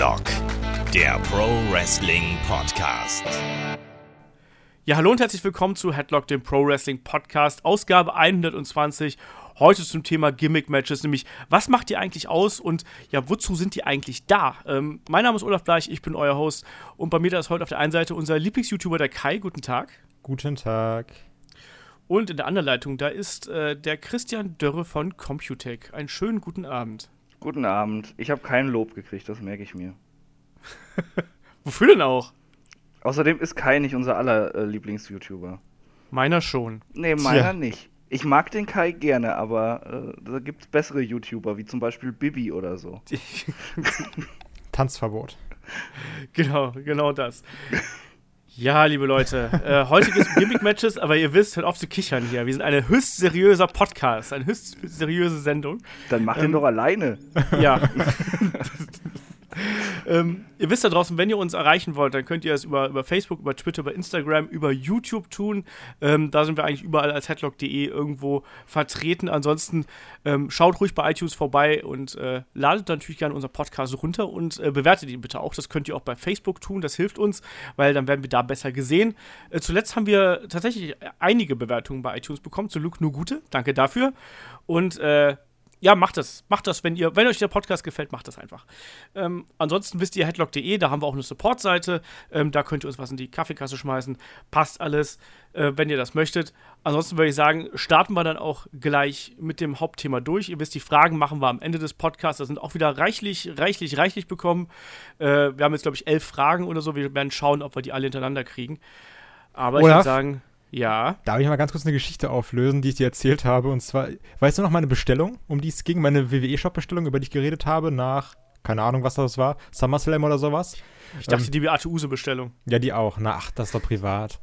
Headlock, der Pro Wrestling Podcast. Ja, hallo und herzlich willkommen zu Headlock, dem Pro Wrestling Podcast, Ausgabe 120. Heute zum Thema Gimmick-Matches, nämlich was macht die eigentlich aus und ja, wozu sind die eigentlich da? Ähm, mein Name ist Olaf Bleich, ich bin euer Host und bei mir da ist heute auf der einen Seite unser Lieblings-YouTuber, der Kai. Guten Tag. Guten Tag. Und in der anderen Leitung, da ist äh, der Christian Dörre von Computec. Einen schönen guten Abend. Guten Abend. Ich habe kein Lob gekriegt, das merke ich mir. Wofür denn auch? Außerdem ist Kai nicht unser aller äh, Lieblings-YouTuber. Meiner schon. Nee, meiner nicht. Ich mag den Kai gerne, aber äh, da gibt es bessere YouTuber, wie zum Beispiel Bibi oder so. Tanzverbot. Genau, genau das. Ja, liebe Leute, äh, heute geht es Gimmick-Matches, aber ihr wisst, hört auf zu kichern hier. Wir sind ein höchst seriöser Podcast, eine höchst seriöse Sendung. Dann mach ähm, den doch alleine. Ja. ähm, ihr wisst da draußen, wenn ihr uns erreichen wollt, dann könnt ihr es über, über Facebook, über Twitter, über Instagram, über YouTube tun. Ähm, da sind wir eigentlich überall als headlock.de irgendwo vertreten. Ansonsten ähm, schaut ruhig bei iTunes vorbei und äh, ladet natürlich gerne unseren Podcast runter und äh, bewertet ihn bitte auch. Das könnt ihr auch bei Facebook tun, das hilft uns, weil dann werden wir da besser gesehen. Äh, zuletzt haben wir tatsächlich einige Bewertungen bei iTunes bekommen. Zu Luke nur gute. Danke dafür. Und äh, ja, macht das. Macht das, wenn ihr, wenn euch der Podcast gefällt, macht das einfach. Ähm, ansonsten wisst ihr headlock.de, da haben wir auch eine Support-Seite. Ähm, da könnt ihr uns was in die Kaffeekasse schmeißen. Passt alles, äh, wenn ihr das möchtet. Ansonsten würde ich sagen, starten wir dann auch gleich mit dem Hauptthema durch. Ihr wisst, die Fragen machen wir am Ende des Podcasts. Da sind auch wieder reichlich, reichlich, reichlich bekommen. Äh, wir haben jetzt, glaube ich, elf Fragen oder so. Wir werden schauen, ob wir die alle hintereinander kriegen. Aber Olaf? ich würde sagen. Ja. Darf ich mal ganz kurz eine Geschichte auflösen, die ich dir erzählt habe? Und zwar, weißt du noch meine Bestellung, um die es ging? Meine WWE-Shop-Bestellung, über die ich geredet habe, nach, keine Ahnung, was das war, SummerSlam oder sowas? Ich dachte, ähm, die Beate Use-Bestellung. Ja, die auch. Na, ach, das ist doch privat.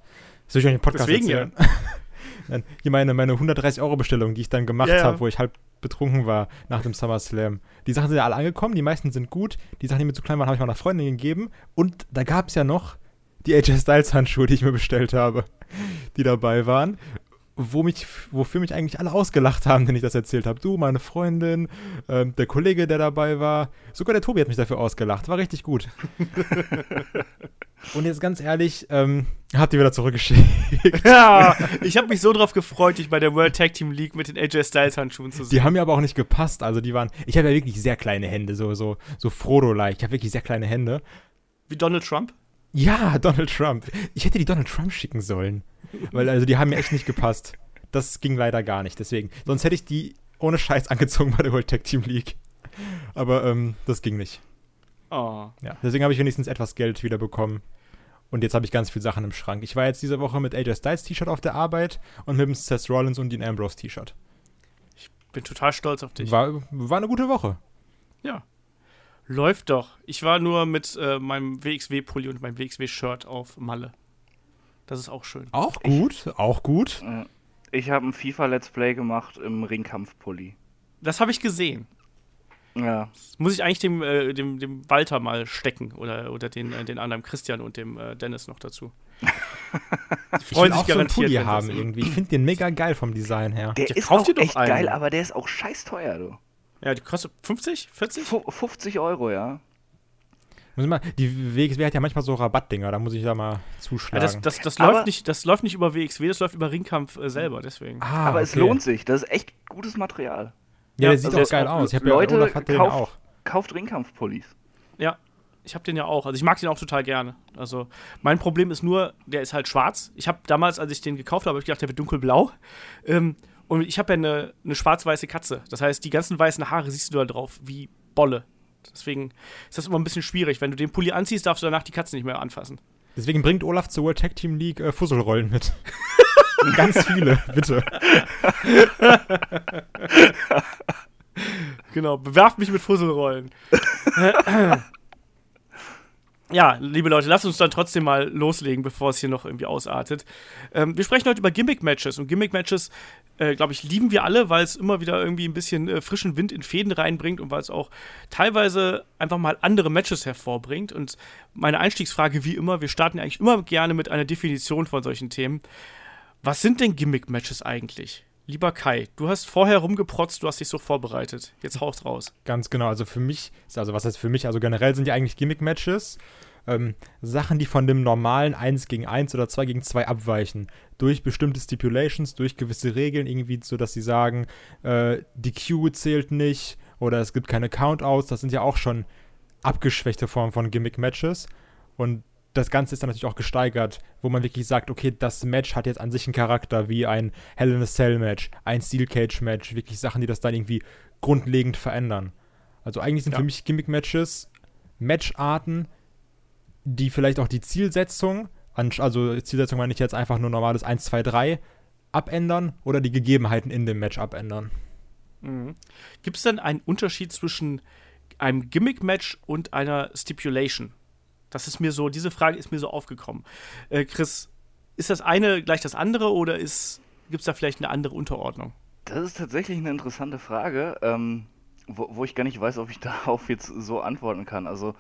Soll ich euch einen Podcast Deswegen erzählen? ja. Hier meine, meine 130-Euro-Bestellung, die ich dann gemacht ja, ja. habe, wo ich halb betrunken war nach dem SummerSlam. Die Sachen sind ja alle angekommen, die meisten sind gut. Die Sachen, die mir zu klein waren, habe ich meiner Freundin gegeben. Und da gab es ja noch die AJ Styles Handschuhe, die ich mir bestellt habe, die dabei waren. Wo mich, wofür mich eigentlich alle ausgelacht haben, wenn ich das erzählt habe. Du, meine Freundin, ähm, der Kollege, der dabei war. Sogar der Tobi hat mich dafür ausgelacht. War richtig gut. Und jetzt ganz ehrlich, ähm, habt ihr wieder zurückgeschickt. Ja, ich habe mich so drauf gefreut, dich bei der World Tag Team League mit den AJ Styles Handschuhen zu sehen. Die haben mir aber auch nicht gepasst. Also die waren, ich habe ja wirklich sehr kleine Hände, so, so, so Frodo-like. Ich habe wirklich sehr kleine Hände. Wie Donald Trump? Ja, Donald Trump. Ich hätte die Donald Trump schicken sollen. Weil, also, die haben mir echt nicht gepasst. Das ging leider gar nicht, deswegen. Sonst hätte ich die ohne Scheiß angezogen bei der World Tag Team League. Aber, ähm, das ging nicht. Oh. Ja, deswegen habe ich wenigstens etwas Geld wieder bekommen. Und jetzt habe ich ganz viele Sachen im Schrank. Ich war jetzt diese Woche mit AJ Styles T-Shirt auf der Arbeit und mit dem Seth Rollins und Dean Ambrose T-Shirt. Ich bin total stolz auf dich. War, war eine gute Woche. Ja. Läuft doch. Ich war nur mit äh, meinem WXW-Pulli und meinem WXW-Shirt auf Malle. Das ist auch schön. Auch gut, ich, auch gut. Äh, ich habe ein FIFA-Let's Play gemacht im Ringkampf-Pulli. Das habe ich gesehen. Ja. Das muss ich eigentlich dem, äh, dem, dem Walter mal stecken oder, oder den, äh, den anderen Christian und dem äh, Dennis noch dazu. Die freuen sich auch garantiert. So einen Pulli haben irgendwie. Ich finde den mega geil vom Design her. Der, der ist auch echt einen. geil, aber der ist auch scheiß teuer, du. Ja, die kostet 50, 40? 50 Euro, ja. Muss ich mal, die WXW hat ja manchmal so Rabattdinger, da muss ich da mal zuschlagen. Ja, das, das, das läuft nicht, das läuft nicht über WXW, das läuft über Ringkampf äh, selber, deswegen. Ah, aber okay. es lohnt sich, das ist echt gutes Material. Ja, der sieht also auch geil aus. Ich habe ja Olaf hat den kauft, auch. Kauft Ringkampf-Pullis. Ja, ich habe den ja auch. Also ich mag den auch total gerne. Also mein Problem ist nur, der ist halt schwarz. Ich habe damals, als ich den gekauft habe, hab ich gedacht, der wird dunkelblau. Ähm, und ich habe ja eine, eine schwarz-weiße Katze. Das heißt, die ganzen weißen Haare siehst du da drauf wie Bolle. Deswegen ist das immer ein bisschen schwierig. Wenn du den Pulli anziehst, darfst du danach die Katze nicht mehr anfassen. Deswegen bringt Olaf zur World Tag Team League äh, Fusselrollen mit. Ganz viele, bitte. genau, bewerft mich mit Fusselrollen. ja, liebe Leute, lasst uns dann trotzdem mal loslegen, bevor es hier noch irgendwie ausartet. Ähm, wir sprechen heute über Gimmick-Matches. Und Gimmick-Matches, äh, glaube ich, lieben wir alle, weil es immer wieder irgendwie ein bisschen äh, frischen Wind in Fäden reinbringt und weil es auch teilweise einfach mal andere Matches hervorbringt. Und meine Einstiegsfrage, wie immer, wir starten eigentlich immer gerne mit einer Definition von solchen Themen. Was sind denn Gimmick-Matches eigentlich? Lieber Kai, du hast vorher rumgeprotzt, du hast dich so vorbereitet. Jetzt haust raus. Ganz genau. Also für mich, also was heißt für mich? Also generell sind ja eigentlich Gimmick-Matches ähm, Sachen, die von dem normalen 1 gegen 1 oder 2 gegen 2 abweichen. Durch bestimmte Stipulations, durch gewisse Regeln, irgendwie so, dass sie sagen, äh, die Q zählt nicht oder es gibt keine Countouts. Das sind ja auch schon abgeschwächte Formen von Gimmick-Matches. Und das Ganze ist dann natürlich auch gesteigert, wo man wirklich sagt, okay, das Match hat jetzt an sich einen Charakter wie ein Hell in a Cell Match, ein Steel Cage Match, wirklich Sachen, die das dann irgendwie grundlegend verändern. Also eigentlich sind ja. für mich Gimmick Matches Matcharten, die vielleicht auch die Zielsetzung, also Zielsetzung meine ich jetzt einfach nur normales 1, 2, 3, abändern oder die Gegebenheiten in dem Match abändern. Mhm. Gibt es denn einen Unterschied zwischen einem Gimmick-Match und einer Stipulation? Das ist mir so, diese Frage ist mir so aufgekommen. Äh, Chris, ist das eine gleich das andere oder gibt es da vielleicht eine andere Unterordnung? Das ist tatsächlich eine interessante Frage, ähm, wo, wo, ich gar nicht weiß, ob ich darauf jetzt so antworten kann. Also,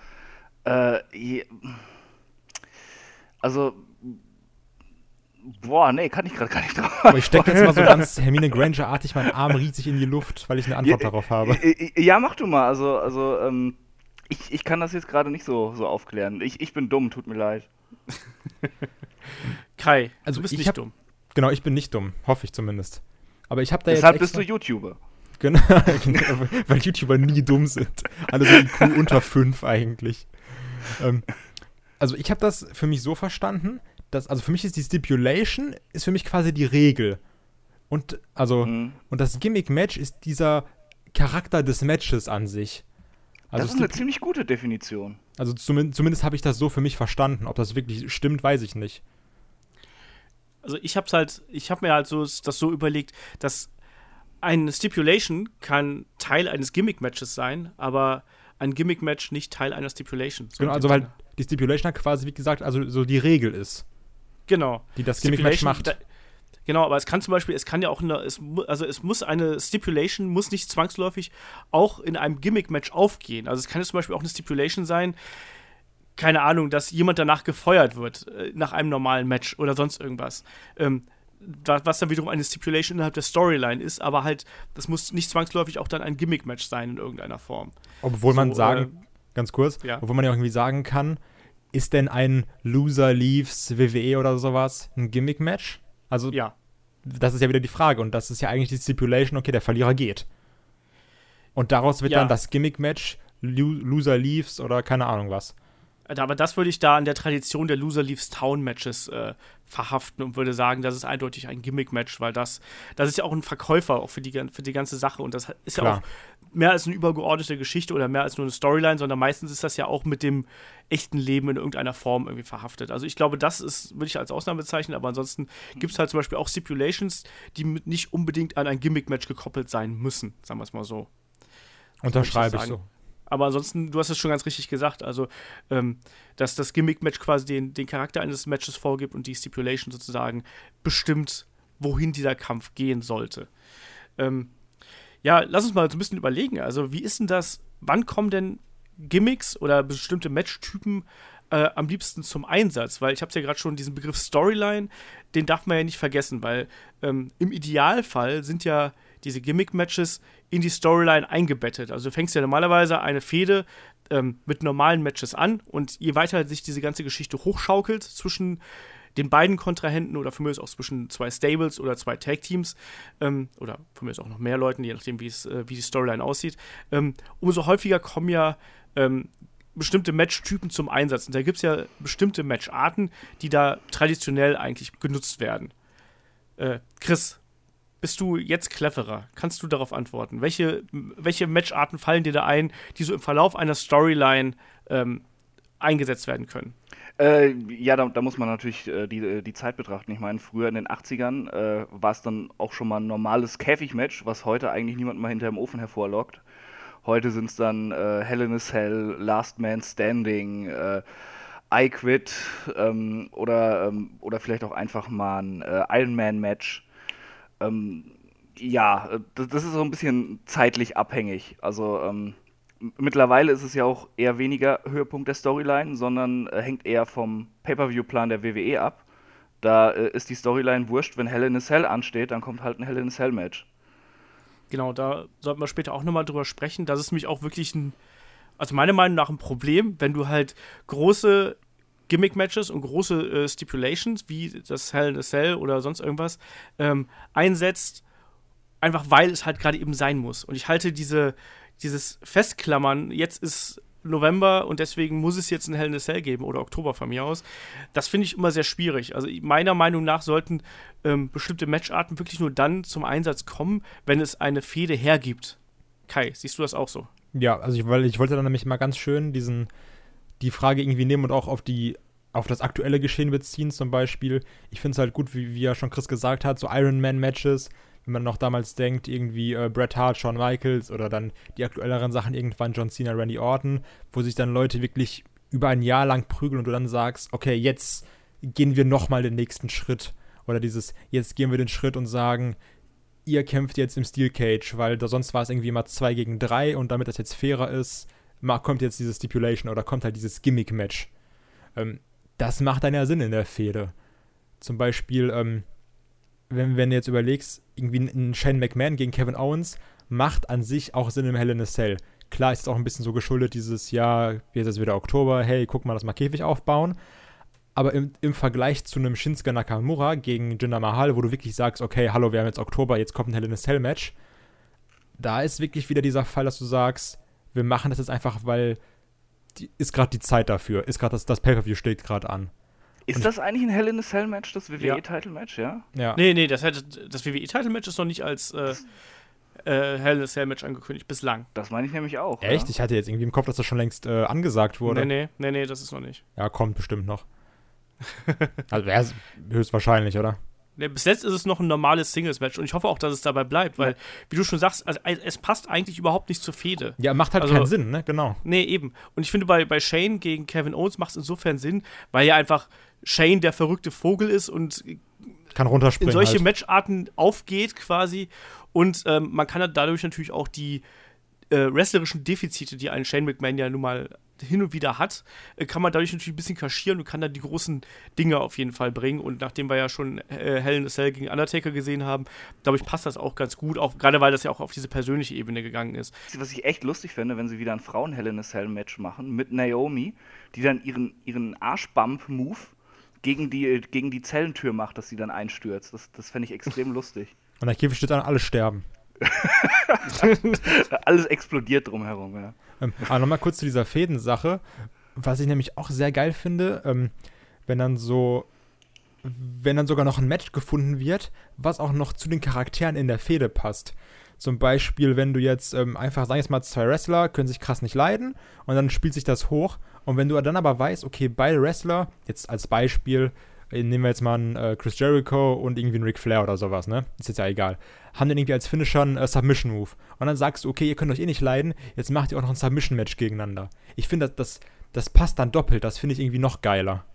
äh, also, boah, nee, kann ich gerade gar nicht drauf. Aber ich stecke jetzt mal so ganz Hermine Granger-artig meinen Arm riesig in die Luft, weil ich eine Antwort ja, darauf habe. Ja, mach du mal. Also, also ähm, ich, ich kann das jetzt gerade nicht so, so aufklären. Ich, ich bin dumm, tut mir leid. Kai, also du bist nicht hab, dumm. Genau, ich bin nicht dumm, hoffe ich zumindest. Aber ich habe da Deshalb jetzt. Deshalb bist du YouTuber. Genau, genau, weil YouTuber nie dumm sind. Alle so IQ unter 5 eigentlich. Ähm, also ich habe das für mich so verstanden, dass, also für mich ist die Stipulation, ist für mich quasi die Regel. Und, also, mhm. und das Gimmick-Match ist dieser Charakter des Matches an sich. Also das ist eine ziemlich gute Definition. Also zumindest, zumindest habe ich das so für mich verstanden. Ob das wirklich stimmt, weiß ich nicht. Also ich habe halt, ich habe mir halt so das so überlegt, dass eine Stipulation kann Teil eines Gimmick-Matches sein, aber ein Gimmick-Match nicht Teil einer Stipulation. Genau, also weil die Stipulation quasi, wie gesagt, also so die Regel ist. Genau. Die das Gimmick-Match macht. Da, Genau, aber es kann zum Beispiel, es kann ja auch eine, es, also es muss eine Stipulation, muss nicht zwangsläufig auch in einem Gimmick-Match aufgehen. Also es kann jetzt zum Beispiel auch eine Stipulation sein, keine Ahnung, dass jemand danach gefeuert wird, äh, nach einem normalen Match oder sonst irgendwas. Ähm, was dann wiederum eine Stipulation innerhalb der Storyline ist, aber halt, das muss nicht zwangsläufig auch dann ein Gimmick-Match sein in irgendeiner Form. Obwohl so, man sagen, äh, ganz kurz, ja. obwohl man ja irgendwie sagen kann, ist denn ein Loser Leaves WWE oder sowas ein Gimmick-Match? Also, ja. das ist ja wieder die Frage. Und das ist ja eigentlich die Stipulation, okay, der Verlierer geht. Und daraus wird ja. dann das Gimmick-Match, Loser Leaves oder keine Ahnung was. Aber das würde ich da an der Tradition der Loser Leaves Town Matches äh, verhaften und würde sagen, das ist eindeutig ein Gimmick-Match, weil das, das ist ja auch ein Verkäufer auch für die, für die ganze Sache und das ist Klar. ja auch mehr als eine übergeordnete Geschichte oder mehr als nur eine Storyline, sondern meistens ist das ja auch mit dem echten Leben in irgendeiner Form irgendwie verhaftet. Also ich glaube, das ist, würde ich als Ausnahme bezeichnen, aber ansonsten gibt es halt zum Beispiel auch Stipulations, die nicht unbedingt an ein Gimmick-Match gekoppelt sein müssen, sagen wir es mal so. Unterschreibe ich, ich so. Aber ansonsten, du hast es schon ganz richtig gesagt, also ähm, dass das Gimmick-Match quasi den, den Charakter eines Matches vorgibt und die Stipulation sozusagen bestimmt, wohin dieser Kampf gehen sollte. Ähm, ja, lass uns mal so ein bisschen überlegen. Also, wie ist denn das? Wann kommen denn Gimmicks oder bestimmte Matchtypen äh, am liebsten zum Einsatz? Weil ich habe es ja gerade schon diesen Begriff Storyline, den darf man ja nicht vergessen, weil ähm, im Idealfall sind ja diese Gimmick-Matches in die Storyline eingebettet. Also du fängst ja normalerweise eine Fehde ähm, mit normalen Matches an und je weiter sich diese ganze Geschichte hochschaukelt zwischen den beiden Kontrahenten oder für mich auch zwischen zwei Stables oder zwei Tag-Teams ähm, oder für mich auch noch mehr Leuten, je nachdem, äh, wie die Storyline aussieht, ähm, umso häufiger kommen ja ähm, bestimmte Matchtypen zum Einsatz. Und da gibt es ja bestimmte Matcharten, die da traditionell eigentlich genutzt werden. Äh, Chris, bist du jetzt cleverer? Kannst du darauf antworten? Welche, welche Matcharten fallen dir da ein, die so im Verlauf einer Storyline ähm, eingesetzt werden können? Äh, ja, da, da, muss man natürlich äh, die, äh, die Zeit betrachten. Ich meine, früher in den 80ern äh, war es dann auch schon mal ein normales Käfigmatch, was heute eigentlich niemand mal hinter dem Ofen hervorlockt. Heute sind es dann äh, Hell in a Cell, Last Man Standing, äh, I Quit ähm, oder, ähm, oder vielleicht auch einfach mal ein Iron Man Match ähm, ja, das, ist so ein bisschen zeitlich abhängig. Also ähm, mittlerweile ist es ja auch eher weniger Höhepunkt der Storyline, sondern äh, hängt eher vom Pay-per-view-Plan der WWE ab. Da äh, ist die Storyline wurscht, wenn Hell in a Cell ansteht, dann kommt halt ein Hell in a Cell Match. Genau, da sollten wir später auch nochmal drüber sprechen. Das ist nämlich auch wirklich ein, also meiner Meinung nach ein Problem, wenn du halt große Gimmick-Matches und große äh, Stipulations, wie das Hell in a Cell oder sonst irgendwas, ähm, einsetzt, einfach weil es halt gerade eben sein muss. Und ich halte diese, dieses Festklammern, jetzt ist November und deswegen muss es jetzt ein Hell in a Cell geben oder Oktober von mir aus. Das finde ich immer sehr schwierig. Also meiner Meinung nach sollten ähm, bestimmte Matcharten wirklich nur dann zum Einsatz kommen, wenn es eine Fehde hergibt. Kai, siehst du das auch so? Ja, also ich, weil ich wollte dann nämlich mal ganz schön diesen, die Frage irgendwie nehmen und auch auf die auf das aktuelle Geschehen beziehen zum Beispiel. Ich finde es halt gut, wie, wie ja schon Chris gesagt hat, so Ironman-Matches, wenn man noch damals denkt, irgendwie äh, Bret Hart, Shawn Michaels oder dann die aktuelleren Sachen irgendwann John Cena, Randy Orton, wo sich dann Leute wirklich über ein Jahr lang prügeln und du dann sagst, okay, jetzt gehen wir nochmal den nächsten Schritt. Oder dieses, jetzt gehen wir den Schritt und sagen, ihr kämpft jetzt im Steel Cage, weil da sonst war es irgendwie immer 2 gegen 3 und damit das jetzt fairer ist, kommt jetzt diese Stipulation oder kommt halt dieses Gimmick-Match. Ähm, das macht dann ja Sinn in der Fehde. Zum Beispiel, ähm, wenn, wenn du jetzt überlegst, irgendwie ein Shane McMahon gegen Kevin Owens macht an sich auch Sinn im Hell in a Cell. Klar ist es auch ein bisschen so geschuldet, dieses Jahr, jetzt ist wieder Oktober, hey, guck mal, lass mal Käfig aufbauen. Aber im, im Vergleich zu einem Shinsuke Nakamura gegen Jinder Mahal, wo du wirklich sagst, okay, hallo, wir haben jetzt Oktober, jetzt kommt ein Hell in a Cell Match, da ist wirklich wieder dieser Fall, dass du sagst, wir machen das jetzt einfach, weil die, ist gerade die Zeit dafür, ist gerade das, das Pay-Per-View steht gerade an. Ist das eigentlich ein Hell in a Cell Match, das WWE-Title-Match, ja? ja? Nee, nee, das, das WWE-Title-Match ist noch nicht als äh, äh, Hell in a Cell Match angekündigt, bislang. Das meine ich nämlich auch. Echt? Ja? Ich hatte jetzt irgendwie im Kopf, dass das schon längst äh, angesagt wurde. Nee, nee, nee, nee, das ist noch nicht. Ja, kommt bestimmt noch. also wäre es höchstwahrscheinlich, oder? Nee, bis jetzt ist es noch ein normales Singles-Match und ich hoffe auch, dass es dabei bleibt, weil, wie du schon sagst, also, es passt eigentlich überhaupt nicht zur Fehde. Ja, macht halt also, keinen Sinn, ne? Genau. Nee, eben. Und ich finde, bei, bei Shane gegen Kevin Owens macht es insofern Sinn, weil ja einfach Shane der verrückte Vogel ist und kann runterspringen. In solche halt. Matcharten aufgeht quasi. Und ähm, man kann dadurch natürlich auch die äh, wrestlerischen Defizite, die ein Shane McMahon ja nun mal hin und wieder hat, äh, kann man dadurch natürlich ein bisschen kaschieren und kann dann die großen Dinge auf jeden Fall bringen. Und nachdem wir ja schon äh, Hell in a Cell gegen Undertaker gesehen haben, glaube ich, passt das auch ganz gut, auch, gerade weil das ja auch auf diese persönliche Ebene gegangen ist. Was ich echt lustig finde, wenn sie wieder ein Frauen Hell in a Cell Match machen mit Naomi, die dann ihren, ihren Arschbump-Move gegen die, gegen die Zellentür macht, dass sie dann einstürzt. Das, das fände ich extrem lustig. Und Käfig steht dann, alle sterben. Alles explodiert drumherum, ja. Ähm, aber nochmal kurz zu dieser Fädensache. Was ich nämlich auch sehr geil finde, ähm, wenn dann so, wenn dann sogar noch ein Match gefunden wird, was auch noch zu den Charakteren in der Fehde passt. Zum Beispiel, wenn du jetzt ähm, einfach, sag ich mal, zwei Wrestler können sich krass nicht leiden und dann spielt sich das hoch. Und wenn du dann aber weißt, okay, beide Wrestler, jetzt als Beispiel, nehmen wir jetzt mal einen äh, Chris Jericho und irgendwie einen Ric Flair oder sowas, ne? Ist jetzt ja egal. Haben dann irgendwie als Finisher einen äh, Submission-Move. Und dann sagst du, okay, ihr könnt euch eh nicht leiden, jetzt macht ihr auch noch ein Submission-Match gegeneinander. Ich finde, das, das, das passt dann doppelt, das finde ich irgendwie noch geiler.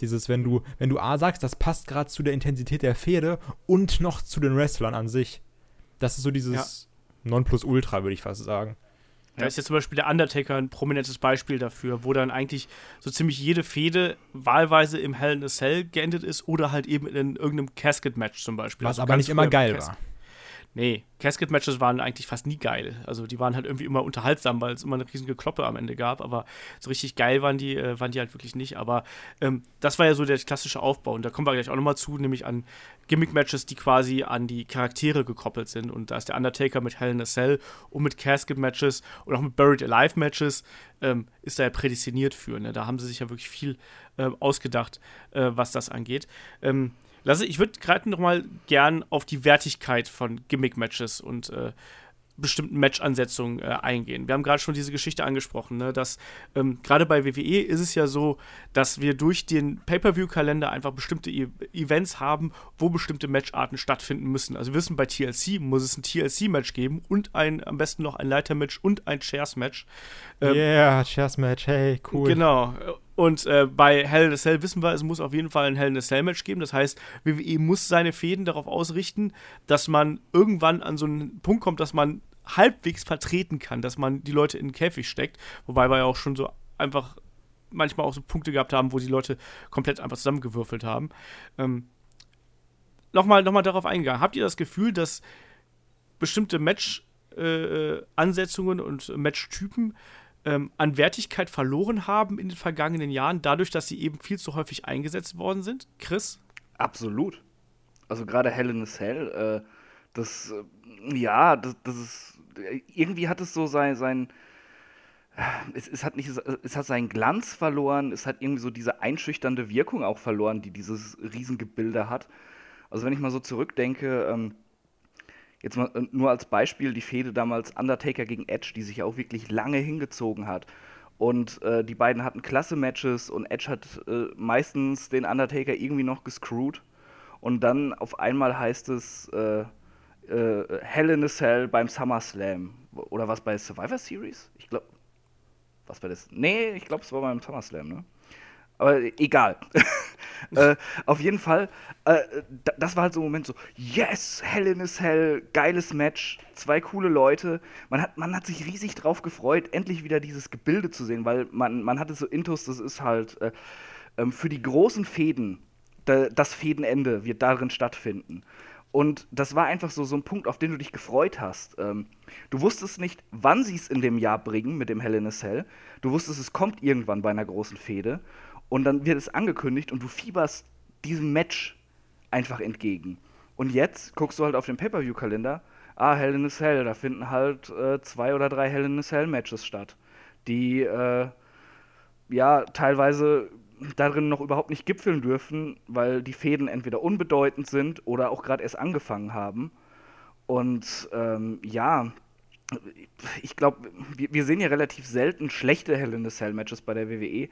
Dieses, wenn du, wenn du A sagst, das passt gerade zu der Intensität der Pferde und noch zu den Wrestlern an sich. Das ist so dieses ja. Nonplusultra, würde ich fast sagen. Da ist jetzt zum Beispiel der Undertaker ein prominentes Beispiel dafür, wo dann eigentlich so ziemlich jede Fehde wahlweise im Hell in a Cell geendet ist oder halt eben in irgendeinem Casket-Match zum Beispiel. Was also aber nicht immer geil war. Nee, Casket-Matches waren eigentlich fast nie geil. Also die waren halt irgendwie immer unterhaltsam, weil es immer eine riesige Kloppe am Ende gab. Aber so richtig geil waren die, äh, waren die halt wirklich nicht. Aber ähm, das war ja so der klassische Aufbau. Und da kommen wir gleich auch nochmal zu, nämlich an Gimmick-Matches, die quasi an die Charaktere gekoppelt sind. Und da ist der Undertaker mit Hell in a Cell und mit Casket-Matches und auch mit Buried Alive-Matches ähm, ist da ja prädestiniert für. Ne? Da haben sie sich ja wirklich viel äh, ausgedacht, äh, was das angeht. Ähm, Lasse, ich würde gerade noch mal gern auf die Wertigkeit von Gimmick-Matches und äh, bestimmten Match-Ansetzungen äh, eingehen. Wir haben gerade schon diese Geschichte angesprochen, ne, dass ähm, gerade bei WWE ist es ja so, dass wir durch den Pay-per-view-Kalender einfach bestimmte e Events haben, wo bestimmte Matcharten stattfinden müssen. Also wir wissen, bei TLC muss es ein TLC-Match geben und ein am besten noch ein Leiter-Match und ein Chairs-Match. Ähm, yeah, Chairs-Match, hey, cool. Genau. Und äh, bei Hell in a Cell wissen wir, es muss auf jeden Fall ein Hell in a Cell Match geben. Das heißt, WWE muss seine Fäden darauf ausrichten, dass man irgendwann an so einen Punkt kommt, dass man halbwegs vertreten kann, dass man die Leute in den Käfig steckt. Wobei wir ja auch schon so einfach manchmal auch so Punkte gehabt haben, wo die Leute komplett einfach zusammengewürfelt haben. Ähm, Nochmal noch darauf eingegangen. Habt ihr das Gefühl, dass bestimmte Match-Ansetzungen äh, und Matchtypen ähm, an Wertigkeit verloren haben in den vergangenen Jahren, dadurch, dass sie eben viel zu häufig eingesetzt worden sind? Chris? Absolut. Also gerade Hell in a Cell, äh, das, äh, ja, das, das ist, irgendwie hat es so sein, sein es, es, hat nicht, es hat seinen Glanz verloren, es hat irgendwie so diese einschüchternde Wirkung auch verloren, die dieses Riesengebilde hat. Also wenn ich mal so zurückdenke, ähm, jetzt mal äh, nur als Beispiel die Fehde damals Undertaker gegen Edge, die sich auch wirklich lange hingezogen hat. Und äh, die beiden hatten klasse Matches und Edge hat äh, meistens den Undertaker irgendwie noch gescrewt. Und dann auf einmal heißt es äh, äh Hell in a Cell beim SummerSlam. Oder was bei Survivor Series? Ich glaube, was war das? Nee, ich glaube, es war beim SummerSlam, ne? Aber egal. äh, auf jeden Fall, äh, das war halt so ein Moment so, yes, Hell in a Cell, geiles Match, zwei coole Leute. Man hat, man hat sich riesig drauf gefreut, endlich wieder dieses Gebilde zu sehen, weil man, man hatte so Intus, das ist halt äh, ähm, für die großen Fäden, das Fädenende wird darin stattfinden. Und das war einfach so, so ein Punkt, auf den du dich gefreut hast. Ähm, du wusstest nicht, wann sie es in dem Jahr bringen mit dem Hell in a Cell. Du wusstest, es kommt irgendwann bei einer großen Fehde. Und dann wird es angekündigt und du fieberst diesem Match einfach entgegen. Und jetzt guckst du halt auf den Pay-Per-View-Kalender. Ah, Hell in a Cell, da finden halt äh, zwei oder drei Hell in a Cell-Matches statt. Die, äh, ja, teilweise darin noch überhaupt nicht gipfeln dürfen, weil die Fäden entweder unbedeutend sind oder auch gerade erst angefangen haben. Und ähm, ja, ich glaube, wir, wir, sehen ja relativ selten schlechte Hell in a Cell Matches bei der WWE,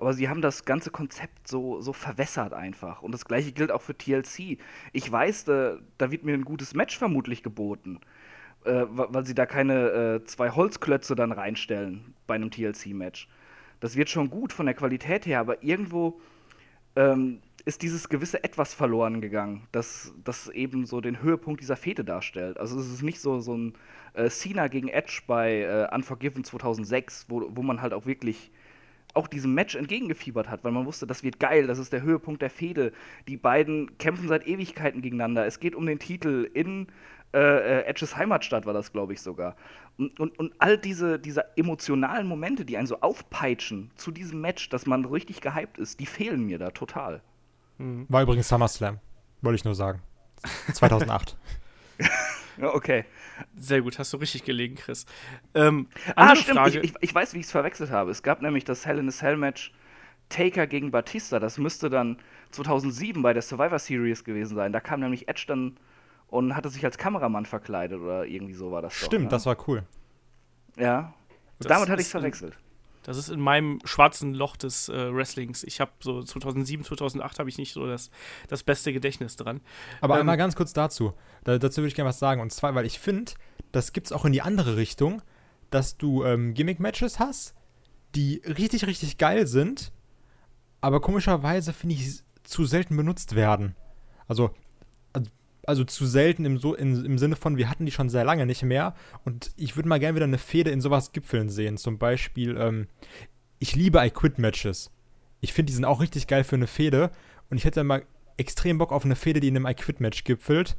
aber sie haben das ganze Konzept so, so verwässert einfach. Und das gleiche gilt auch für TLC. Ich weiß, da, da wird mir ein gutes Match vermutlich geboten, äh, weil sie da keine äh, zwei Holzklötze dann reinstellen bei einem TLC-Match das wird schon gut von der Qualität her, aber irgendwo ähm, ist dieses gewisse Etwas verloren gegangen, das, das eben so den Höhepunkt dieser Fete darstellt. Also es ist nicht so, so ein äh, Cena gegen Edge bei äh, Unforgiven 2006, wo, wo man halt auch wirklich auch diesem Match entgegengefiebert hat, weil man wusste, das wird geil, das ist der Höhepunkt der Fehde. Die beiden kämpfen seit Ewigkeiten gegeneinander. Es geht um den Titel in äh, äh, Edges Heimatstadt war das, glaube ich, sogar. Und, und, und all diese, diese emotionalen Momente, die einen so aufpeitschen zu diesem Match, dass man richtig gehypt ist, die fehlen mir da total. Mhm. War übrigens SummerSlam, wollte ich nur sagen. 2008. ja, okay. Sehr gut, hast du richtig gelegen, Chris. Ähm, ah, stimmt, Frage. Ich, ich, ich weiß, wie ich es verwechselt habe. Es gab nämlich das Hell in a Cell Match Taker gegen Batista. Das müsste dann 2007 bei der Survivor Series gewesen sein. Da kam nämlich Edge dann und hatte sich als Kameramann verkleidet oder irgendwie so war das. Stimmt, doch, ne? das war cool. Ja. damit hatte ich es verwechselt. Das ist in meinem schwarzen Loch des äh, Wrestlings. Ich habe so 2007, 2008 habe ich nicht so das, das beste Gedächtnis dran. Aber ähm, einmal ganz kurz dazu. Da, dazu würde ich gerne was sagen. Und zwar, weil ich finde, das gibt es auch in die andere Richtung, dass du ähm, Gimmick-Matches hast, die richtig, richtig geil sind, aber komischerweise, finde ich, zu selten benutzt werden. Also, also zu selten im, so, in, im Sinne von, wir hatten die schon sehr lange nicht mehr. Und ich würde mal gerne wieder eine Fehde in sowas gipfeln sehen. Zum Beispiel, ähm, ich liebe I Quit Matches. Ich finde, die sind auch richtig geil für eine Fehde. Und ich hätte mal extrem Bock auf eine Fehde, die in einem I Quit Match gipfelt.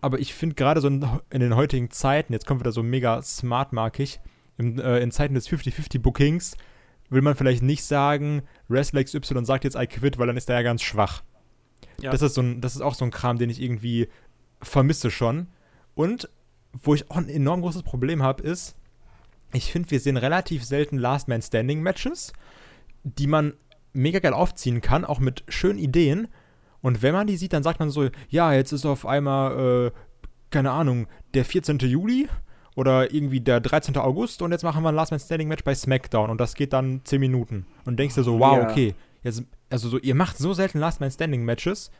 Aber ich finde gerade so in, in, den heutigen Zeiten, jetzt kommt wieder so mega smart-markig, in, äh, in Zeiten des 50-50-Bookings, will man vielleicht nicht sagen, Wrestler XY sagt jetzt I quit, weil dann ist er ja ganz schwach. Ja. Das, ist so ein, das ist auch so ein Kram, den ich irgendwie vermisse schon. Und wo ich auch ein enorm großes Problem habe, ist, ich finde, wir sehen relativ selten Last Man Standing Matches, die man mega geil aufziehen kann, auch mit schönen Ideen. Und wenn man die sieht, dann sagt man so, ja, jetzt ist auf einmal, äh, keine Ahnung, der 14. Juli oder irgendwie der 13. August und jetzt machen wir ein Last Man Standing Match bei SmackDown und das geht dann 10 Minuten. Und denkst dir so, wow, ja. okay, jetzt, also so, ihr macht so selten Last Man Standing Matches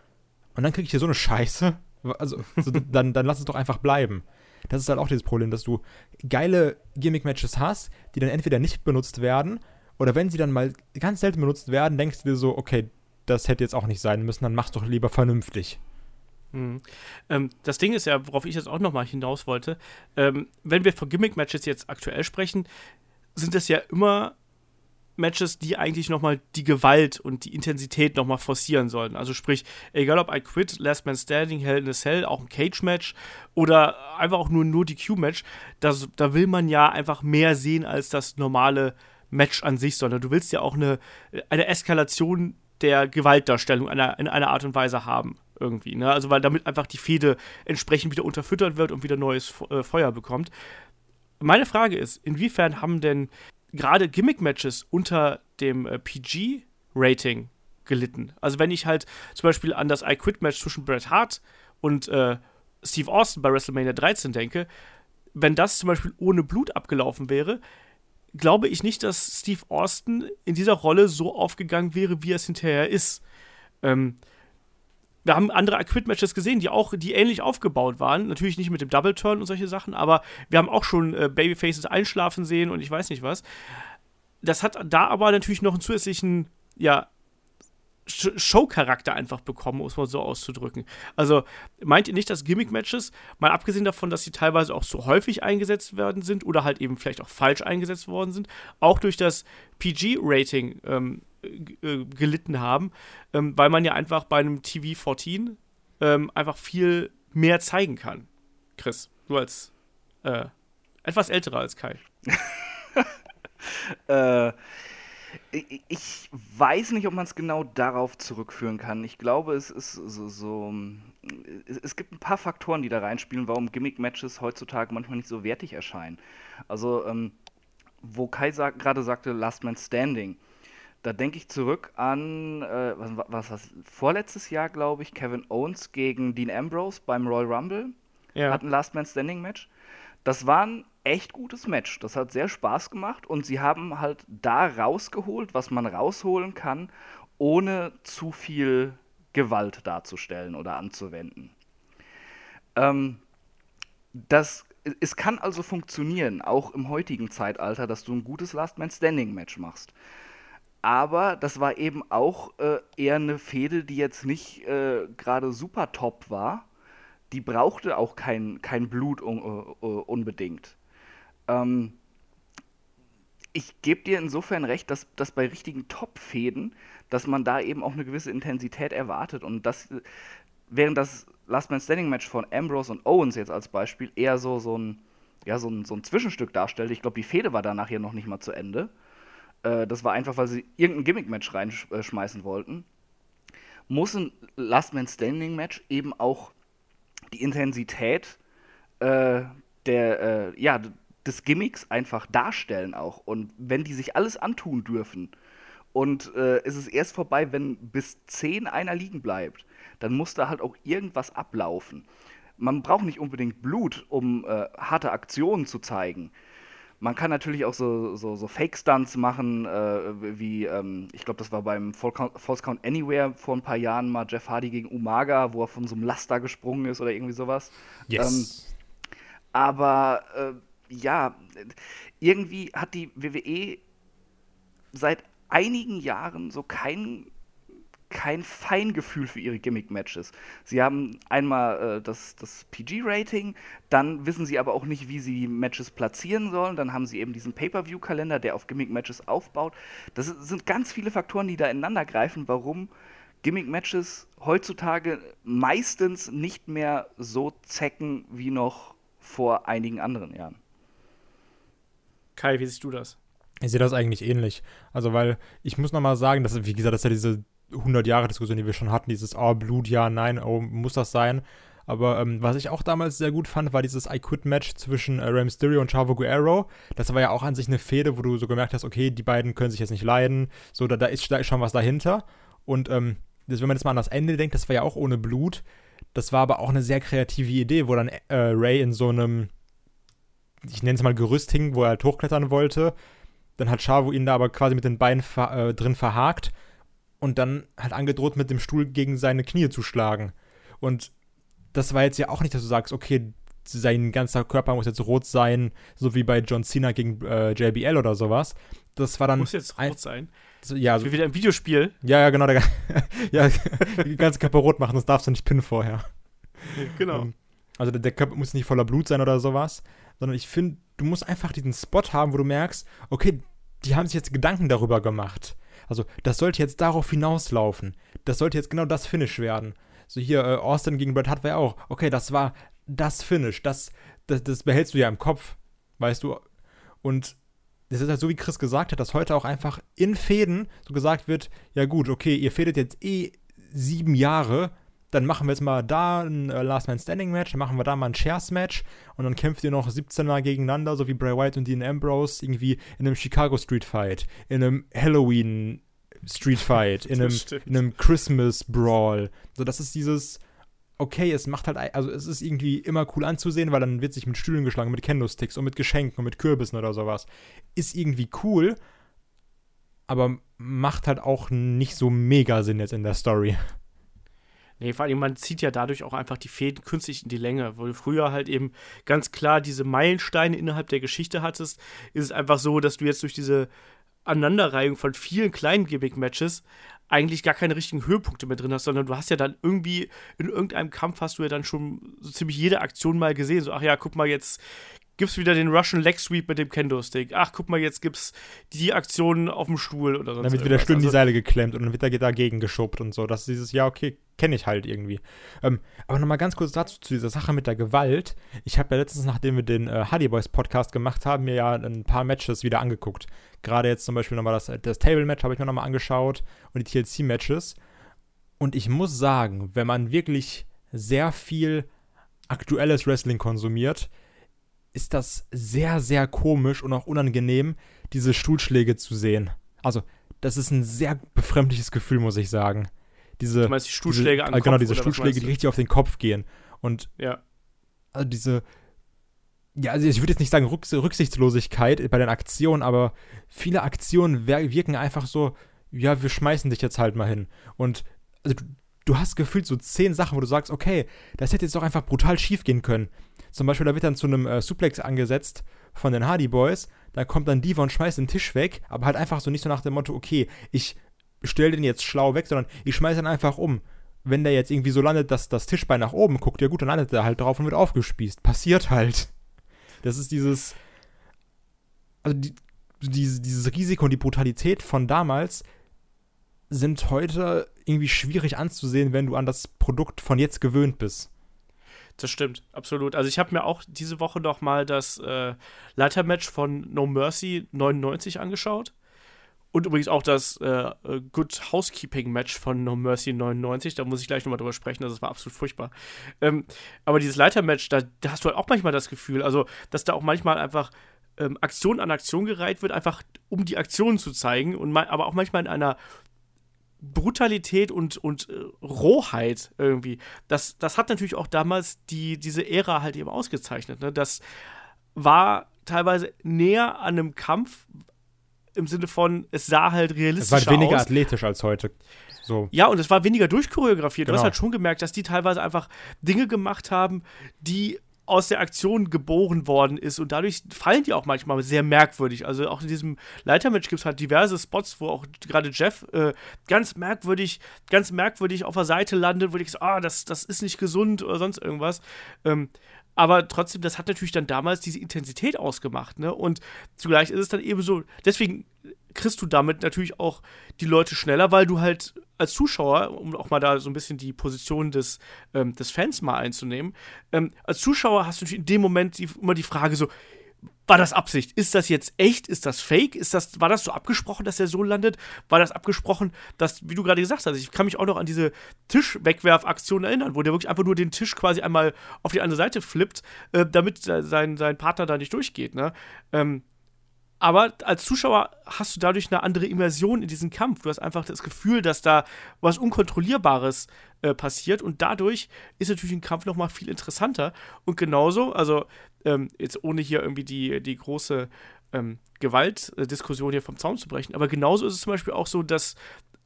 und dann kriege ich hier so eine Scheiße. Also, so, dann, dann lass es doch einfach bleiben. Das ist halt auch dieses Problem, dass du geile Gimmick-Matches hast, die dann entweder nicht benutzt werden oder wenn sie dann mal ganz selten benutzt werden, denkst du dir so, okay, das hätte jetzt auch nicht sein müssen, dann mach's doch lieber vernünftig. Mhm. Ähm, das Ding ist ja, worauf ich jetzt auch nochmal hinaus wollte, ähm, wenn wir von Gimmick-Matches jetzt aktuell sprechen, sind es ja immer Matches, die eigentlich nochmal die Gewalt und die Intensität nochmal forcieren sollten. Also sprich, egal ob I Quit, Last Man Standing, Hell in a Cell, auch ein Cage-Match oder einfach auch nur, nur die Q-Match, da will man ja einfach mehr sehen als das normale Match an sich, sondern du willst ja auch eine, eine Eskalation der Gewaltdarstellung in einer, in einer Art und Weise haben irgendwie. Ne? Also weil damit einfach die Fehde entsprechend wieder unterfüttert wird und wieder neues äh, Feuer bekommt. Meine Frage ist, inwiefern haben denn gerade Gimmick-Matches unter dem äh, PG-Rating gelitten? Also wenn ich halt zum Beispiel an das I Quit-Match zwischen Bret Hart und äh, Steve Austin bei WrestleMania 13 denke, wenn das zum Beispiel ohne Blut abgelaufen wäre, glaube ich nicht, dass Steve Austin in dieser Rolle so aufgegangen wäre, wie er es hinterher ist. Ähm, wir haben andere Acquit-Matches gesehen, die auch, die ähnlich aufgebaut waren. Natürlich nicht mit dem Double Turn und solche Sachen, aber wir haben auch schon äh, Babyfaces einschlafen sehen und ich weiß nicht was. Das hat da aber natürlich noch einen zusätzlichen, ja, Show-Charakter einfach bekommen, um es mal so auszudrücken. Also meint ihr nicht, dass Gimmick-Matches, mal abgesehen davon, dass sie teilweise auch so häufig eingesetzt werden sind oder halt eben vielleicht auch falsch eingesetzt worden sind, auch durch das PG-Rating ähm, äh, gelitten haben, ähm, weil man ja einfach bei einem TV 14 ähm, einfach viel mehr zeigen kann. Chris, du als äh, etwas älterer als Kai. äh, ich weiß nicht, ob man es genau darauf zurückführen kann. Ich glaube, es ist so, so es, es, gibt ein paar Faktoren, die da reinspielen, warum Gimmick-Matches heutzutage manchmal nicht so wertig erscheinen. Also, ähm, wo Kai sag, gerade sagte, Last Man Standing, da denke ich zurück an, äh, was, was, was, vorletztes Jahr, glaube ich, Kevin Owens gegen Dean Ambrose beim Royal Rumble. Ja. Hat ein Last Man Standing Match. Das war ein echt gutes Match. Das hat sehr Spaß gemacht und sie haben halt da rausgeholt, was man rausholen kann, ohne zu viel Gewalt darzustellen oder anzuwenden. Ähm, das, es kann also funktionieren, auch im heutigen Zeitalter, dass du ein gutes Last Man Standing Match machst. Aber das war eben auch äh, eher eine Fehde, die jetzt nicht äh, gerade super top war die brauchte auch kein, kein Blut un, uh, unbedingt. Ähm, ich gebe dir insofern recht, dass, dass bei richtigen Top-Fäden, dass man da eben auch eine gewisse Intensität erwartet. Und das, während das Last Man Standing Match von Ambrose und Owens jetzt als Beispiel eher so, so, ein, ja, so, ein, so ein Zwischenstück darstellt, ich glaube, die Fehde war danach ja noch nicht mal zu Ende. Äh, das war einfach, weil sie irgendein Gimmick-Match reinschmeißen wollten. Muss ein Last Man Standing Match eben auch die Intensität äh, der, äh, ja, des Gimmicks einfach darstellen auch. Und wenn die sich alles antun dürfen und äh, es ist erst vorbei, wenn bis 10 einer liegen bleibt, dann muss da halt auch irgendwas ablaufen. Man braucht nicht unbedingt Blut, um äh, harte Aktionen zu zeigen. Man kann natürlich auch so, so, so Fake-Stunts machen, äh, wie, ähm, ich glaube, das war beim False Count Anywhere vor ein paar Jahren mal Jeff Hardy gegen Umaga, wo er von so einem Laster gesprungen ist oder irgendwie sowas. Yes. Ähm, aber äh, ja, irgendwie hat die WWE seit einigen Jahren so keinen kein Feingefühl für ihre Gimmick-Matches. Sie haben einmal äh, das, das PG-Rating, dann wissen sie aber auch nicht, wie sie Matches platzieren sollen. Dann haben sie eben diesen Pay-Per-View-Kalender, der auf Gimmick-Matches aufbaut. Das sind ganz viele Faktoren, die da ineinander greifen, warum Gimmick-Matches heutzutage meistens nicht mehr so zecken wie noch vor einigen anderen Jahren. Kai, wie siehst du das? Ich sehe das eigentlich ähnlich. Also, weil ich muss nochmal sagen, dass, wie gesagt, das ist ja diese 100 Jahre Diskussion, die wir schon hatten, dieses oh, Blut, ja, nein, oh, muss das sein? Aber ähm, was ich auch damals sehr gut fand, war dieses I Quit Match zwischen äh, Rey Mysterio und Chavo Guerrero. Das war ja auch an sich eine Fehde, wo du so gemerkt hast, okay, die beiden können sich jetzt nicht leiden. So, da, da, ist, da ist schon was dahinter. Und ähm, das, wenn man jetzt mal an das Ende denkt, das war ja auch ohne Blut. Das war aber auch eine sehr kreative Idee, wo dann äh, Ray in so einem, ich nenne es mal Gerüst hing, wo er halt hochklettern wollte. Dann hat Chavo ihn da aber quasi mit den Beinen ver äh, drin verhakt und dann halt angedroht, mit dem Stuhl gegen seine Knie zu schlagen. Und das war jetzt ja auch nicht, dass du sagst, okay, sein ganzer Körper muss jetzt rot sein, so wie bei John Cena gegen äh, JBL oder sowas. Das war dann. Muss jetzt rot sein. So, ja, so, wie wieder im Videospiel. Ja, ja, genau. Der, ja, die ganze Körper rot machen, das darfst du nicht pinnen vorher. Genau. Ähm, also der, der Körper muss nicht voller Blut sein oder sowas, sondern ich finde, du musst einfach diesen Spot haben, wo du merkst, okay, die haben sich jetzt Gedanken darüber gemacht. Also, das sollte jetzt darauf hinauslaufen. Das sollte jetzt genau das Finish werden. So hier, äh, Austin gegen Bret Hart war ja auch, okay, das war das Finish, das, das, das behältst du ja im Kopf, weißt du. Und es ist halt so, wie Chris gesagt hat, dass heute auch einfach in Fäden so gesagt wird, ja gut, okay, ihr fädet jetzt eh sieben Jahre, dann machen wir jetzt mal da ein äh, Last Man Standing Match, dann machen wir da mal ein Shares Match und dann kämpft ihr noch 17 Mal gegeneinander, so wie Bray Wyatt und Dean Ambrose, irgendwie in einem Chicago Street Fight, in einem Halloween Street Fight, in einem, in einem Christmas Brawl. So, das ist dieses, okay, es macht halt, also es ist irgendwie immer cool anzusehen, weil dann wird sich mit Stühlen geschlagen, mit Kendo-Sticks und mit Geschenken und mit Kürbissen oder sowas. Ist irgendwie cool, aber macht halt auch nicht so mega Sinn jetzt in der Story. Nee, vor allem, man zieht ja dadurch auch einfach die Fäden künstlich in die Länge. Wo du früher halt eben ganz klar diese Meilensteine innerhalb der Geschichte hattest, ist es einfach so, dass du jetzt durch diese Aneinanderreihung von vielen kleinen Gimmick-Matches eigentlich gar keine richtigen Höhepunkte mehr drin hast, sondern du hast ja dann irgendwie in irgendeinem Kampf hast du ja dann schon so ziemlich jede Aktion mal gesehen. So, ach ja, guck mal, jetzt gibt's wieder den Russian Leg Sweep mit dem Kendo-Stick. Ach, guck mal, jetzt gibt's die Aktion auf dem Stuhl oder so. Dann wird wieder schön also, die Seile geklemmt und dann wird er dagegen geschubbt und so. Das ist dieses, ja, okay, kenne ich halt irgendwie. Ähm, aber nochmal ganz kurz dazu, zu dieser Sache mit der Gewalt. Ich habe ja letztens, nachdem wir den äh, Hardy Boys Podcast gemacht haben, mir ja ein paar Matches wieder angeguckt. Gerade jetzt zum Beispiel nochmal das, das Table-Match habe ich mir nochmal angeschaut und die TLC-Matches. Und ich muss sagen, wenn man wirklich sehr viel aktuelles Wrestling konsumiert, ist das sehr, sehr komisch und auch unangenehm, diese Stuhlschläge zu sehen. Also, das ist ein sehr befremdliches Gefühl, muss ich sagen. Diese, du meinst die Stuhlschläge diese, an Genau, diese Stuhlschläge, die richtig auf den Kopf gehen. Und ja. also diese, ja, also ich würde jetzt nicht sagen Rücks Rücksichtslosigkeit bei den Aktionen, aber viele Aktionen wirken einfach so, ja, wir schmeißen dich jetzt halt mal hin. Und also, du, du hast gefühlt so zehn Sachen, wo du sagst, okay, das hätte jetzt doch einfach brutal schief gehen können. Zum Beispiel, da wird dann zu einem äh, Suplex angesetzt von den Hardy Boys. Da kommt dann Diva und schmeißt den Tisch weg, aber halt einfach so nicht so nach dem Motto, okay, ich stelle den jetzt schlau weg, sondern ich schmeiße ihn einfach um. Wenn der jetzt irgendwie so landet, dass das Tischbein nach oben guckt, ja gut, dann landet er halt drauf und wird aufgespießt. Passiert halt. Das ist dieses. Also die, dieses, dieses Risiko und die Brutalität von damals sind heute irgendwie schwierig anzusehen, wenn du an das Produkt von jetzt gewöhnt bist. Das stimmt, absolut. Also ich habe mir auch diese Woche noch mal das äh, Leitermatch von No Mercy 99 angeschaut. Und übrigens auch das äh, äh Good Housekeeping Match von No Mercy 99. Da muss ich gleich nochmal drüber sprechen. Das war absolut furchtbar. Ähm, aber dieses Leitermatch, da, da hast du halt auch manchmal das Gefühl, also, dass da auch manchmal einfach ähm, Aktion an Aktion gereiht wird, einfach um die Aktion zu zeigen. Und aber auch manchmal in einer Brutalität und, und äh, Rohheit irgendwie. Das, das hat natürlich auch damals die, diese Ära halt eben ausgezeichnet. Ne? Das war teilweise näher an einem Kampf im Sinne von, es sah halt realistisch aus. Es war weniger aus. athletisch als heute. So. Ja, und es war weniger durchchoreografiert. Genau. Du hast halt schon gemerkt, dass die teilweise einfach Dinge gemacht haben, die aus der Aktion geboren worden ist und dadurch fallen die auch manchmal sehr merkwürdig. Also auch in diesem Leitermatch gibt es halt diverse Spots, wo auch gerade Jeff äh, ganz merkwürdig, ganz merkwürdig auf der Seite landet, wo ich so, ah, das, das ist nicht gesund oder sonst irgendwas. Ähm, aber trotzdem, das hat natürlich dann damals diese Intensität ausgemacht, ne? Und zugleich ist es dann eben so, deswegen kriegst du damit natürlich auch die Leute schneller, weil du halt als Zuschauer, um auch mal da so ein bisschen die Position des, ähm, des Fans mal einzunehmen, ähm, als Zuschauer hast du in dem Moment die, immer die Frage so, war das Absicht? Ist das jetzt echt? Ist das fake? Ist das, war das so abgesprochen, dass er so landet? War das abgesprochen, dass, wie du gerade gesagt hast, ich kann mich auch noch an diese Tischwegwerfaktion erinnern, wo der wirklich einfach nur den Tisch quasi einmal auf die andere Seite flippt, äh, damit sein, sein Partner da nicht durchgeht. Ne? Ähm, aber als Zuschauer hast du dadurch eine andere Immersion in diesen Kampf. Du hast einfach das Gefühl, dass da was Unkontrollierbares äh, passiert und dadurch ist natürlich ein Kampf noch mal viel interessanter. Und genauso, also ähm, jetzt ohne hier irgendwie die, die große ähm, Gewaltdiskussion hier vom Zaun zu brechen, aber genauso ist es zum Beispiel auch so, dass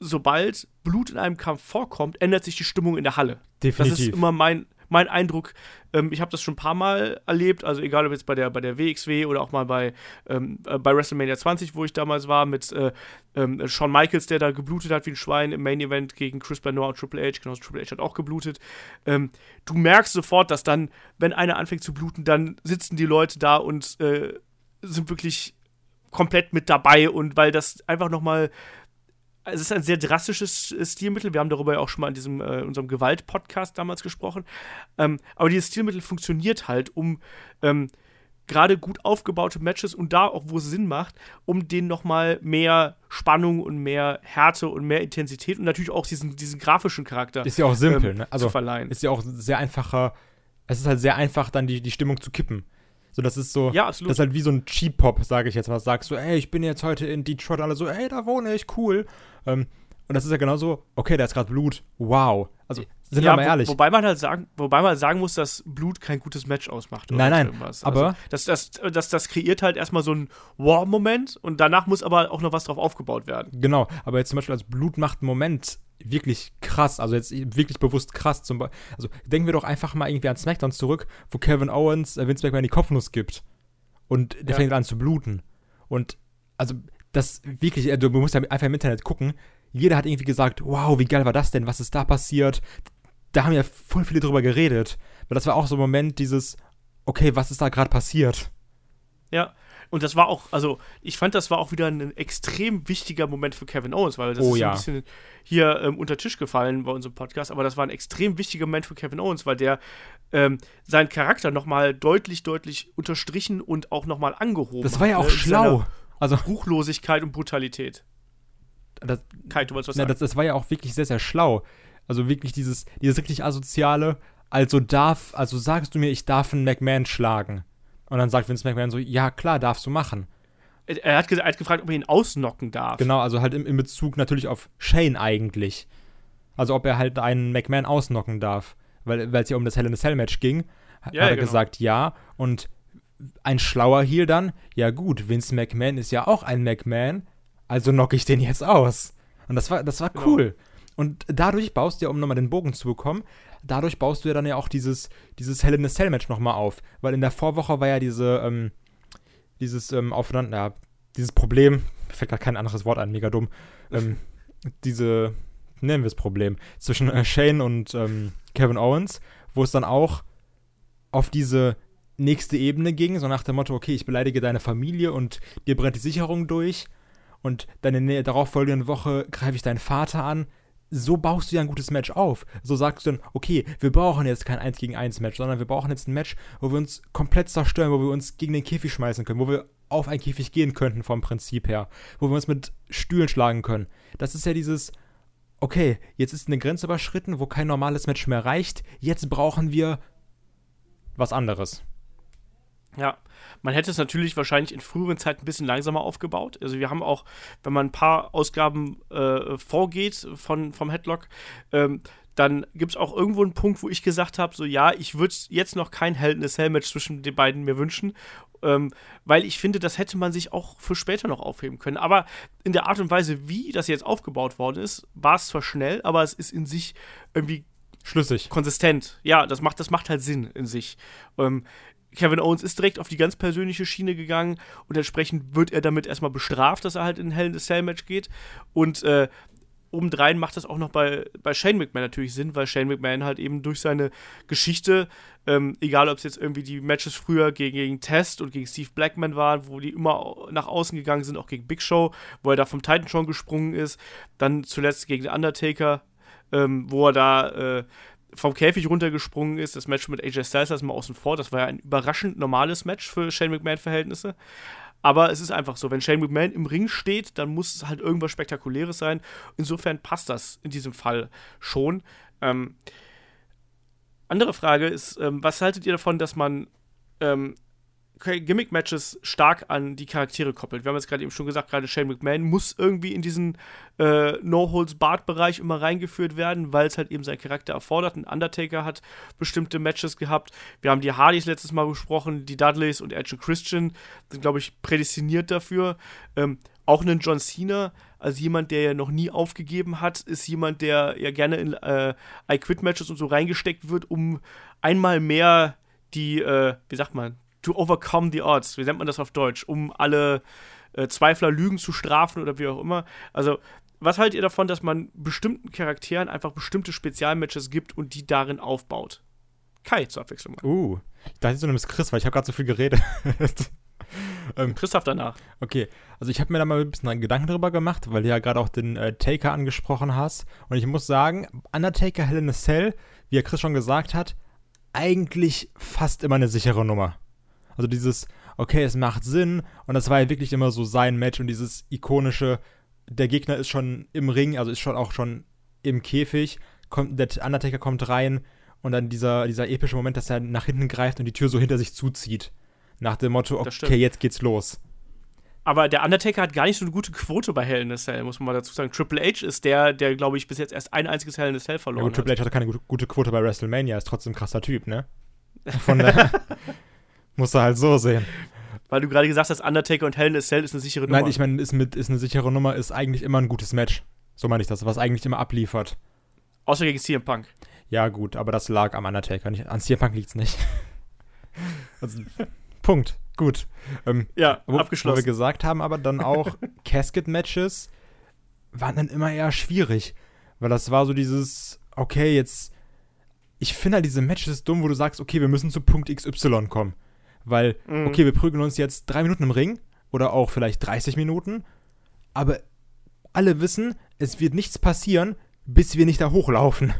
sobald Blut in einem Kampf vorkommt, ändert sich die Stimmung in der Halle. Definitiv. Das ist immer mein, mein Eindruck, ähm, ich habe das schon ein paar Mal erlebt, also egal ob jetzt bei der, bei der WXW oder auch mal bei, ähm, äh, bei WrestleMania 20, wo ich damals war, mit äh, äh, Shawn Michaels, der da geblutet hat wie ein Schwein im Main Event gegen Chris Benoit und Triple H, genauso Triple H hat auch geblutet. Ähm, du merkst sofort, dass dann, wenn einer anfängt zu bluten, dann sitzen die Leute da und äh, sind wirklich komplett mit dabei und weil das einfach nochmal es ist ein sehr drastisches Stilmittel. Wir haben darüber ja auch schon mal in diesem äh, unserem Gewalt-Podcast damals gesprochen. Ähm, aber dieses Stilmittel funktioniert halt, um ähm, gerade gut aufgebaute Matches und da auch, wo es Sinn macht, um denen nochmal mehr Spannung und mehr Härte und mehr Intensität und natürlich auch diesen, diesen grafischen Charakter ist ja auch simpel, ähm, ne? also zu verleihen. Ist ja auch sehr einfacher, es ist halt sehr einfach, dann die, die Stimmung zu kippen. So, das ist so, ja, absolut. das ist halt wie so ein Cheap-Pop, sage ich jetzt mal. Sagst so, ey, ich bin jetzt heute in Detroit, alle so, ey, da wohne ich, cool. Ähm, und das ist ja genauso, okay, da ist gerade Blut, wow. Also, sind ja, wir mal ehrlich. Wo, wobei man halt sagen, wobei man sagen muss, dass Blut kein gutes Match ausmacht. Nein, nein, irgendwas. aber- Also, das, das, das, das kreiert halt erstmal so einen War-Moment und danach muss aber auch noch was drauf aufgebaut werden. Genau, aber jetzt zum Beispiel als Blut macht einen Moment wirklich krass, also jetzt wirklich bewusst krass. Zum also denken wir doch einfach mal irgendwie an SmackDown zurück, wo Kevin Owens äh, Vince McMahon die Kopfnuss gibt und der Ja. fängt an zu bluten. Und also das wirklich, äh, du musst ja einfach im Internet gucken. Jeder hat irgendwie gesagt, wow, wie geil war das denn? Was ist da passiert? Da haben ja voll viele drüber geredet. Weil das war auch so ein Moment dieses, okay, was ist da gerade passiert? Ja. Und das war auch, also ich fand, das war auch wieder ein extrem wichtiger Moment für Kevin Owens, weil das Oh ist ja. ein bisschen hier ähm, unter Tisch gefallen bei unserem Podcast, aber das war ein extrem wichtiger Moment für Kevin Owens, weil der ähm, seinen Charakter nochmal deutlich, deutlich unterstrichen und auch nochmal angehoben Das war ja hat, auch ne, in schlau. Also, Ruchlosigkeit und Brutalität. das, Kai, du wolltest was Na, sagen? das, das war ja auch wirklich sehr, sehr schlau. Also wirklich dieses, dieses richtig asoziale, also darf, also sagst du mir, ich darf einen McMahon schlagen. Und dann sagt Vince McMahon so, ja klar, darfst du machen. er, hat, er hat gefragt, ob er ihn ausnocken darf. Genau, also halt in, in Bezug natürlich auf Shane eigentlich. Also ob er halt einen McMahon ausnocken darf. Weil es ja um das Hell in a Cell Match ging, Ja, hat er genau. gesagt ja. Und ein schlauer Heel dann, ja gut, Vince McMahon ist ja auch ein McMahon, also knocke ich den jetzt aus. Und das war, das war Genau. cool. Und dadurch baust du ja, um nochmal den Bogen zu bekommen, dadurch baust du ja dann ja auch dieses, dieses Hell in a Cell Match nochmal auf. Weil in der Vorwoche war ja diese, ähm, dieses ähm, Aufeinander, ja, dieses Problem, fällt gerade kein anderes Wort ein, mega dumm, ähm, diese, nennen wir es Problem, zwischen äh, Shane und ähm, Kevin Owens, wo es dann auch auf diese nächste Ebene ging, so nach dem Motto, okay, ich beleidige deine Familie und dir brennt die Sicherung durch und dann in der darauffolgenden Woche greife ich deinen Vater an. So baust du ja ein gutes Match auf. So sagst du dann, okay, wir brauchen jetzt kein 1 gegen 1 Match, sondern wir brauchen jetzt ein Match, wo wir uns komplett zerstören, wo wir uns gegen den Käfig schmeißen können, wo wir auf einen Käfig gehen könnten vom Prinzip her, wo wir uns mit Stühlen schlagen können. Das ist ja dieses, okay, jetzt ist eine Grenze überschritten, wo kein normales Match mehr reicht, jetzt brauchen wir was anderes. Ja, man hätte es natürlich wahrscheinlich in früheren Zeiten ein bisschen langsamer aufgebaut. Also wir haben auch, wenn man ein paar Ausgaben äh, vorgeht von, vom Headlock, ähm, dann gibt es auch irgendwo einen Punkt, wo ich gesagt habe, so ja, ich würde jetzt noch kein Hell in a Cell Match zwischen den beiden mir wünschen, ähm, weil ich finde, das hätte man sich auch für später noch aufheben können. Aber in der Art und Weise, wie das jetzt aufgebaut worden ist, war es zwar schnell, aber es ist in sich irgendwie Schlüssig. konsistent. Ja, das macht, das macht halt Sinn in sich. Ähm, Kevin Owens ist direkt auf die ganz persönliche Schiene gegangen und entsprechend wird er damit erstmal bestraft, dass er halt in Hell in a Cell Match geht. Und äh, obendrein macht das auch noch bei, bei Shane McMahon natürlich Sinn, weil Shane McMahon halt eben durch seine Geschichte, ähm, egal ob es jetzt irgendwie die Matches früher gegen, gegen Test und gegen Steve Blackman waren, wo die immer nach außen gegangen sind, auch gegen Big Show, wo er da vom Titan schon gesprungen ist, dann zuletzt gegen Undertaker, ähm, wo er da äh, vom Käfig runtergesprungen ist. Das Match mit AJ Styles lassen wir außen vor. Das war ja ein überraschend normales Match für Shane McMahon-Verhältnisse. Aber es ist einfach so, wenn Shane McMahon im Ring steht, dann muss es halt irgendwas Spektakuläres sein. Insofern passt das in diesem Fall schon. Ähm, andere Frage ist, ähm, was haltet ihr davon, dass man ähm, Gimmick-Matches stark an die Charaktere koppelt? Wir haben jetzt gerade eben schon gesagt, gerade Shane McMahon muss irgendwie in diesen äh, No-Holds-Barred-Bereich immer reingeführt werden, weil es halt eben sein Charakter erfordert. Ein Undertaker hat bestimmte Matches gehabt. Wir haben die Hardys letztes Mal besprochen, die Dudleys und Edge Christian sind, glaube ich, prädestiniert dafür. Ähm, auch einen John Cena, als jemand, der ja noch nie aufgegeben hat, ist jemand, der ja gerne in äh, I-Quit-Matches und so reingesteckt wird, um einmal mehr die, äh, wie sagt man, to overcome the odds, wie nennt man das auf Deutsch, um alle äh, Zweifler Lügen zu strafen oder wie auch immer. Also, was haltet ihr davon, dass man bestimmten Charakteren einfach bestimmte Spezialmatches gibt und die darin aufbaut? Kai, zur Abwechslung mal. Uh, da ist so eine Miss Chris, weil ich habe gerade so viel geredet. Ähm, Christoph danach. Okay, also ich habe mir da mal ein bisschen Gedanken drüber gemacht, weil du ja gerade auch den äh, Taker angesprochen hast. Und ich muss sagen, Undertaker Hell in a Cell, wie ja Chris schon gesagt hat, eigentlich fast immer eine sichere Nummer. Also dieses, okay, es macht Sinn. Und das war ja wirklich immer so sein Match und dieses ikonische, der Gegner ist schon im Ring, also ist schon auch schon im Käfig, kommt, der Undertaker kommt rein und dann dieser, dieser epische Moment, dass er nach hinten greift und die Tür so hinter sich zuzieht. Nach dem Motto, okay, jetzt geht's los. Aber der Undertaker hat gar nicht so eine gute Quote bei Hell in a Cell, muss man mal dazu sagen. Triple H ist der, der, glaube ich, bis jetzt erst ein einziges Hell in a Cell verloren ja, gut, Triple H hatte keine gute, gute Quote bei WrestleMania, ist trotzdem ein krasser Typ, ne? Von daher musst du halt so sehen. Weil du gerade gesagt hast, Undertaker und Hell in a Cell ist eine sichere Nummer. Nein, ich meine, ist, ist eine sichere Nummer, ist eigentlich immer ein gutes Match. So meine ich das, was eigentlich immer abliefert. Außer gegen CM Punk. Ja, gut, aber das lag am Undertaker. Nicht, an CM Punk liegt es nicht. also, Punkt. Gut. Ähm, ja, wo, abgeschlossen. Wo wir gesagt haben, aber dann auch Casket-Matches waren dann immer eher schwierig. Weil das war so dieses, okay, jetzt. Ich finde halt diese Matches dumm, wo du sagst, okay, wir müssen zu Punkt XY kommen. Weil, mhm. okay, wir prügeln uns jetzt drei Minuten im Ring oder auch vielleicht 30 Minuten, aber alle wissen, es wird nichts passieren, bis wir nicht da hochlaufen.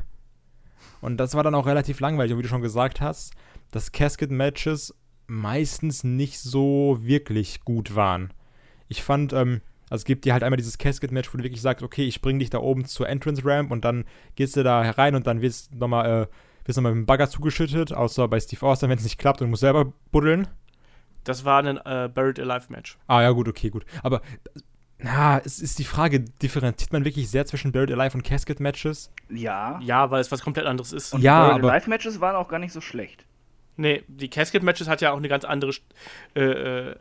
Und das war dann auch relativ langweilig. Und wie du schon gesagt hast, dass Casket-Matches meistens nicht so wirklich gut waren. Ich fand, ähm, also es gibt dir halt einmal dieses Casket-Match, wo du wirklich sagst, okay, ich bring dich da oben zur Entrance-Ramp und dann gehst du da herein und dann wirst du nochmal, äh, wirst nochmal mit dem Bagger zugeschüttet, außer bei Steve Austin, wenn es nicht klappt und du musst selber buddeln. Das war ein äh, Buried Alive Match. Ah ja, gut, okay, gut. Aber na, es ist die Frage, differenziert man wirklich sehr zwischen Buried Alive und Casket Matches? Ja. Ja, weil es was komplett anderes ist. Und ja, Buried Alive Matches waren auch gar nicht so schlecht. Nee, die Casket Matches hat ja auch eine ganz andere äh, äh,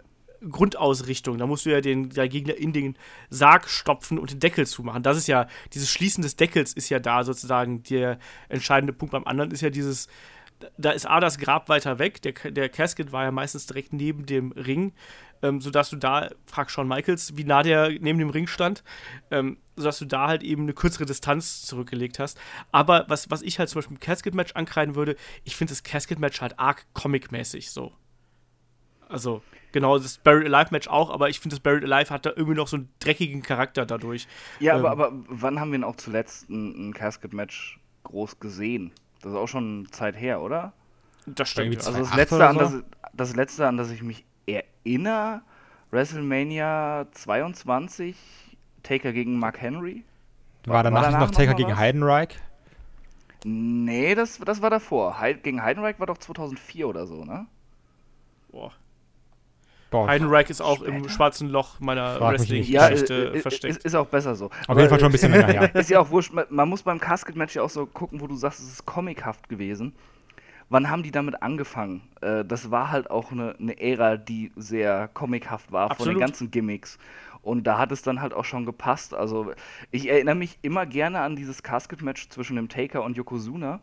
Grundausrichtung. Da musst du ja den der Gegner in den Sarg stopfen und den Deckel zumachen. Das ist ja, dieses Schließen des Deckels ist ja da sozusagen der entscheidende Punkt. Beim anderen ist ja dieses, da ist A das Grab weiter weg. Der, der Casket war ja meistens direkt neben dem Ring ähm, sodass du da, frag Shawn Michaels, wie nah der neben dem Ring stand, ähm, sodass du da halt eben eine kürzere Distanz zurückgelegt hast. Aber was, was ich halt zum Beispiel im Casket-Match ankreiden würde, ich finde das Casket-Match halt arg comic-mäßig so. Also, genau, das Buried Alive-Match auch, aber ich finde, das Buried Alive hat da irgendwie noch so einen dreckigen Charakter dadurch. Ja, ähm, aber, aber wann haben wir denn auch zuletzt ein, ein Casket-Match groß gesehen? Das ist auch schon Zeit her, oder? Das stimmt. Also das letzte, an das, das letzte, an das ich mich erinnere, WrestleMania 22, Taker gegen Mark Henry. War, danach, war danach noch Taker gegen Heidenreich? Nee, das, das war davor. Heid, gegen Heidenreich war doch 2004 oder so, ne? Boah. Boah. Heidenreich ist auch Später? im schwarzen Loch meiner Wrestling-Geschichte ja, versteckt. Ist, ist, auch besser so. Auf jeden Fall schon ein bisschen länger, ja. Ist ja auch wurscht. Man muss beim Casket-Match ja auch so gucken, wo du sagst, es ist comichaft gewesen wann haben die damit angefangen? Äh, das war halt auch eine, eine Ära, die sehr comichaft war Absolut. von den ganzen Gimmicks. Und da hat es dann halt auch schon gepasst. Also ich erinnere mich immer gerne an dieses Casket-Match zwischen dem Taker und Yokozuna.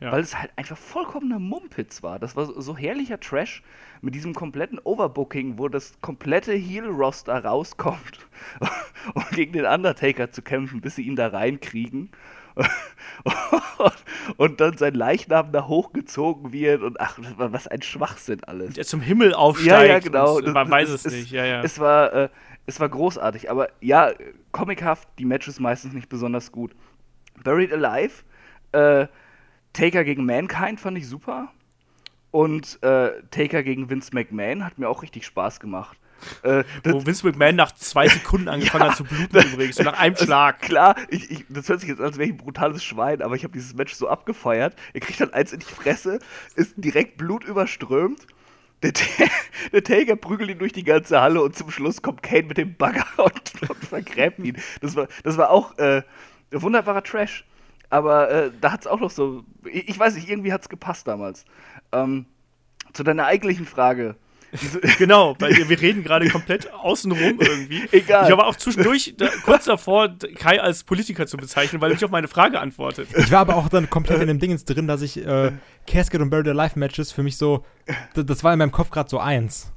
Ja. Weil es halt einfach vollkommener Mumpitz war. Das war so, herrlicher Trash mit diesem kompletten Overbooking, wo das komplette Heel-Roster rauskommt, um gegen den Undertaker zu kämpfen, bis sie ihn da reinkriegen. und dann sein Leichnam da hochgezogen wird und ach, was ein Schwachsinn alles. Der zum Himmel aufsteigt. Ja, ja, genau. Und, man weiß es, es nicht. Ja, ja. Es war, äh, es war großartig, aber ja, comichaft, die Matches meistens nicht besonders gut. Buried Alive, äh, Taker gegen Mankind fand ich super. Und äh, Taker gegen Vince McMahon hat mir auch richtig Spaß gemacht. Äh, Wo Vince McMahon nach zwei Sekunden angefangen ja, hat zu bluten übrigens, so nach einem Schlag. Klar, ich, ich, das hört sich jetzt an, als wäre ich ein brutales Schwein, aber ich habe dieses Match so abgefeiert. Er kriegt dann eins in die Fresse, ist direkt blutüberströmt. Der, der Taker prügelt ihn durch die ganze Halle und zum Schluss kommt Kane mit dem Bagger und, und vergräbt ihn. Das war, das war auch äh, wunderbarer Trash. Aber äh, da hat es auch noch so, ich, ich, weiß nicht, irgendwie hat es gepasst damals. Ähm, zu deiner eigentlichen Frage, genau, weil wir, wir reden gerade komplett außenrum irgendwie. Egal. Ich war auch zwischendurch da, kurz davor, Kai als Politiker zu bezeichnen, weil er nicht auf meine Frage antwortet. Ich war aber auch dann komplett in dem Dingens drin, dass ich äh, Casket und Buried Alive Matches für mich so, das, das war in meinem Kopf gerade so eins.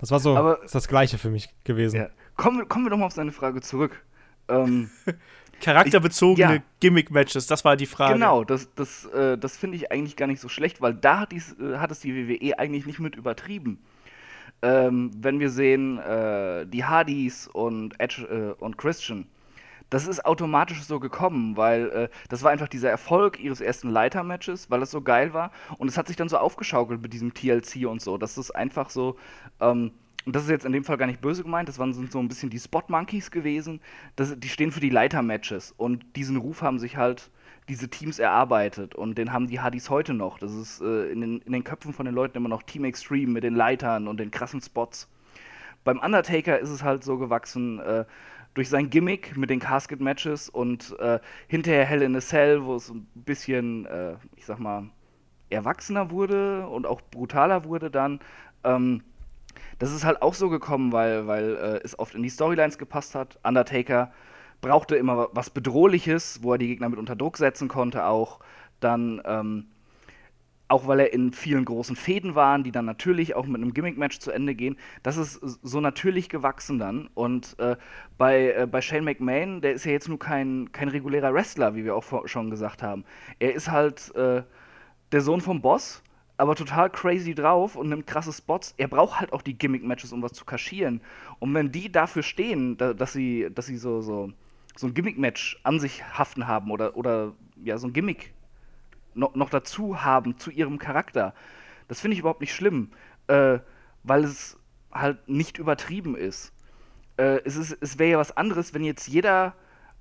Das war so aber, das Gleiche für mich gewesen. Ja. Kommen, kommen wir doch mal auf seine Frage zurück. Ähm, Charakterbezogene ja. Gimmick-Matches, das war die Frage. Genau, das, das, äh, das finde ich eigentlich gar nicht so schlecht, weil da hat, dies, äh, hat es die WWE eigentlich nicht mit übertrieben. ähm, wenn wir sehen, äh, die Hardys und Edge äh, und Christian, das ist automatisch so gekommen, weil äh, das war einfach dieser Erfolg ihres ersten Leiter-Matches, weil es so geil war. Und es hat sich dann so aufgeschaukelt mit diesem TLC und so. Das ist einfach so. Ähm, und das ist jetzt in dem Fall gar nicht böse gemeint, das waren sind so ein bisschen die Spot Monkeys gewesen. Das, die stehen für die Leiter-Matches. Und diesen Ruf haben sich halt diese Teams erarbeitet und den haben die Hardys heute noch. Das ist äh, in, den, in den Köpfen von den Leuten immer noch Team Extreme mit den Leitern und den krassen Spots. Beim Undertaker ist es halt so gewachsen, äh, durch sein Gimmick mit den Casket-Matches und äh, hinterher Hell in a Cell, wo es ein bisschen, äh, ich sag mal, erwachsener wurde und auch brutaler wurde dann. Ähm, das ist halt auch so gekommen, weil, weil äh, es oft in die Storylines gepasst hat. Undertaker brauchte immer was Bedrohliches, wo er die Gegner mit unter Druck setzen konnte auch. Dann ähm, auch weil er in vielen großen Fäden war, die dann natürlich auch mit einem Gimmick-Match zu Ende gehen. Das ist so natürlich gewachsen dann. Und äh, bei, äh, bei Shane McMahon, der ist ja jetzt nur kein, kein regulärer Wrestler, wie wir auch vor, schon gesagt haben. Er ist halt äh, der Sohn vom Boss, aber total crazy drauf und nimmt krasse Spots. Er braucht halt auch die Gimmick-Matches, um was zu kaschieren. Und wenn die dafür stehen, da, dass sie, dass sie so, so, so ein Gimmick-Match an sich haften haben oder, oder ja, so ein Gimmick noch, noch dazu haben zu ihrem Charakter. Das finde ich überhaupt nicht schlimm, äh, weil es halt nicht übertrieben ist. Äh, es es wäre ja was anderes, wenn jetzt jeder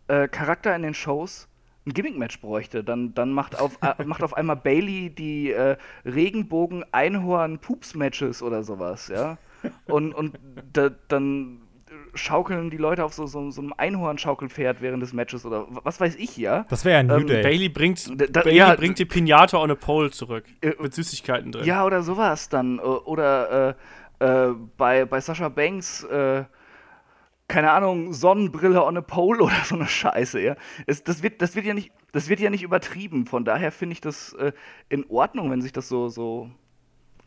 äh, Charakter in den Shows ein Gimmick-Match bräuchte. Dann, dann macht, auf, äh, macht auf einmal Bailey die äh, Regenbogen-Einhorn-Pups-Matches oder sowas, ja. Und, und da, dann schaukeln die Leute auf so, so, so einem Einhorn-Schaukelpferd während des Matches oder was weiß ich ja. Das wäre ja ein New ähm, Day. Bailey bringt, da, Bailey ja, bringt die Pinata on a Pole zurück äh, mit Süßigkeiten drin. Ja, oder sowas dann. Oder äh, äh, bei, bei Sascha Banks, äh, keine Ahnung, Sonnenbrille on a Pole oder so eine Scheiße, ja. Es, das, wird, das, wird ja nicht, das wird ja nicht übertrieben. Von daher finde ich das äh, in Ordnung, wenn sich das so, so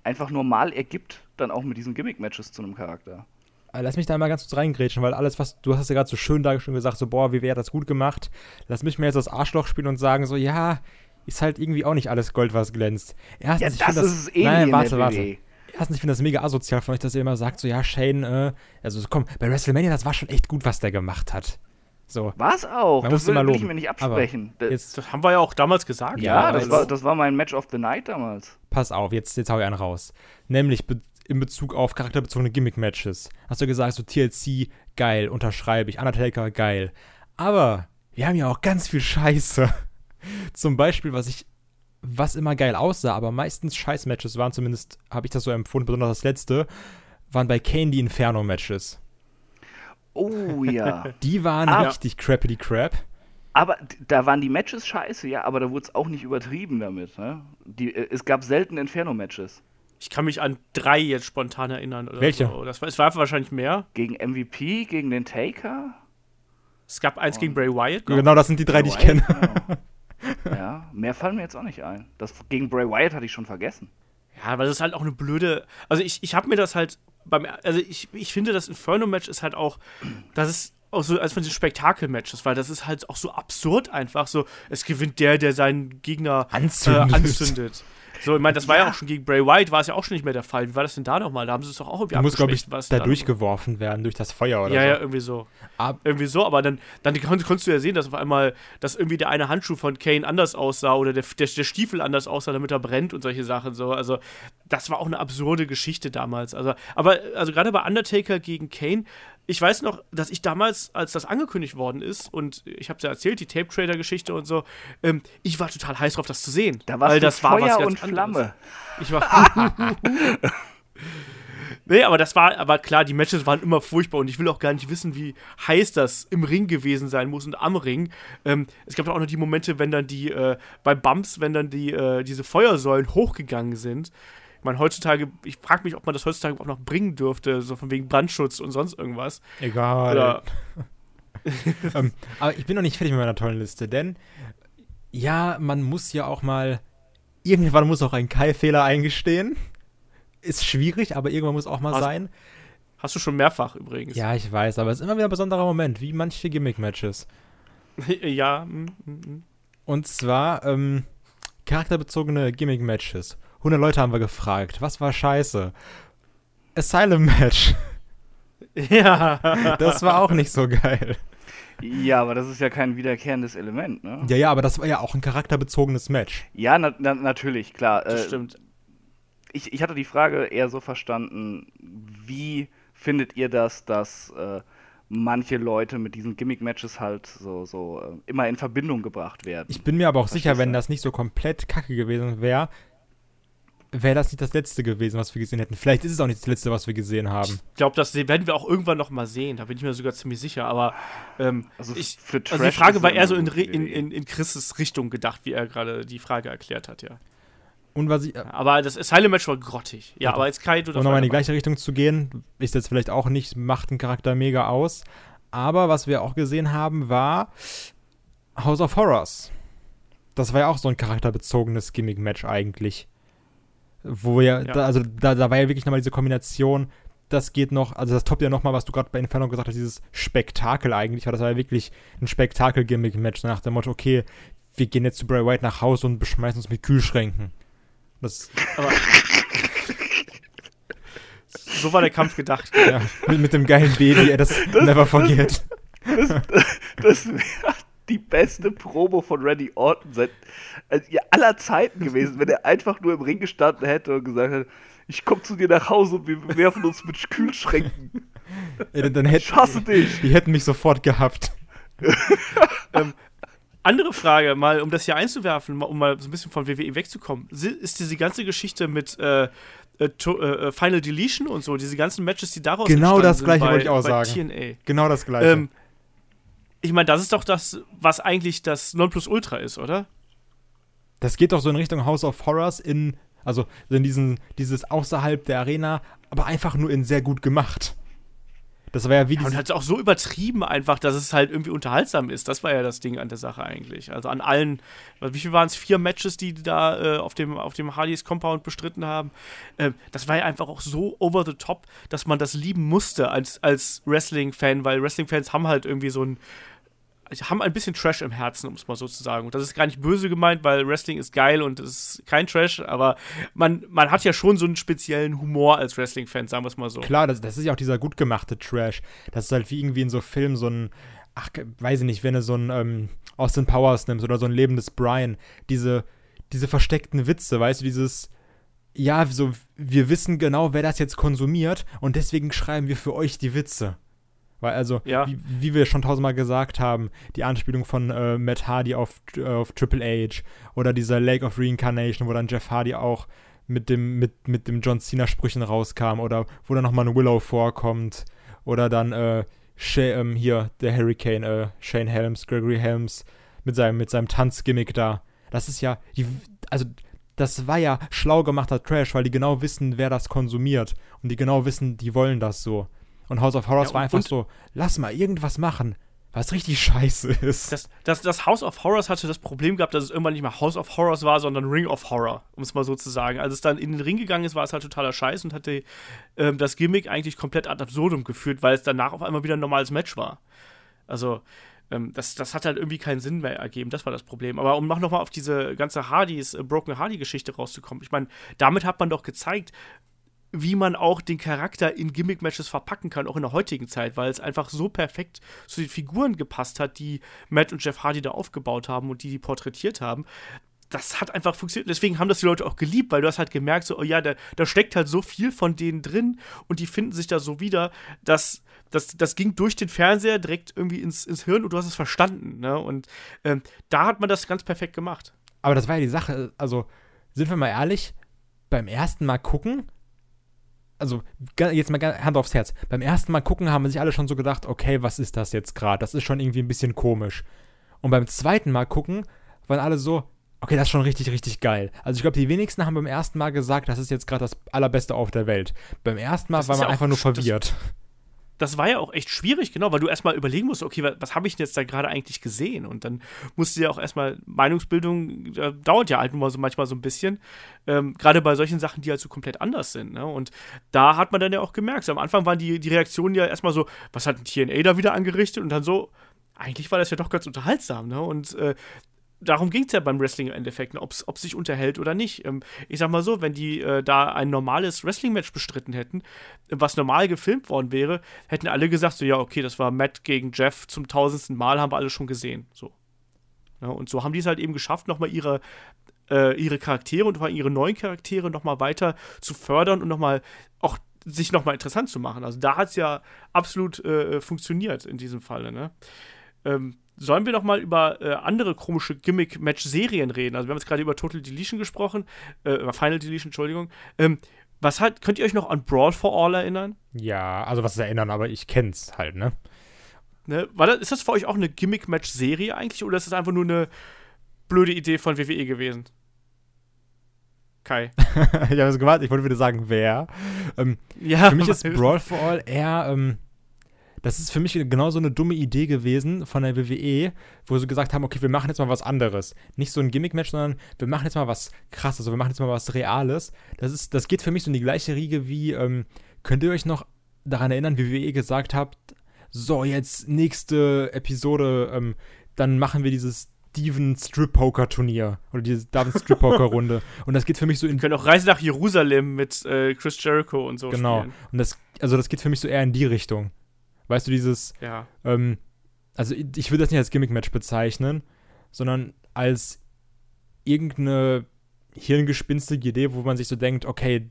einfach normal ergibt, dann auch mit diesen Gimmick-Matches zu einem Charakter. Äh, lass mich da mal ganz kurz reingrätschen, weil alles, was du hast ja gerade so schön dargestellt gesagt, so, boah, wie wäre das gut gemacht. Lass mich mir jetzt das Arschloch spielen und sagen, so, ja, ist halt irgendwie auch nicht alles Gold, was glänzt. Erstens, ja, das ist das, eh nein, warte, warte. Erstens, ich finde das mega asozial von euch, dass ihr immer sagt, so, ja, Shane, äh, also komm, bei WrestleMania, das war schon echt gut, was der gemacht hat. So. War es auch. Man das will, will ich mir nicht absprechen. Das, jetzt, das haben wir ja auch damals gesagt. Ja, ja das, war, das war mein Match of the Night damals. Pass auf, jetzt, jetzt hau ich einen raus. Nämlich in Bezug auf charakterbezogene Gimmick-Matches. Hast du gesagt, so TLC, geil, unterschreibe ich, Undertaker, geil. Aber wir haben ja auch ganz viel Scheiße. Zum Beispiel, was ich, was immer geil aussah, aber meistens Scheiß-Matches waren, zumindest habe ich das so empfunden, besonders das letzte, waren bei Kane die Inferno-Matches. Oh ja. Die waren ah, richtig crappity crap. Aber da waren die Matches scheiße, ja, aber da wurde es auch nicht übertrieben damit. Ne? Die, äh, es gab selten Inferno-Matches. Ich kann mich an drei jetzt spontan erinnern. Welche? So. Das war, es war wahrscheinlich mehr. Gegen MVP, gegen den Taker? Es gab eins Und gegen Bray Wyatt. Noch. Genau, das sind die drei, Bray die ich kenne. Genau. ja, mehr fallen mir jetzt auch nicht ein. Das gegen Bray Wyatt hatte ich schon vergessen. Ja, weil das ist halt auch eine blöde. Also ich, ich habe mir das halt beim. Also ich, ich finde, das Inferno-Match ist halt auch. Das ist auch so als von diesen Spektakel-Matches, weil das ist halt auch so absurd einfach. So, es gewinnt der, der seinen Gegner anzündet. Äh, anzündet. So, ich meine, das war ja. ja. auch schon gegen Bray White, war es ja auch schon nicht mehr der Fall. Wie war das denn da nochmal? Da haben sie es doch auch irgendwie Du musst, glaube ich, da durchgeworfen werden durch das Feuer oder ja, so. Ja, ja, irgendwie so. Ab irgendwie so, aber dann, dann konntest du ja sehen, dass auf einmal, dass irgendwie der eine Handschuh von Kane anders aussah oder der, der, der Stiefel anders aussah, damit er brennt und solche Sachen so. Also, das war auch eine absurde Geschichte damals. Also, aber, also gerade bei Undertaker gegen Kane, ich weiß noch, dass ich damals, als das angekündigt worden ist, und ich habe es ja erzählt, die Tape Trader Geschichte und so, ähm, ich war total heiß drauf, das zu sehen. Da weil das Feuer war was ganz und Flamme. Ich war. nee, aber das war, aber klar, die Matches waren immer furchtbar und ich will auch gar nicht wissen, wie heiß das im Ring gewesen sein muss und am Ring. Ähm, es gab auch noch die Momente, wenn dann die, äh, bei Bumps, wenn dann die, äh, diese Feuersäulen hochgegangen sind ich meine, heutzutage, ich frage mich, ob man das heutzutage auch noch bringen dürfte, so von wegen Brandschutz und sonst irgendwas. Egal. Oder ähm, aber ich bin noch nicht fertig mit meiner tollen Liste, denn ja, man muss ja auch mal, irgendwann muss auch ein Kai-Fehler eingestehen. Ist schwierig, aber irgendwann muss auch mal hast, sein. Hast du schon mehrfach übrigens. Ja, ich weiß, aber es ist immer wieder ein besonderer Moment, wie manche Gimmick-Matches. ja. Mm, mm, mm. Und zwar ähm, charakterbezogene Gimmick-Matches. 100 Leute haben wir gefragt. Was war scheiße? Asylum-Match. Ja. Das war auch nicht so geil. Ja, aber das ist ja kein wiederkehrendes Element, ne? Ja, ja, aber das war ja auch ein charakterbezogenes Match. Ja, na, na, natürlich, klar. Das Äh, stimmt. ich, ich hatte die Frage eher so verstanden, wie findet ihr das, dass äh, manche Leute mit diesen Gimmick-Matches halt so, so äh, immer in Verbindung gebracht werden? Ich bin mir aber auch sicher, Verstehst wenn du? das nicht so komplett kacke gewesen wäre, wäre das nicht das letzte gewesen, was wir gesehen hätten. Vielleicht ist es auch nicht das letzte, was wir gesehen haben. Ich glaube, das werden wir auch irgendwann noch mal sehen. Da bin ich mir sogar ziemlich sicher. Aber ähm, Also ich, für also die Frage war eher so in, in, in, in Chris' Richtung gedacht, wie er gerade die Frage erklärt hat, ja. Und was ich, Aber das Asylum-Match war grottig. Ja, aber jetzt Kai, du um nochmal in die gleiche Richtung zu gehen, ist jetzt vielleicht auch nicht, macht den Charakter mega aus. Aber was wir auch gesehen haben, war House of Horrors. Das war ja auch so ein charakterbezogenes Gimmick-Match eigentlich. Wo ja, Ja. Da, also da, da war ja wirklich nochmal diese Kombination, das geht noch, also das toppt ja nochmal, was du gerade bei Inferno gesagt hast, dieses Spektakel eigentlich, weil das war ja wirklich ein Spektakel-Gimmick-Match, nach dem Motto, okay, wir gehen jetzt zu Bray White nach Hause und beschmeißen uns mit Kühlschränken. Das, Aber so war der Kampf gedacht. ja, mit, mit dem geilen Baby, ey, das, never forget. Das wäre die beste Promo von Randy Orton seit also, ja, aller Zeiten gewesen, wenn er einfach nur im Ring gestanden hätte und gesagt hätte, ich komme zu dir nach Hause und wir werfen uns mit Kühlschränken. Ey, dann, hätt, Ich hasse dich. Die hätten mich sofort gehabt. Andere Frage, mal um das hier einzuwerfen, um mal so ein bisschen von WWE wegzukommen. Ist diese ganze Geschichte mit äh, äh, to, äh, Final Deletion und so, diese ganzen Matches, die daraus Genau entstanden das sind Gleiche bei, wollte ich auch bei sagen. TNA. Genau das gleiche. Ähm, ich meine, das ist doch das, was eigentlich das Nonplusultra ist, oder? Das geht doch so in Richtung House of Horrors in, also in diesen, dieses außerhalb der Arena, aber einfach nur in sehr gut gemacht. Das war ja wie Ja, und halt auch so übertrieben einfach, dass es halt irgendwie unterhaltsam ist. Das war ja das Ding an der Sache eigentlich. Also an allen, wie viel waren es? Vier Matches, die da äh, auf dem, auf dem Hardys Compound bestritten haben. Ähm, das war ja einfach auch so over the top, dass man das lieben musste als, als Wrestling-Fan, weil Wrestling-Fans haben halt irgendwie so ein haben ein bisschen Trash im Herzen, um es mal so zu sagen. Und das ist gar nicht böse gemeint, weil Wrestling ist geil und es ist kein Trash, aber man, man hat ja schon so einen speziellen Humor als Wrestling-Fan, sagen wir es mal so. klar, das, das ist ja auch dieser gut gemachte Trash. Das ist halt wie irgendwie in so Filmen so ein, ach, weiß ich nicht, wenn du so ein ähm, Austin Powers nimmst oder so ein lebendes Brian, diese, diese versteckten Witze, weißt du, dieses, ja, so, wir wissen genau, wer das jetzt konsumiert und deswegen schreiben wir für euch die Witze. Weil also, Ja. wie, wie wir schon tausendmal gesagt haben, die Anspielung von äh, Matt Hardy auf, äh, auf Triple H oder dieser Lake of Reincarnation, wo dann Jeff Hardy auch mit dem, mit, mit dem John Cena-Sprüchen rauskam oder wo dann nochmal ein Willow vorkommt oder dann äh, ähm, hier der Hurricane, äh, Shane Helms, Gregory Helms mit seinem, mit seinem Tanzgimmick da. Das ist ja, die, also das war ja schlau gemachter Trash, weil die genau wissen, wer das konsumiert und die genau wissen, die wollen das so. Und House of Horrors Ja, war und- einfach und- so, lass mal irgendwas machen, was richtig scheiße ist. Das, das, das House of Horrors hatte das Problem gehabt, dass es irgendwann nicht mehr House of Horrors war, sondern Ring of Horror, um es mal so zu sagen. Als es dann in den Ring gegangen ist, war es halt totaler Scheiß und hatte ähm, das Gimmick eigentlich komplett ad absurdum geführt, weil es danach auf einmal wieder ein normales Match war. Also, ähm, das, das hat halt irgendwie keinen Sinn mehr ergeben. Das war das Problem. Aber um noch noch mal auf diese ganze Hardys, äh, Broken Hardy-Geschichte rauszukommen, ich meine, damit hat man doch gezeigt, wie man auch den Charakter in Gimmick-Matches verpacken kann, auch in der heutigen Zeit, weil es einfach so perfekt zu den Figuren gepasst hat, die Matt und Jeff Hardy da aufgebaut haben und die die porträtiert haben. Das hat einfach funktioniert. Deswegen haben das die Leute auch geliebt, weil du hast halt gemerkt, so, oh ja, da, da steckt halt so viel von denen drin und die finden sich da so wieder, dass das, das ging durch den Fernseher direkt irgendwie ins, ins Hirn und du hast es verstanden. Ne? Und ähm, da hat man das ganz perfekt gemacht. Aber das war ja die Sache, also sind wir mal ehrlich, beim ersten Mal gucken, also jetzt mal Hand aufs Herz, beim ersten Mal gucken haben sich alle schon so gedacht, okay, was ist das jetzt gerade? Das ist schon irgendwie ein bisschen komisch. Und beim zweiten Mal gucken waren alle so, okay, das ist schon richtig, richtig geil. Also ich glaube, die wenigsten haben beim ersten Mal gesagt, das ist jetzt gerade das allerbeste auf der Welt. Beim ersten Mal Das war man ja einfach nur st- das- verwirrt. Das war ja auch echt schwierig, genau, weil du erstmal überlegen musst, okay, wa- was habe ich denn jetzt da gerade eigentlich gesehen? Und dann musst du ja auch erstmal, Meinungsbildung äh, dauert ja halt nur so manchmal so ein bisschen, ähm, gerade bei solchen Sachen, die halt so komplett anders sind. Ne? Und da hat man dann ja auch gemerkt, so am Anfang waren die, die Reaktionen ja erstmal so, was hat ein TNA da wieder angerichtet? Und dann so, eigentlich war das ja doch ganz unterhaltsam, ne? Und äh, darum ging es ja beim Wrestling im Endeffekt, ne? ob es sich unterhält oder nicht. Ähm, ich sag mal so, wenn die äh, da ein normales Wrestling-Match bestritten hätten, was normal gefilmt worden wäre, hätten alle gesagt, so ja, okay, das war Matt gegen Jeff zum tausendsten Mal, haben wir alle schon gesehen. So. Ja, und so haben die es halt eben geschafft, nochmal ihre, äh, ihre Charaktere und ihre neuen Charaktere nochmal weiter zu fördern und nochmal auch sich nochmal interessant zu machen. Also da hat es ja absolut äh, funktioniert in diesem Falle. Ne? Ähm, sollen wir noch mal über äh, andere komische Gimmick-Match-Serien reden? Also wir haben jetzt gerade über Total Deletion gesprochen, äh, über Final Deletion, Entschuldigung. Ähm, was halt, könnt ihr euch noch an Brawl for All erinnern? Ja, also was erinnern, aber ich kenn's halt, ne? ne? War das, ist das für euch auch eine Gimmick-Match-Serie eigentlich oder ist das einfach nur eine blöde Idee von WWE gewesen? Kai. ich habe es gewartet, ich wollte wieder sagen, wer. Ähm, ja, für mich ist Brawl for All eher ähm, das ist für mich genau so eine dumme Idee gewesen von der WWE, wo sie gesagt haben, okay, wir machen jetzt mal was anderes. Nicht so ein Gimmick-Match, sondern wir machen jetzt mal was krasses, also wir machen jetzt mal was Reales. Das, ist, das geht für mich so in die gleiche Riege wie, ähm, könnt ihr euch noch daran erinnern, wie WWE gesagt habt, so, jetzt nächste Episode, ähm, dann machen wir dieses Steven Strip Poker Turnier oder diese David Strip Poker Runde und das geht für mich so in wir können auch Reise nach Jerusalem mit äh, Chris Jericho und so genau spielen. und das also das geht für mich so eher in die Richtung Weißt du, dieses. Ja. Ähm, also, ich würde das nicht als Gimmick-Match bezeichnen, sondern als irgendeine hirngespinstige Idee, wo man sich so denkt, okay,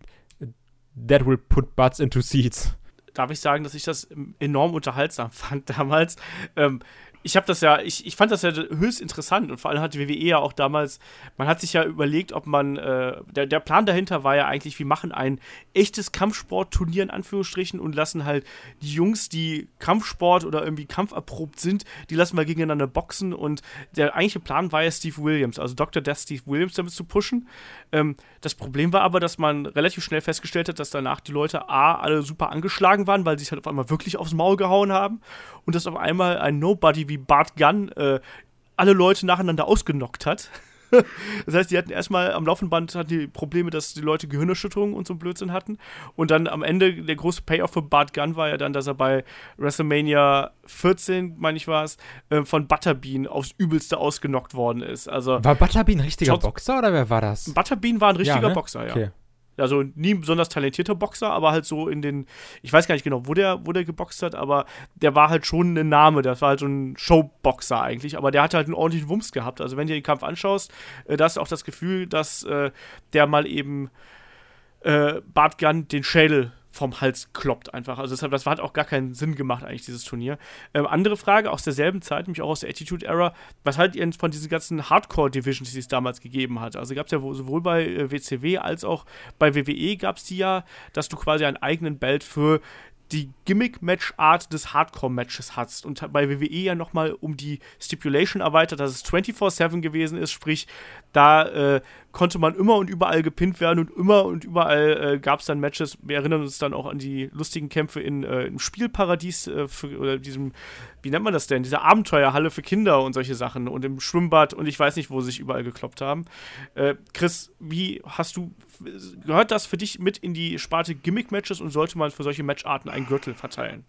that will put butts into seats. Darf ich sagen, dass ich das enorm unterhaltsam fand damals? Ähm, ich habe das ja, ich, ich fand das ja höchst interessant und vor allem hat die WWE ja auch damals, man hat sich ja überlegt, ob man, äh, der, der Plan dahinter war ja eigentlich, wir machen ein echtes Kampfsportturnier in Anführungsstrichen und lassen halt die Jungs, die Kampfsport oder irgendwie kampferprobt sind, die lassen wir gegeneinander boxen und der eigentliche Plan war ja Steve Williams, also Dr. Death Steve Williams damit zu pushen. Ähm, das Problem war aber, dass man relativ schnell festgestellt hat, dass danach die Leute A, alle super angeschlagen waren, weil sie sich halt auf einmal wirklich aufs Maul gehauen haben und dass auf einmal ein Nobody wie Bart Gunn äh, alle Leute nacheinander ausgenockt hat. das heißt, die hatten erstmal am laufenden Band hatten die Probleme, dass die Leute Gehirnerschütterungen und so einen Blödsinn hatten. Und dann am Ende, der große Payoff für Bart Gunn war ja dann, dass er bei WrestleMania 14, meine ich war es, äh, von Butterbean aufs Übelste ausgenockt worden ist. Also, war Butterbean ein richtiger Boxer oder wer war das? Butterbean war ein richtiger ja, ne? Boxer, ja. Okay. Also nie ein besonders talentierter Boxer, aber halt so in den, ich weiß gar nicht genau, wo der, wo der geboxt hat, aber der war halt schon ein Name, das war halt so ein Showboxer eigentlich, aber der hat halt einen ordentlichen Wumms gehabt. Also wenn du den Kampf anschaust, äh, da hast du auch das Gefühl, dass äh, der mal eben äh, Bart Gunn den Schädel vom Hals kloppt einfach. Also deshalb, das hat auch gar keinen Sinn gemacht, eigentlich, dieses Turnier. Ähm, andere Frage aus derselben Zeit, nämlich auch aus der Attitude Era, was haltet ihr von diesen ganzen Hardcore-Divisions, die es damals gegeben hat? Also gab es ja sowohl bei äh, WCW als auch bei WWE gab es die ja, dass du quasi einen eigenen Belt für die Gimmick-Match-Art des Hardcore-Matches hast und bei WWE ja nochmal um die Stipulation erweitert, dass es 24-7 gewesen ist, sprich, da äh, konnte man immer und überall gepinnt werden und immer und überall äh, gab es dann Matches. Wir erinnern uns dann auch an die lustigen Kämpfe in, äh, im Spielparadies äh, für, oder diesem, wie nennt man das denn, diese Abenteuerhalle für Kinder und solche Sachen und im Schwimmbad und ich weiß nicht, wo sie sich überall gekloppt haben. Äh, Chris, wie hast du, gehört das für dich mit in die Sparte Gimmick-Matches und sollte man für solche Matcharten einen Gürtel verteilen?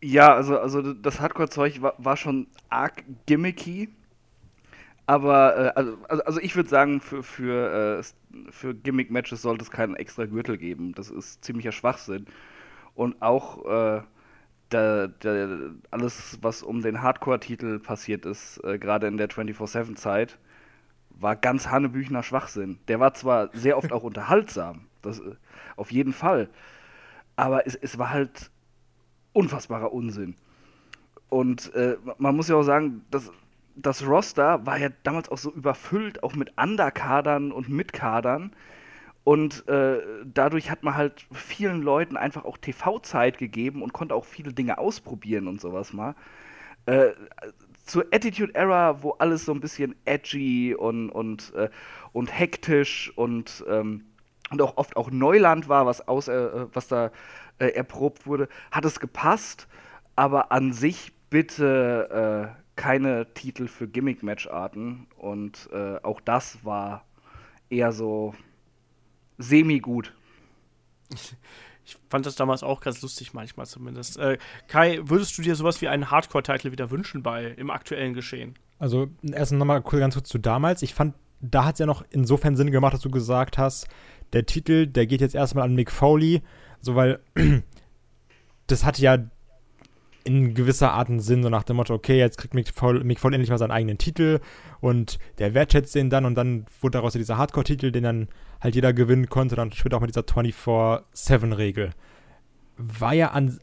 Ja, also, also das Hardcore-Zeug war, war schon arg gimmicky aber äh, also, also, also ich würde sagen, für, für, äh, für Gimmick-Matches sollte es keinen extra Gürtel geben. Das ist ziemlicher Schwachsinn. Und auch äh, der, der, alles, was um den Hardcore-Titel passiert ist, äh, gerade in der 24-7-Zeit, war ganz Hannebüchner Schwachsinn. Der war zwar sehr oft auch unterhaltsam, das äh, auf jeden Fall, aber es, es war halt unfassbarer Unsinn. Und äh, man muss ja auch sagen, dass das Roster war ja damals auch so überfüllt, auch mit Underkadern und Mitkadern. Und äh, dadurch hat man halt vielen Leuten einfach auch TV-Zeit gegeben und konnte auch viele Dinge ausprobieren und sowas mal. Äh, zur Attitude Era, wo alles so ein bisschen edgy und, und, äh, und hektisch und, ähm, und auch oft auch Neuland war, was, aus, äh, was da äh, erprobt wurde, hat es gepasst. Aber an sich bitte äh, keine Titel für Gimmick-Match-Arten und äh, auch das war eher so semi-gut. Ich fand das damals auch ganz lustig, manchmal zumindest. Äh, Kai, würdest du dir sowas wie einen Hardcore-Titel wieder wünschen bei im aktuellen Geschehen? Also, erst nochmal ganz kurz zu damals. Ich fand, da hat es ja noch insofern Sinn gemacht, dass du gesagt hast, der Titel, der geht jetzt erstmal an Mick Foley, so weil das hat ja in gewisser Art einen Sinn, so nach dem Motto, okay, jetzt kriegt Mick Foley, Mick Foley endlich mal seinen eigenen Titel und der wertschätzt den dann und dann wurde daraus ja dieser Hardcore-Titel, den dann halt jeder gewinnen konnte, dann später auch mit dieser 24-7-Regel. War ja an,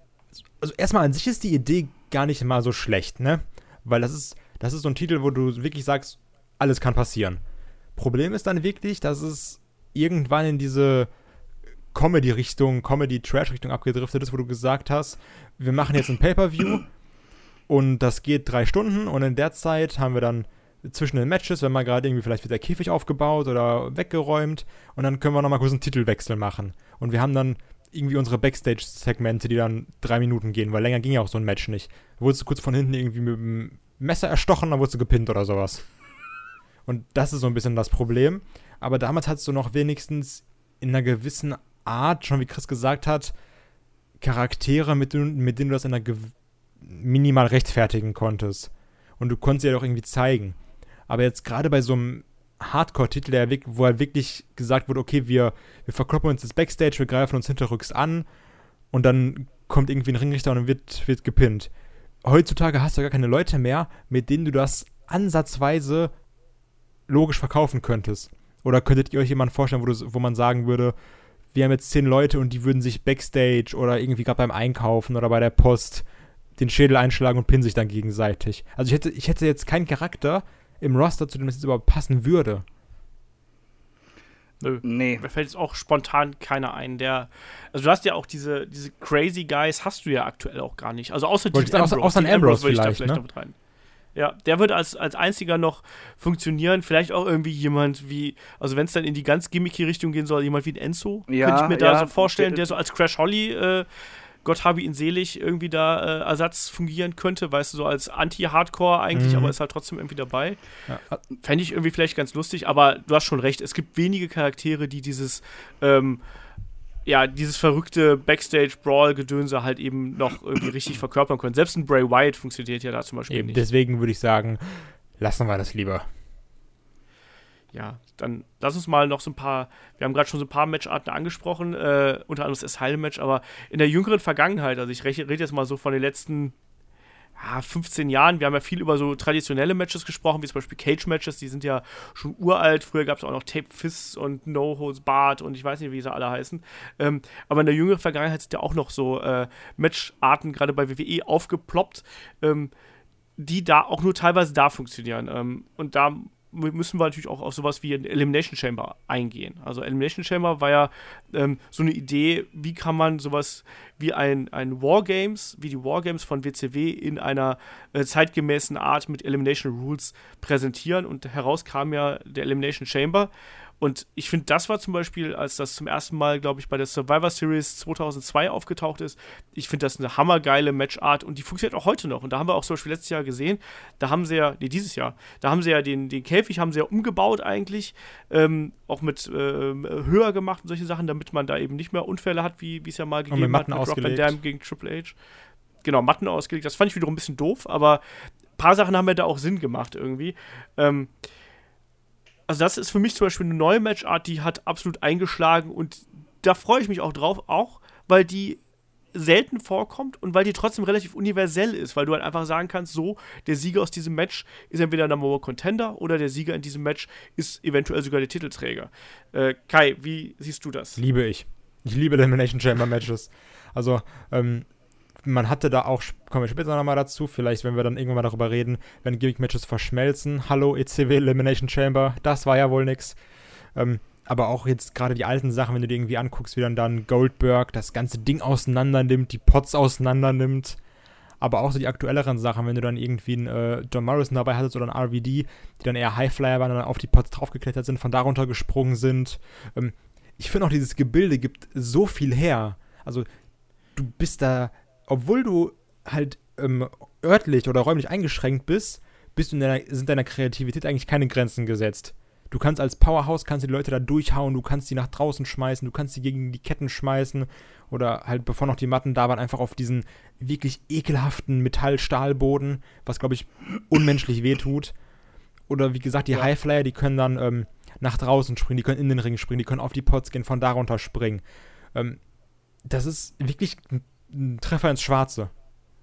also erstmal an sich ist die Idee gar nicht mal so schlecht, ne? Weil das ist, das ist so ein Titel, wo du wirklich sagst, alles kann passieren. Problem ist dann wirklich, dass es irgendwann in diese Comedy-Richtung, Comedy-Trash-Richtung abgedriftet ist, wo du gesagt hast, wir machen jetzt ein Pay-Per-View und das geht drei Stunden und in der Zeit haben wir dann zwischen den Matches, wenn mal gerade irgendwie vielleicht wird der Käfig aufgebaut oder weggeräumt und dann können wir nochmal kurz einen Titelwechsel machen. Und wir haben dann irgendwie unsere Backstage-Segmente, die dann drei Minuten gehen, weil länger ging ja auch so ein Match nicht. Da wurdest du kurz von hinten irgendwie mit dem Messer erstochen, dann wurdest du gepinnt oder sowas. Und das ist so ein bisschen das Problem. Aber damals hattest du noch wenigstens in einer gewissen Art, schon wie Chris gesagt hat, Charaktere, mit, mit denen du das in einer minimal rechtfertigen konntest. Und du konntest sie ja doch irgendwie zeigen. Aber jetzt gerade bei so einem Hardcore-Titel, wo halt wirklich gesagt wurde, okay, wir, wir verkloppen uns das Backstage, wir greifen uns hinterrücks an und dann kommt irgendwie ein Ringrichter und wird, wird gepinnt. Heutzutage hast du gar keine Leute mehr, mit denen du das ansatzweise logisch verkaufen könntest. Oder könntet ihr euch jemanden vorstellen, wo, du, wo man sagen würde, wir haben jetzt zehn Leute und die würden sich Backstage oder irgendwie gerade beim Einkaufen oder bei der Post den Schädel einschlagen und pinnen sich dann gegenseitig. Also ich hätte, ich hätte jetzt keinen Charakter im Roster, zu dem es jetzt überhaupt passen würde. Nö. Nee. Mir fällt jetzt auch spontan keiner ein, der. Also du hast ja auch diese, diese Crazy Guys, hast du ja aktuell auch gar nicht. Also außer Dean Ambrose. Außer Ambrose, Ambrose vielleicht, ich da vielleicht ne? mit rein. Ja, der würde als, als einziger noch funktionieren. Vielleicht auch irgendwie jemand wie, also wenn es dann in die ganz gimmicky Richtung gehen soll, jemand wie ein Enzo, ja, könnte ich mir ja, da so vorstellen, der so als Crash Holly äh, Gott habe ihn selig, irgendwie da äh, Ersatz fungieren könnte, weißt du, so als Anti-Hardcore eigentlich, mhm. aber ist halt trotzdem irgendwie dabei. Ja. Fände ich irgendwie vielleicht ganz lustig, aber du hast schon recht, es gibt wenige Charaktere, die dieses, ähm, ja, dieses verrückte Backstage-Brawl-Gedönse halt eben noch irgendwie richtig verkörpern können. Selbst ein Bray Wyatt funktioniert ja da zum Beispiel eben, nicht. Deswegen würde ich sagen, lassen wir das lieber ja, dann lass uns mal noch so ein paar, wir haben gerade schon so ein paar Matcharten angesprochen, äh, unter anderem das Asylum-Match, aber in der jüngeren Vergangenheit, also ich rede jetzt mal so von den letzten ja, 15 Jahren, wir haben ja viel über so traditionelle Matches gesprochen, wie zum Beispiel Cage-Matches, die sind ja schon uralt, früher gab es auch noch Tape Fists und No Holds Barred und ich weiß nicht, wie sie alle heißen, ähm, aber in der jüngeren Vergangenheit sind ja auch noch so äh, Matcharten, gerade bei WWE, aufgeploppt, ähm, die da auch nur teilweise da funktionieren. Ähm, und da müssen wir natürlich auch auf sowas wie ein Elimination Chamber eingehen. Also Elimination Chamber war ja ähm, so eine Idee, wie kann man sowas wie ein, ein Wargames, wie die Wargames von WCW in einer äh, zeitgemäßen Art mit Elimination Rules präsentieren und heraus kam ja der Elimination Chamber und ich finde, das war zum Beispiel, als das zum ersten Mal, glaube ich, bei der Survivor Series 2002 aufgetaucht ist, ich finde das eine hammergeile Matchart und die funktioniert auch heute noch. Und da haben wir auch zum Beispiel letztes Jahr gesehen, da haben sie ja, nee, dieses Jahr, da haben sie ja den, den Käfig haben sie ja umgebaut eigentlich, ähm, auch mit äh, höher gemacht und solche Sachen, damit man da eben nicht mehr Unfälle hat, wie es ja mal gegeben hat mit Rock Van Dam gegen Triple H. Genau, Matten ausgelegt. Das fand ich wiederum ein bisschen doof, aber ein paar Sachen haben ja da auch Sinn gemacht irgendwie. Ähm, also das ist für mich zum Beispiel eine neue Matchart, die hat absolut eingeschlagen und da freue ich mich auch drauf, auch weil die selten vorkommt und weil die trotzdem relativ universell ist, weil du halt einfach sagen kannst, so, der Sieger aus diesem Match ist entweder Number One Contender oder der Sieger in diesem Match ist eventuell sogar der Titelträger. Äh, Kai, wie siehst du das? Liebe ich. Ich liebe Elimination Chamber Matches. Also, ähm, man hatte da auch, kommen wir später nochmal dazu, vielleicht, wenn wir dann irgendwann mal darüber reden, wenn Gimmick-Matches verschmelzen. Hallo, ECW Elimination Chamber, das war ja wohl nix. Ähm, aber auch jetzt gerade die alten Sachen, wenn du dir irgendwie anguckst, wie dann dann Goldberg das ganze Ding auseinander nimmt, die Pots auseinander nimmt. Aber auch so die aktuelleren Sachen, wenn du dann irgendwie einen äh, John Morrison dabei hattest oder einen RVD, die dann eher Highflyer waren und dann auf die Pots draufgeklettert sind, von darunter gesprungen sind. Ähm, ich finde auch, dieses Gebilde gibt so viel her. Also, du bist da obwohl du halt ähm, örtlich oder räumlich eingeschränkt bist, bist du deiner, sind deiner Kreativität eigentlich keine Grenzen gesetzt. Du kannst als Powerhouse kannst die Leute da durchhauen, du kannst die nach draußen schmeißen, du kannst sie gegen die Ketten schmeißen oder halt bevor noch die Matten da waren, einfach auf diesen wirklich ekelhaften Metall-Stahlboden, was glaube ich unmenschlich wehtut. Oder wie gesagt, die ja. Highflyer, die können dann ähm, nach draußen springen, die können in den Ring springen, die können auf die Pots gehen, von darunter springen. Ähm, das ist wirklich ein, ein Treffer ins Schwarze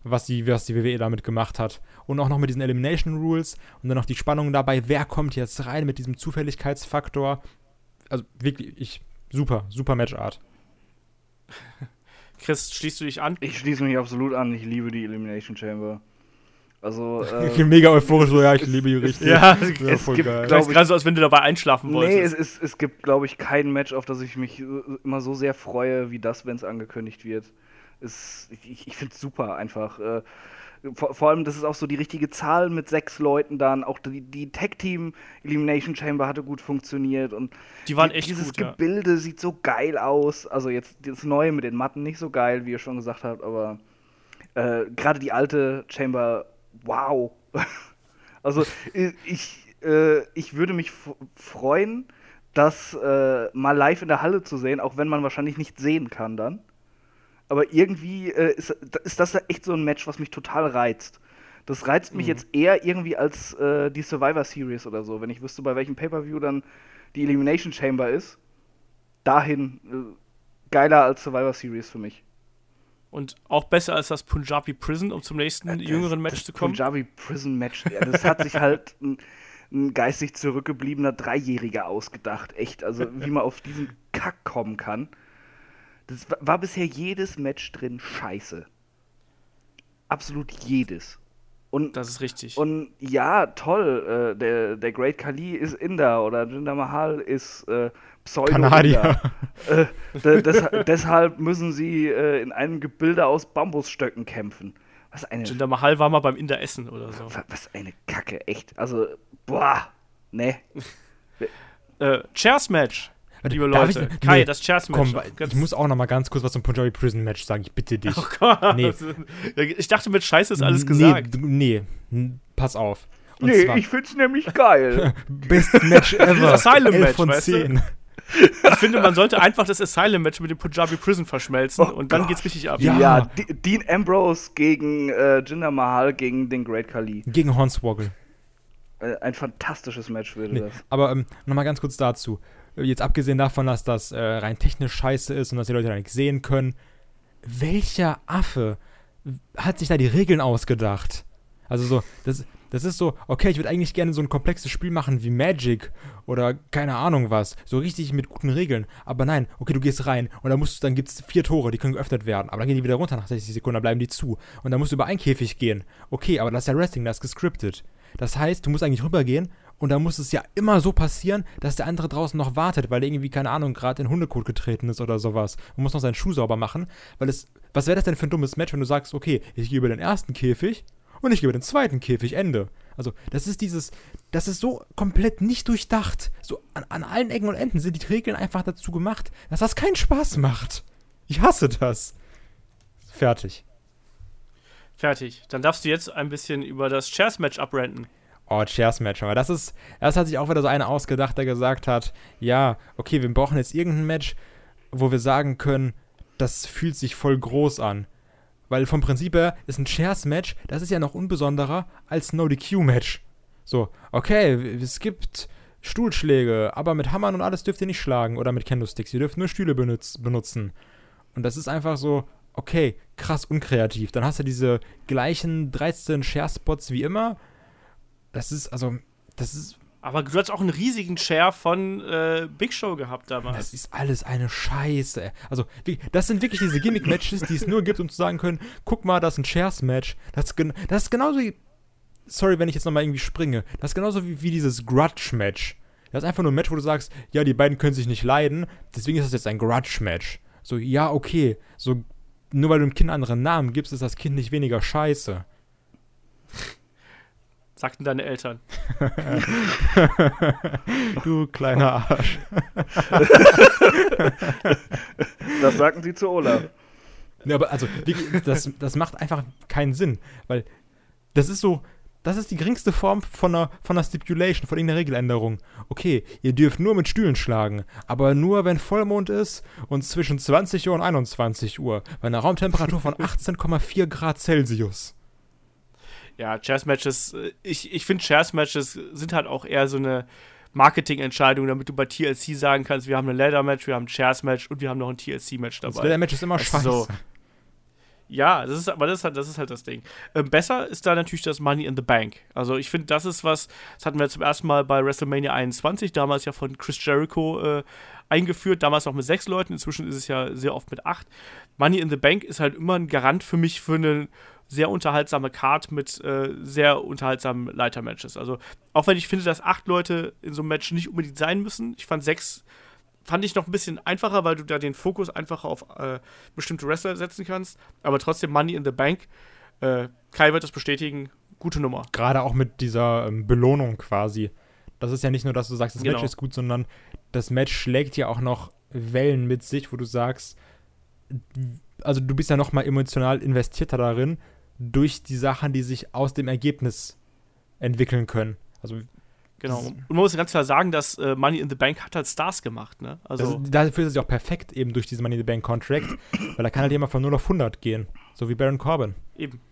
was die, was die WWE damit gemacht hat. Und auch noch mit diesen Elimination Rules und dann noch die Spannung dabei, wer kommt jetzt rein mit diesem Zufälligkeitsfaktor. Also wirklich, ich, super, super Matchart. Chris, schließt du dich an? Ich schließe mich absolut an. Ich liebe die Elimination Chamber. Also, äh, ich bin mega euphorisch, so, ja, ich liebe die richtig. ja, ja voll gibt, geil. Ich, gerade so, als wenn du dabei einschlafen wolltest. Nee, es, es, es gibt, glaube ich, kein Match, auf das ich mich immer so sehr freue, wie das, wenn es angekündigt wird ist, ich, ich finde es super einfach. Äh, vor, vor, allem, das ist auch so die richtige Zahl mit sechs Leuten dann. Auch die, die Tag-Team Elimination Chamber hatte gut funktioniert. Und die waren echt dieses gut, Gebilde ja. sieht so geil aus. Also jetzt das Neue mit den Matten nicht so geil, wie ihr schon gesagt habt, aber äh, gerade die alte Chamber, wow. also ich, äh, ich würde mich freuen, das äh, mal live in der Halle zu sehen, auch wenn man wahrscheinlich nicht sehen kann dann. Aber irgendwie äh, ist, ist das echt so ein Match, was mich total reizt. Das reizt mich mhm. jetzt eher irgendwie als äh, die Survivor Series oder so. Wenn ich wüsste, bei welchem Pay-Per-View dann die Elimination Chamber ist, dahin äh, geiler als Survivor Series für mich. Und auch besser als das Punjabi Prison, um zum nächsten das, jüngeren Match zu kommen. Punjabi Prison Match, ja, das hat sich halt ein, ein, geistig zurückgebliebener Dreijähriger ausgedacht. Echt, also wie man auf diesen Kack kommen kann. Das war bisher jedes Match drin scheiße. Absolut jedes. Und, das ist richtig. Und ja, toll, äh, der, der Great Khali ist Inder oder Jinder Mahal ist äh, pseudo Kanadier. Äh, des, deshalb müssen sie äh, in einem Gebilde aus Bambusstöcken kämpfen. Was eine. Jinder Mahal war mal beim Inder essen oder so. Was eine Kacke, echt. Also, boah, ne. äh, Chairs Match. Liebe Leute, ich, Kai, nee, das Chess-Match. Ich muss auch noch mal ganz kurz was zum Punjabi Prison Match sagen. Ich bitte dich. Oh Gott. Nee. Ich dachte, mit Scheiße ist alles gesagt. Nee, nee. pass auf. Und nee, zwar, ich find's nämlich geil. Best Match ever. Das Asylum-Match, von 10. Ich finde, man sollte einfach das Asylum-Match mit dem Punjabi Prison verschmelzen oh und dann Gott. geht's richtig ab. Ja, ja Dean Ambrose gegen äh, Jinder Mahal gegen den Great Khali. Gegen Hornswoggle. Äh, ein fantastisches Match würde nee, das. Aber ähm, nochmal ganz kurz dazu jetzt abgesehen davon, dass das äh, rein technisch scheiße ist und dass die Leute da nichts sehen können, welcher Affe hat sich da die Regeln ausgedacht? Also so, das, das ist so, okay, ich würde eigentlich gerne so ein komplexes Spiel machen wie Magic oder keine Ahnung was, so richtig mit guten Regeln. Aber nein, okay, du gehst rein und dann musst dann gibt's vier Tore, die können geöffnet werden, aber dann gehen die wieder runter nach 60 Sekunden, dann bleiben die zu und dann musst du über einen Käfig gehen. Okay, aber das ist ja Wrestling, das ist gescriptet. Das heißt, du musst eigentlich rübergehen und da muss es ja immer so passieren, dass der andere draußen noch wartet, weil er irgendwie, keine Ahnung, gerade in Hundekot getreten ist oder sowas und muss noch seinen Schuh sauber machen. Weil es, was wäre das denn für ein dummes Match, wenn du sagst, okay, ich gehe über den ersten Käfig und ich gehe über den zweiten Käfig, Ende. Also, das ist dieses, das ist so komplett nicht durchdacht. So an, an allen Ecken und Enden sind die Regeln einfach dazu gemacht, dass das keinen Spaß macht. Ich hasse das. Fertig. Fertig. Dann darfst du jetzt ein bisschen über das Chairs-Match abrenten. Oh, Chairs-Match. Aber das ist, das hat sich auch wieder so einer ausgedacht, der gesagt hat, ja, okay, wir brauchen jetzt irgendein Match, wo wir sagen können, das fühlt sich voll groß an. Weil vom Prinzip her ist ein Chairs-Match, das ist ja noch unbesonderer als ein No-DQ-Match. So, okay, es gibt Stuhlschläge, aber mit Hammern und alles dürft ihr nicht schlagen oder mit Candlesticks. Ihr dürft nur Stühle benutz benutzen. Und das ist einfach so, okay, krass unkreativ. Dann hast du diese gleichen 13 Share-Spots wie immer. Das ist, also, das ist. Aber du hast auch einen riesigen Share von äh, Big Show gehabt damals. Das ist alles eine Scheiße. Also, das sind wirklich diese Gimmick-Matches, die es nur gibt, um zu sagen können, guck mal, das ist ein Shares-Match. Das, das ist genauso wie. Sorry, wenn ich jetzt nochmal irgendwie springe. Das ist genauso wie, wie dieses Grudge-Match. Das ist einfach nur ein Match, wo du sagst, ja, die beiden können sich nicht leiden, deswegen ist das jetzt ein Grudge-Match. So, ja, okay. So nur weil du dem Kind einen anderen Namen gibst, ist das Kind nicht weniger scheiße. Sagten deine Eltern. du kleiner Arsch. das sagten sie zu Olaf. Ja, aber also, das, das macht einfach keinen Sinn, weil das ist so, das ist die geringste Form von einer, von einer Stipulation, von irgendeiner Regeländerung. Okay, ihr dürft nur mit Stühlen schlagen, aber nur wenn Vollmond ist und zwischen 20 Uhr und 21 Uhr bei einer Raumtemperatur von 18,4 Grad Celsius. Ja, Chairs-Matches, äh, ich, ich finde Chairs-Matches sind halt auch eher so eine Marketingentscheidung, damit du bei TLC sagen kannst, wir haben ein Ladder-Match, wir haben ein Chairs-Match und wir haben noch ein TLC-Match dabei. Das Ladder-Match ist immer scheiße. So. Ja, das ist, aber das ist, halt, das ist halt das Ding. Ähm, besser ist da natürlich das Money in the Bank. Also ich finde, das ist was, das hatten wir zum ersten Mal bei WrestleMania 21, damals ja von Chris Jericho äh, eingeführt, damals noch mit sechs Leuten, inzwischen ist es ja sehr oft mit acht. Money in the Bank ist halt immer ein Garant für mich für eine sehr unterhaltsame Card mit äh, sehr unterhaltsamen Leitermatches. Also auch wenn ich finde, dass acht Leute in so einem Match nicht unbedingt sein müssen, ich fand sechs fand ich noch ein bisschen einfacher, weil du da den Fokus einfacher auf äh, bestimmte Wrestler setzen kannst. Aber trotzdem Money in the Bank. Äh, Kai wird das bestätigen. Gute Nummer. Gerade auch mit dieser ähm, Belohnung quasi. Das ist ja nicht nur, dass du sagst, das genau. Match ist gut, sondern das Match schlägt ja auch noch Wellen mit sich, wo du sagst, also du bist ja noch mal emotional investierter darin durch die Sachen, die sich aus dem Ergebnis entwickeln können. Also Genau. Und man muss ganz klar sagen, dass äh, Money in the Bank hat halt Stars gemacht, ne? Also das, dafür ist es ja auch perfekt eben durch diesen Money in the Bank Contract, weil da kann halt jemand von 0 auf 100 gehen. So wie Baron Corbin. Eben.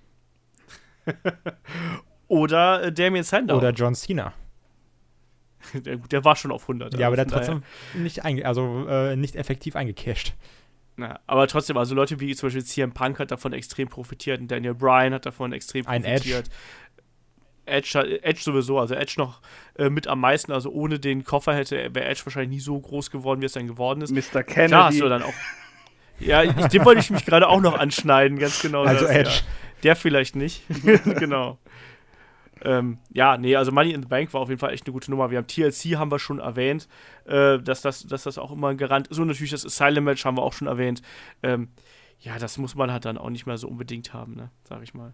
Oder äh, Damien Sandow. Oder John Cena. der, der, war schon auf 100. Ja, aber der hat trotzdem nicht, also, äh, nicht effektiv eingecashed. Na, aber trotzdem, also Leute wie zum Beispiel CM Punk hat davon extrem profitiert und Daniel Bryan hat davon extrem Ein profitiert. Edge. Edge, Edge sowieso, also Edge noch äh, mit am meisten, also ohne den Koffer hätte wäre Edge wahrscheinlich nie so groß geworden, wie es dann geworden ist. Mr. Kennedy. Klar hast du dann auch. Ja, ich, dem wollte ich mich gerade auch noch anschneiden, ganz genau. Also das, Edge. Ja. Der vielleicht nicht. genau. Ähm, ja, nee, also Money in the Bank war auf jeden Fall echt eine gute Nummer. Wir haben TLC, haben wir schon erwähnt, äh, dass, das, dass das auch immer ein Garant ist. Und natürlich das Asylum Match haben wir auch schon erwähnt. Ähm, ja, das muss man halt dann auch nicht mehr so unbedingt haben, ne, sag ich mal.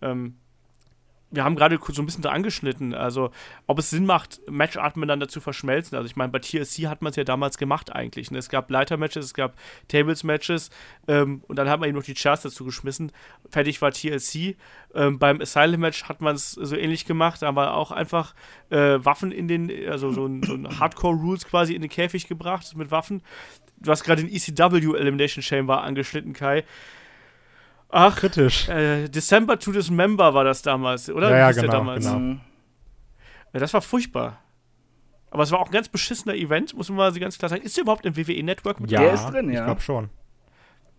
Ähm, wir haben gerade so ein bisschen da angeschnitten, also ob es Sinn macht, Matchart miteinander zu verschmelzen. Also ich meine, bei TSC hat man es ja damals gemacht eigentlich. Ne? Es gab Leiter-Matches, es gab Tables-Matches ähm, und dann hat man eben noch die Chairs dazu geschmissen. Fertig war TLC. Ähm, beim Asylum-Match hat man es so ähnlich gemacht. Da haben wir auch einfach äh, Waffen in den, also so ein, so ein Hardcore-Rules quasi in den Käfig gebracht mit Waffen. Du hast gerade den ECW Elimination Chamber angeschnitten, Kai. Ach, kritisch. Äh, December to Dismember war das damals, oder? Ja, ja genau, damals? genau. Mhm. Ja, das war furchtbar. Aber es war auch ein ganz beschissener Event, muss man mal ganz klar sagen. Ist der überhaupt im WWE-Network mit Ja, der ist drin, ja. ich glaube schon.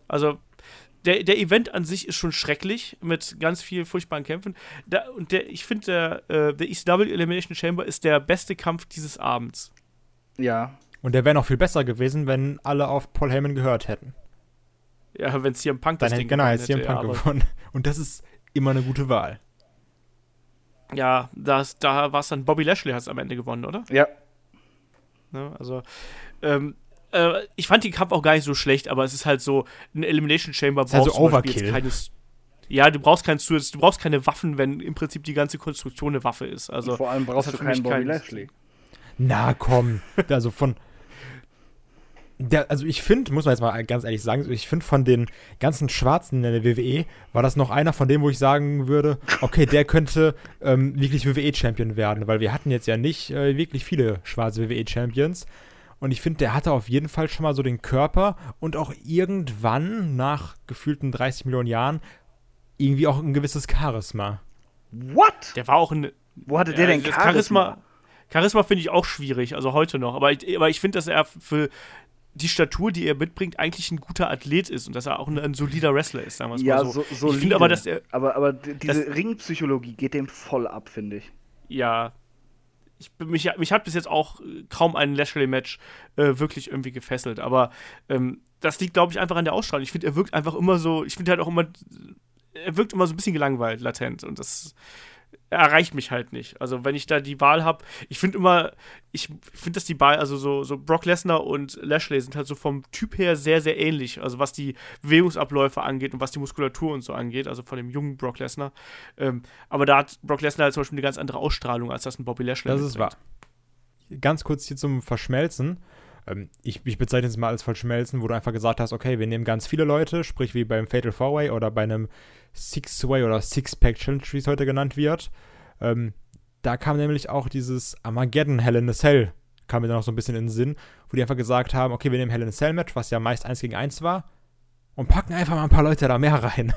Also, der, der Event an sich ist schon schrecklich, mit ganz vielen furchtbaren Kämpfen. Da, und der, ich finde, der, äh, der ECW Elimination Chamber ist der beste Kampf dieses Abends. Ja. Und der wäre noch viel besser gewesen, wenn alle auf Paul Heyman gehört hätten. Ja, wenn CM Punk das Dann Ding genau, hätte. CM Punk ja, gewonnen. Und das ist immer eine gute Wahl. Ja, das, da war es dann Bobby Lashley hat es am Ende gewonnen, oder? Ja. Ne, also, ähm, äh, ich fand den Kampf auch gar nicht so schlecht, aber es ist halt so, ein Elimination Chamber brauchst also Overkill. Keines, ja, du brauchst kein du brauchst keine Waffen, wenn im Prinzip die ganze Konstruktion eine Waffe ist. Also, Und vor allem brauchst du keinen Bobby kein, Lashley. Na komm, also von der, also ich finde, muss man jetzt mal ganz ehrlich sagen, ich finde von den ganzen Schwarzen in der WWE war das noch einer von denen, wo ich sagen würde, okay, der könnte ähm, wirklich WWE-Champion werden, weil wir hatten jetzt ja nicht äh, wirklich viele schwarze WWE-Champions. Und ich finde, der hatte auf jeden Fall schon mal so den Körper und auch irgendwann nach gefühlten 30 Millionen Jahren irgendwie auch ein gewisses Charisma. What? Der war auch ein. Wo hatte der denn Charisma? Charisma, Charisma finde ich auch schwierig, also heute noch. Aber ich, aber ich finde, dass er für die Statur, die er mitbringt, eigentlich ein guter Athlet ist und dass er auch ein, ein solider Wrestler ist, sagen wir ja, mal so. so solide. Ich finde aber, dass er. Aber, aber diese Ringpsychologie geht dem voll ab, finde ich. Ja. Ich, mich, mich hat bis jetzt auch kaum ein Lashley-Match äh, wirklich irgendwie gefesselt, aber ähm, das liegt, glaube ich, einfach an der Ausstrahlung. Ich finde, er wirkt einfach immer so, ich finde halt auch immer, er wirkt immer so ein bisschen gelangweilt, latent und das erreicht mich halt nicht. Also wenn ich da die Wahl habe, ich finde immer, ich finde, dass die Wahl, also so, so Brock Lesnar und Lashley sind halt so vom Typ her sehr, sehr ähnlich. Also was die Bewegungsabläufe angeht und was die Muskulatur und so angeht, also von dem jungen Brock Lesnar. Ähm, aber da hat Brock Lesnar halt zum Beispiel eine ganz andere Ausstrahlung, als das ein Bobby Lashley Das ist wahr. Ganz kurz hier zum Verschmelzen. Ähm, ich, ich bezeichne es mal als Verschmelzen, wo du einfach gesagt hast, okay, wir nehmen ganz viele Leute, sprich wie beim Fatal Four Way oder bei einem Six-Way oder Six-Pack Challenge, wie es heute genannt wird. Ähm, da kam nämlich auch dieses Armageddon Hell in a Cell, kam mir dann noch so ein bisschen in den Sinn, wo die einfach gesagt haben, okay, wir nehmen Hell in a Cell Match, was ja meist 1 gegen 1 war, und packen einfach mal ein paar Leute da mehr rein.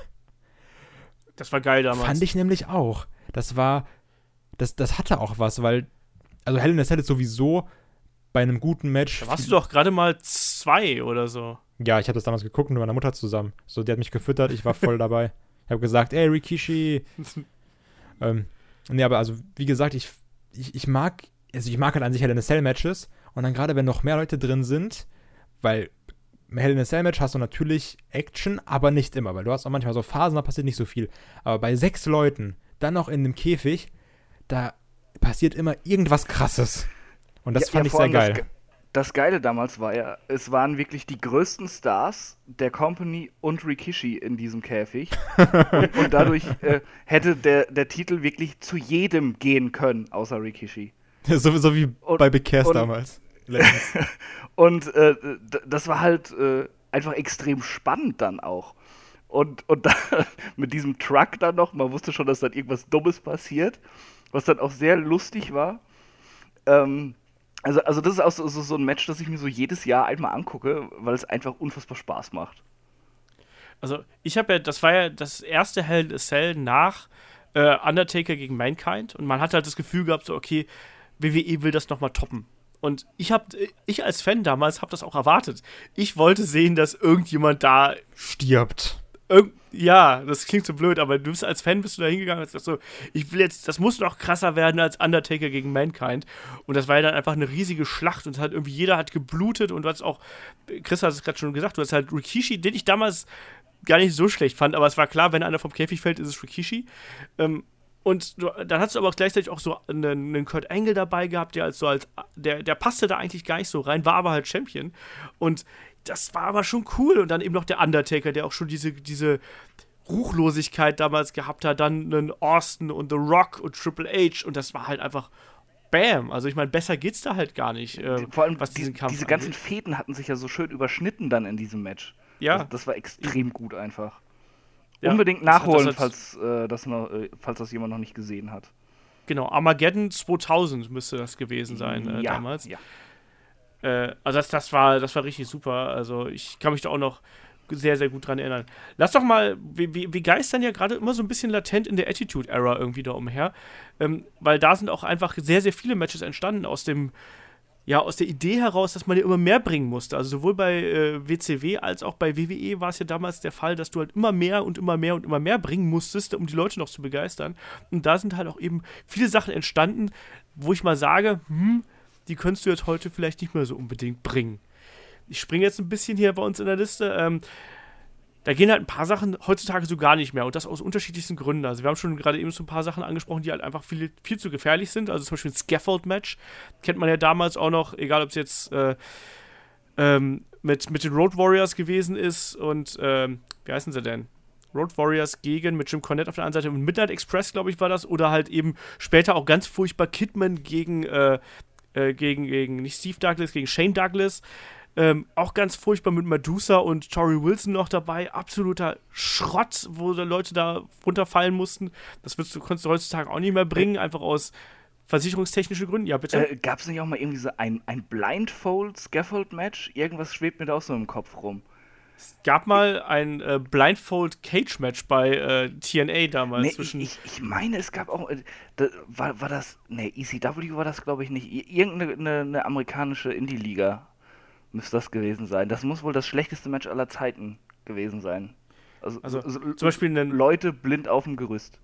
Das war geil damals. Fand ich nämlich auch. Das war, das, das hatte auch was, weil, also Hell in a Cell ist sowieso bei einem guten Match. Da warst du doch gerade mal zwei oder so. Ja, ich habe das damals geguckt mit meiner Mutter zusammen. So, die hat mich gefüttert, ich war voll dabei. Ich habe gesagt, ey, Rikishi. ähm, nee, aber also, wie gesagt, ich, ich, ich mag, also ich mag halt an sich Hell in a Cell Matches. Und dann gerade, wenn noch mehr Leute drin sind, weil Hell in a Cell Match hast du natürlich Action, aber nicht immer, weil du hast auch manchmal so Phasen, da passiert nicht so viel. Aber bei sechs Leuten, dann noch in einem Käfig, da passiert immer irgendwas Krasses. Und das ja, fand ja, ich sehr geil. Das, Geile damals war ja, es waren wirklich die größten Stars der Company und Rikishi in diesem Käfig. und, und, dadurch äh, hätte der, der Titel wirklich zu jedem gehen können, außer Rikishi. so, wie und, bei Big Cares damals. und äh, das war halt äh, einfach extrem spannend dann auch. Und, und da, mit diesem Truck dann noch, man wusste schon, dass dann irgendwas Dummes passiert, was dann auch sehr lustig war. Ähm, also, also das ist auch so, so, ein Match, das ich mir so jedes Jahr einmal angucke, weil es einfach unfassbar Spaß macht. Also ich habe ja, das war ja das erste Hell in a Cell nach äh, Undertaker gegen Mankind und man hat halt das Gefühl gehabt, so okay, WWE will das nochmal toppen. Und ich habe, ich als Fan damals habe das auch erwartet. Ich wollte sehen, dass irgendjemand da stirbt. Ja, das klingt so blöd, aber du bist als Fan bist du da hingegangen und sagst so, ich will jetzt, das muss noch krasser werden als Undertaker gegen Mankind. Und das war ja dann einfach eine riesige Schlacht und hat irgendwie jeder hat geblutet und du hast auch, Chris hat es gerade schon gesagt, du hast halt Rikishi, den ich damals gar nicht so schlecht fand, aber es war klar, wenn einer vom Käfig fällt, ist es Rikishi. Ähm, und du, dann hast du aber gleichzeitig auch so einen, einen Kurt Angle dabei gehabt, der als so als der, der passte da eigentlich gar nicht so rein, war aber halt Champion. Und das war aber schon cool. Und dann eben noch der Undertaker, der auch schon diese, diese Ruchlosigkeit damals gehabt hat. Dann einen Austin und The Rock und Triple H. Und das war halt einfach Bam. Also ich meine, besser geht's da halt gar nicht. Äh, Vor allem, was diesen Kampf diese angeht. ganzen Fäden hatten sich ja so schön überschnitten dann in diesem Match. Ja. Also das war extrem gut einfach. Ja, Unbedingt nachholen, das falls, äh, das noch, äh, falls das jemand noch nicht gesehen hat. Genau, Armageddon 2000 müsste das gewesen sein äh, ja, damals. Ja. Äh, also das, das, war, das war richtig super. Also ich kann mich da auch noch sehr, sehr gut dran erinnern. Lass doch mal, wir, wir geistern ja gerade immer so ein bisschen latent in der Attitude-Era irgendwie da umher. Ähm, weil da sind auch einfach sehr, sehr viele Matches entstanden aus dem ja, aus der Idee heraus, dass man ja immer mehr bringen musste. Also sowohl bei äh, WCW als auch bei WWE war es ja damals der Fall, dass du halt immer mehr und immer mehr und immer mehr bringen musstest, um die Leute noch zu begeistern. Und da sind halt auch eben viele Sachen entstanden, wo ich mal sage, hm, die könntest du jetzt heute vielleicht nicht mehr so unbedingt bringen. Ich springe jetzt ein bisschen hier bei uns in der Liste. Ähm, da gehen halt ein paar Sachen heutzutage so gar nicht mehr und das aus unterschiedlichsten Gründen. Also wir haben schon gerade eben so ein paar Sachen angesprochen, die halt einfach viel, viel zu gefährlich sind. Also zum Beispiel ein Scaffold-Match kennt man ja damals auch noch, egal ob es jetzt äh, ähm, mit, mit den Road Warriors gewesen ist und ähm, wie heißen sie denn? Road Warriors gegen mit Jim Cornette auf der einen Seite und Midnight Express, glaube ich, war das. Oder halt eben später auch ganz furchtbar Kidman gegen, äh, äh, gegen, gegen nicht Steve Douglas, gegen Shane Douglas. Ähm, auch ganz furchtbar mit Medusa und Tori Wilson noch dabei. Absoluter Schrott, wo Leute da runterfallen mussten. Das würdest du, konntest du heutzutage auch nicht mehr bringen, einfach aus versicherungstechnischen Gründen. Ja, bitte. Äh, Gab es nicht auch mal irgendwie so ein, ein Blindfold-Scaffold-Match? Irgendwas schwebt mir da auch so im Kopf rum. Es gab mal ein äh, Blindfold-Cage-Match bei äh, TNA damals. Nee, zwischen ich, ich, meine, es gab auch. Äh, da, war, war das. Ne, ECW war das, glaube ich, nicht. Irgendeine eine, eine amerikanische Indie-Liga müsste das gewesen sein. Das muss wohl das schlechteste Match aller Zeiten gewesen sein. Also, also zum Beispiel einen Leute blind auf dem Gerüst.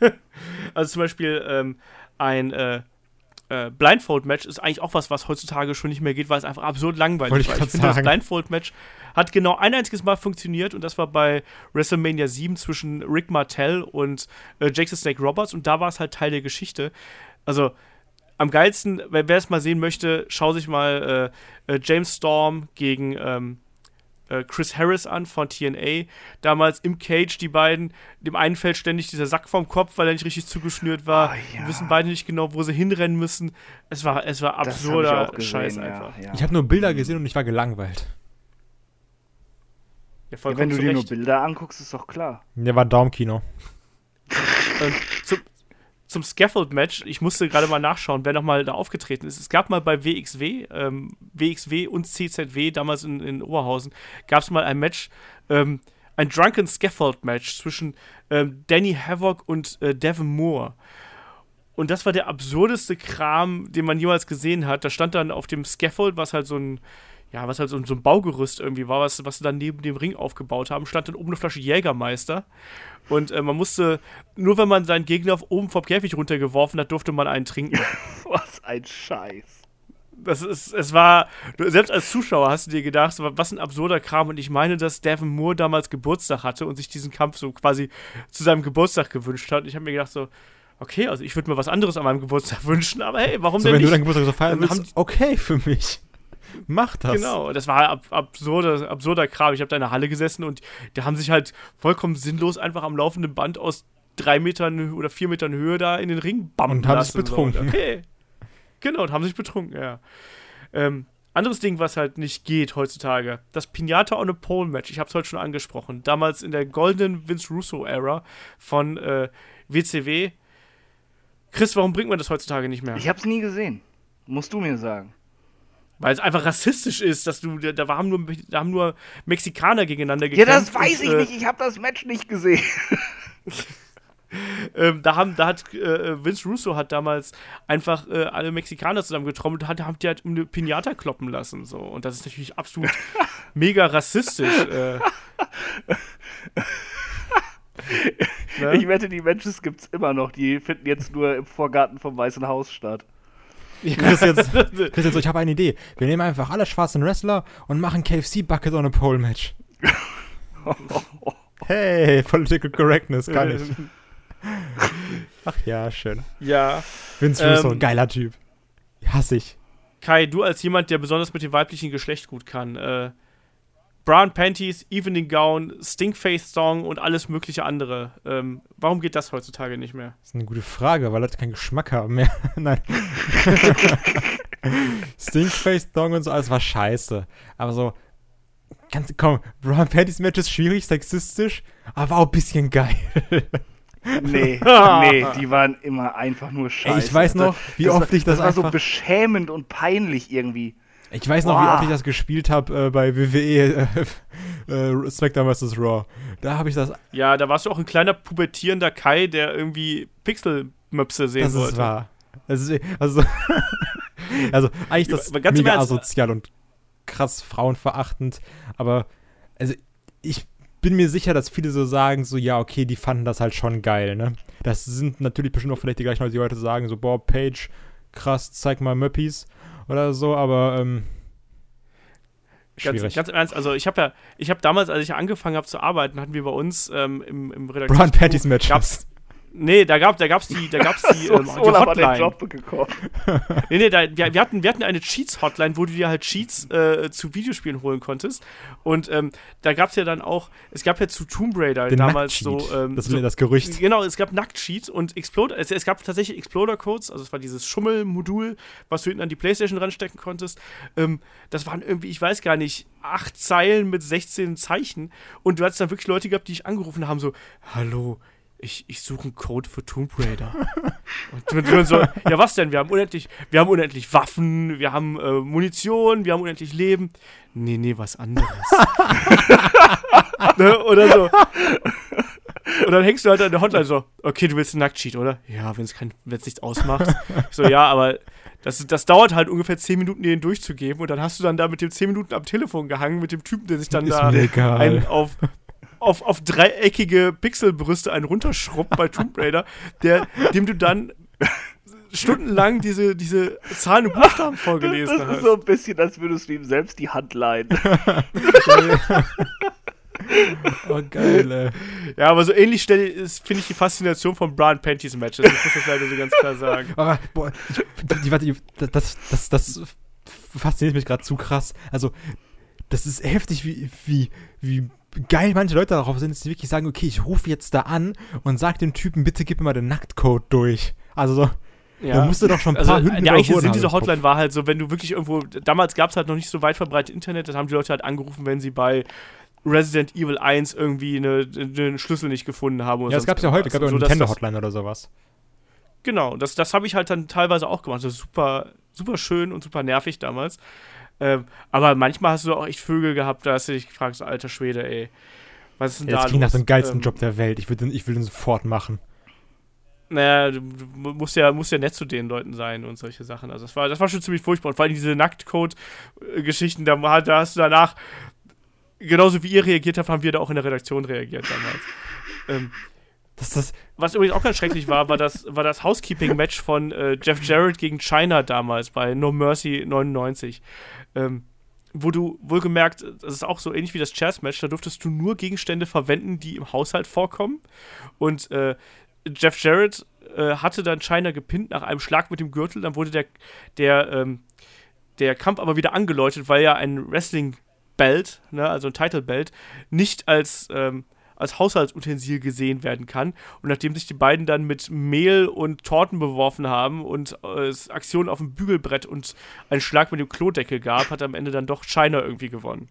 also zum Beispiel ähm, ein äh, Blindfold-Match ist eigentlich auch was, was heutzutage schon nicht mehr geht, weil es einfach absurd langweilig ist. Ich, ich finde, das Blindfold-Match hat genau ein einziges Mal funktioniert und das war bei WrestleMania 7 zwischen Rick Martell und äh, Jake the Snake Roberts und da war es halt Teil der Geschichte. Also, am geilsten, wer, wer es mal sehen möchte, schau sich mal äh, äh, James Storm gegen ähm, äh, Chris Harris an von TNA. Damals im Cage, die beiden. Dem einen fällt ständig dieser Sack vom Kopf, weil er nicht richtig zugeschnürt war. Oh, ja. Die wissen beide nicht genau, wo sie hinrennen müssen. Es war, es war absurder Scheiß einfach. Ja, ja. Ich habe nur Bilder gesehen und ich war gelangweilt. Ja, wenn du dir nur Bilder anguckst, ist doch klar. Der war Daumkino. zum, zum Scaffold-Match, ich musste gerade mal nachschauen, wer nochmal da aufgetreten ist. Es gab mal bei WXW, ähm, WXW und CZW, damals in, in Oberhausen, gab es mal ein Match, ähm, ein Drunken Scaffold Match zwischen ähm, Danny Havoc und äh, Devin Moore. Und das war der absurdeste Kram, den man jemals gesehen hat. Da stand dann auf dem Scaffold, was halt so ein, ja, was halt so, so ein Baugerüst irgendwie war, was, was sie dann neben dem Ring aufgebaut haben, stand dann oben eine Flasche Jägermeister. Und äh, man musste, nur wenn man seinen Gegner oben vom Käfig runtergeworfen hat, durfte man einen trinken. was ein Scheiß. Das ist, es war, selbst als Zuschauer hast du dir gedacht, was ein absurder Kram. Und ich meine, dass Devin Moore damals Geburtstag hatte und sich diesen Kampf so quasi zu seinem Geburtstag gewünscht hat. Und ich habe mir gedacht, so, okay, also ich würde mir was anderes an meinem Geburtstag wünschen, aber hey, warum so, denn wenn nicht? du deinen Geburtstag so feiern willst, okay für mich. Mach das. Genau, das war ab, absurder, absurder Kram. Ich habe da in der Halle gesessen und die haben sich halt vollkommen sinnlos einfach am laufenden Band aus drei Metern oder vier Metern Höhe da in den Ring bammen Und haben sich betrunken. So. Okay. Genau, und haben sich betrunken, ja. Ähm, anderes Ding, was halt nicht geht heutzutage, das Pinata on a Pole Match. Ich habe es heute schon angesprochen. Damals in der goldenen Vince Russo-Ära von äh, WCW. Chris, warum bringt man das heutzutage nicht mehr? Ich habe es nie gesehen. Musst du mir sagen. Weil es einfach rassistisch ist, dass du, da haben nur, da haben nur Mexikaner gegeneinander gekämpft. Ja, das weiß und, ich äh, nicht. Ich habe das Match nicht gesehen. ähm, da, haben, da hat äh, Vince Russo hat damals einfach äh, alle Mexikaner zusammengetrommelt und hat, haben die halt um eine Pinata kloppen lassen. So. Und das ist natürlich absolut mega rassistisch. Äh. ne? Ich wette, die Matches gibt es immer noch. Die finden jetzt nur im Vorgarten vom Weißen Haus statt. Chris, jetzt, Chris jetzt, ich habe eine Idee. Wir nehmen einfach alle schwarzen Wrestler und machen KFC Bucket on a Pole Match. hey, Political Correctness, kann ich. Ach ja, schön. Ja. Vince Russo, ähm, geiler Typ. Hasse ich. Kai, du als jemand, der besonders mit dem weiblichen Geschlecht gut kann, äh, Brown Panties, Evening Gown, Stinkface Song und alles mögliche andere. Ähm, warum geht das heutzutage nicht mehr? Das ist eine gute Frage, weil Leute keinen Geschmack haben mehr. Nein. Stinkface Song und so, alles war scheiße. Aber so, ganz, komm, Brown Panties Match ist schwierig, sexistisch, aber auch ein bisschen geil. Nee, nee, die waren immer einfach nur scheiße. Ey, ich weiß noch, wie das oft war, ich das, das war so beschämend und peinlich irgendwie. Ich weiß noch, Boah. wie oft ich das gespielt habe äh, bei WWE äh, äh, SmackDown vs. Raw. Da habe ich das. Ja, da warst du auch ein kleiner pubertierender Kai, der irgendwie Pixelmöpse sehen das wollte. Das ist wahr. Das ist, also, also eigentlich das ganz mega asozial und krass frauenverachtend. Aber also ich bin mir sicher, dass viele so sagen, so, ja, okay, die fanden das halt schon geil, ne? Das sind natürlich bestimmt auch vielleicht die gleichen Leute, die heute sagen, so, boah, Page, krass, zeig mal Möppis oder so, aber, ähm, Schwierig. Ganz, ganz im Ernst, also ich habe ja, ich habe damals, als ich angefangen habe zu arbeiten, hatten wir bei uns ähm, im, im Redaktion. Brown Patties Matches. Nee, da gab da gab's die da gab's die, so, ähm, die Hotline. Job gekommen. nee, nee, da, wir, wir, hatten wir hatten eine Cheats Hotline, wo du dir halt Cheats äh, zu Videospielen holen konntest und ähm, da gab's ja dann auch es gab ja zu Tomb Raider Den damals so ähm, das so, das Gerücht. Genau, es gab Nackt-Cheats und Exploder es, es, gab tatsächlich Exploder Codes, also es war dieses Schummelmodul, was du hinten an die PlayStation ranstecken konntest. Ähm, das waren irgendwie, ich weiß gar nicht, acht Zeilen mit 16 Zeichen und du hattest dann wirklich Leute gehabt, die dich angerufen haben so, hallo, ich, ich suche einen Code für Tomb Raider. und, und so, ja, was denn? Wir haben unendlich, wir haben unendlich Waffen, wir haben äh, Munition, wir haben unendlich Leben. Nee, nee, was anderes. ne? Oder so. Und dann hängst du halt an der Hotline so, okay, du willst einen Nacktsheet, oder? Ja, wenn es nichts ausmacht. Ich so, ja, aber das, das dauert halt ungefähr 10 Minuten, den durchzugeben. Und dann hast du dann da mit dem 10 Minuten am Telefon gehangen, mit dem Typen, der sich dann Ist da einen auf auf, auf dreieckige Pixelbrüste einen runterschrubbt bei Tomb Raider, der, dem du dann stundenlang diese, diese Zahlen und Buchstaben vorgelesen hast. Das ist so ein bisschen, als würdest du ihm selbst die Hand leihen. oh, geil, ey. Ja, aber so ähnlich finde ich die Faszination von Brian Panties Matches. Ich muss das leider so ganz klar sagen. Aber, boah, ich, warte, das, das, das fasziniert mich gerade zu krass. Also, das ist heftig, wie, wie, wie geil manche Leute darauf sind, dass sie wirklich sagen, okay, ich rufe jetzt da an und sag dem Typen, bitte gib mir mal den Nacktcode durch. Also so, ja. Da musst du doch schon ein paar also, Der eigentliche Sinn dieser Hotline war halt so, wenn du wirklich irgendwo, damals gab es halt noch nicht so weit verbreitet Internet, das haben die Leute halt angerufen, wenn sie bei Resident Evil 1 irgendwie eine, einen Schlüssel nicht gefunden haben. ja, es gab ja heute, es gab ja so, Nintendo Hotline oder sowas. Genau, das, das habe ich halt dann teilweise auch gemacht. Das ist super, super schön und super nervig damals. Ähm, aber manchmal hast du auch echt Vögel gehabt, da hast du dich gefragt, so alter Schwede, ey. Was ist denn ja, da? Das klingt nach dem geilsten ähm, Job der Welt. Ich will, den, ich will den sofort machen. Naja, du, musst ja, musst ja nett zu den Leuten sein und solche Sachen. Also das war, das war schon ziemlich furchtbar. Und vor allem diese Nacktcode-Geschichten, da, da hast du danach, genauso wie ihr reagiert habt, haben wir da auch in der Redaktion reagiert damals. ähm, Was übrigens auch ganz schrecklich war, war das, war das Housekeeping-Match von äh, Jeff Jarrett gegen China damals bei No Mercy 99. Ähm, wo du wohlgemerkt, das ist auch so ähnlich wie das Chess-Match, da durftest du nur Gegenstände verwenden, die im Haushalt vorkommen. Und äh, Jeff Jarrett äh, hatte dann China gepinnt nach einem Schlag mit dem Gürtel, dann wurde der, der, ähm, der Kampf aber wieder angeläutet, weil ja ein Wrestling-Belt, ne, also ein Title-Belt, nicht als ähm, als Haushaltsutensil gesehen werden kann. Und nachdem sich die beiden dann mit Mehl und Torten beworfen haben und äh, es Aktionen auf dem Bügelbrett und einen Schlag mit dem Klodeckel gab, hat am Ende dann doch Shiner irgendwie gewonnen.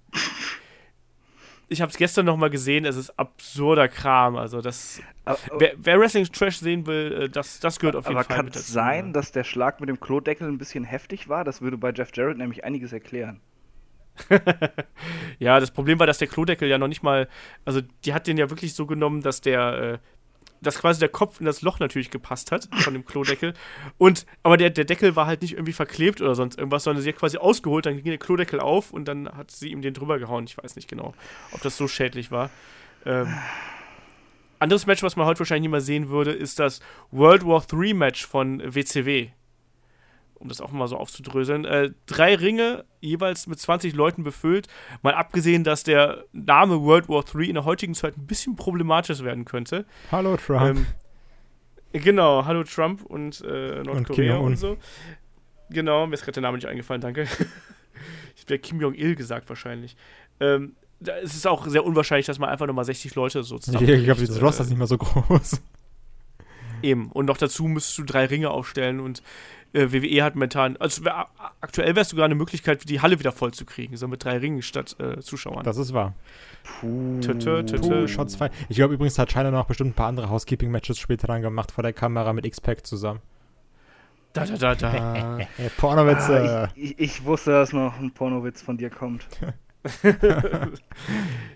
Ich habe es gestern noch mal gesehen, es ist absurder Kram. Also das, aber, wer, wer, Wrestling Trash sehen will, äh, das, das gehört auf jeden aber Fall kann es sein, dass der Schlag mit dem Klodeckel ein bisschen heftig war? Das würde bei Jeff Jarrett nämlich einiges erklären. ja, das Problem war, dass der Klodeckel ja noch nicht mal, also die hat den ja wirklich so genommen, dass der, äh, dass quasi der Kopf in das Loch natürlich gepasst hat von dem Klodeckel. Und, aber der, der Deckel war halt nicht irgendwie verklebt oder sonst irgendwas, sondern sie hat quasi ausgeholt, dann ging der Klodeckel auf und dann hat sie ihm den drüber gehauen. Ich weiß nicht genau, ob das so schädlich war. Ähm, anderes Match, was man heute wahrscheinlich nicht mehr sehen würde, ist das World War III Match von WCW um das auch mal so aufzudröseln, äh, drei Ringe, jeweils mit 20 Leuten befüllt. Mal abgesehen, dass der Name World War III in der heutigen Zeit ein bisschen problematisch werden könnte. Hallo Trump. Ähm, genau, hallo Trump und äh, Nordkorea und, und, so. Genau, mir ist gerade der Name nicht eingefallen, danke. ich wäre Kim Jong-il gesagt wahrscheinlich. Ähm, es ist auch sehr unwahrscheinlich, dass man einfach nochmal 60 Leute so zusammen. Ich glaube, das Roster ist nicht mehr so groß. Eben. Und noch dazu müsstest du drei Ringe aufstellen und äh, WWE hat momentan, also wär, aktuell wärst du sogar eine Möglichkeit, die Halle wieder voll zu kriegen, so mit drei Ringen statt äh, Zuschauern. Das ist wahr. Puh, tö, tö, tö, Puh Shots fire. Ich glaube übrigens hat China noch bestimmt ein paar andere Housekeeping-Matches später dann gemacht vor der Kamera mit X-Pac zusammen. Da, da, da, da. Pornowitze. Ah, ich, ich, wusste, dass noch ein Pornowitz von dir kommt.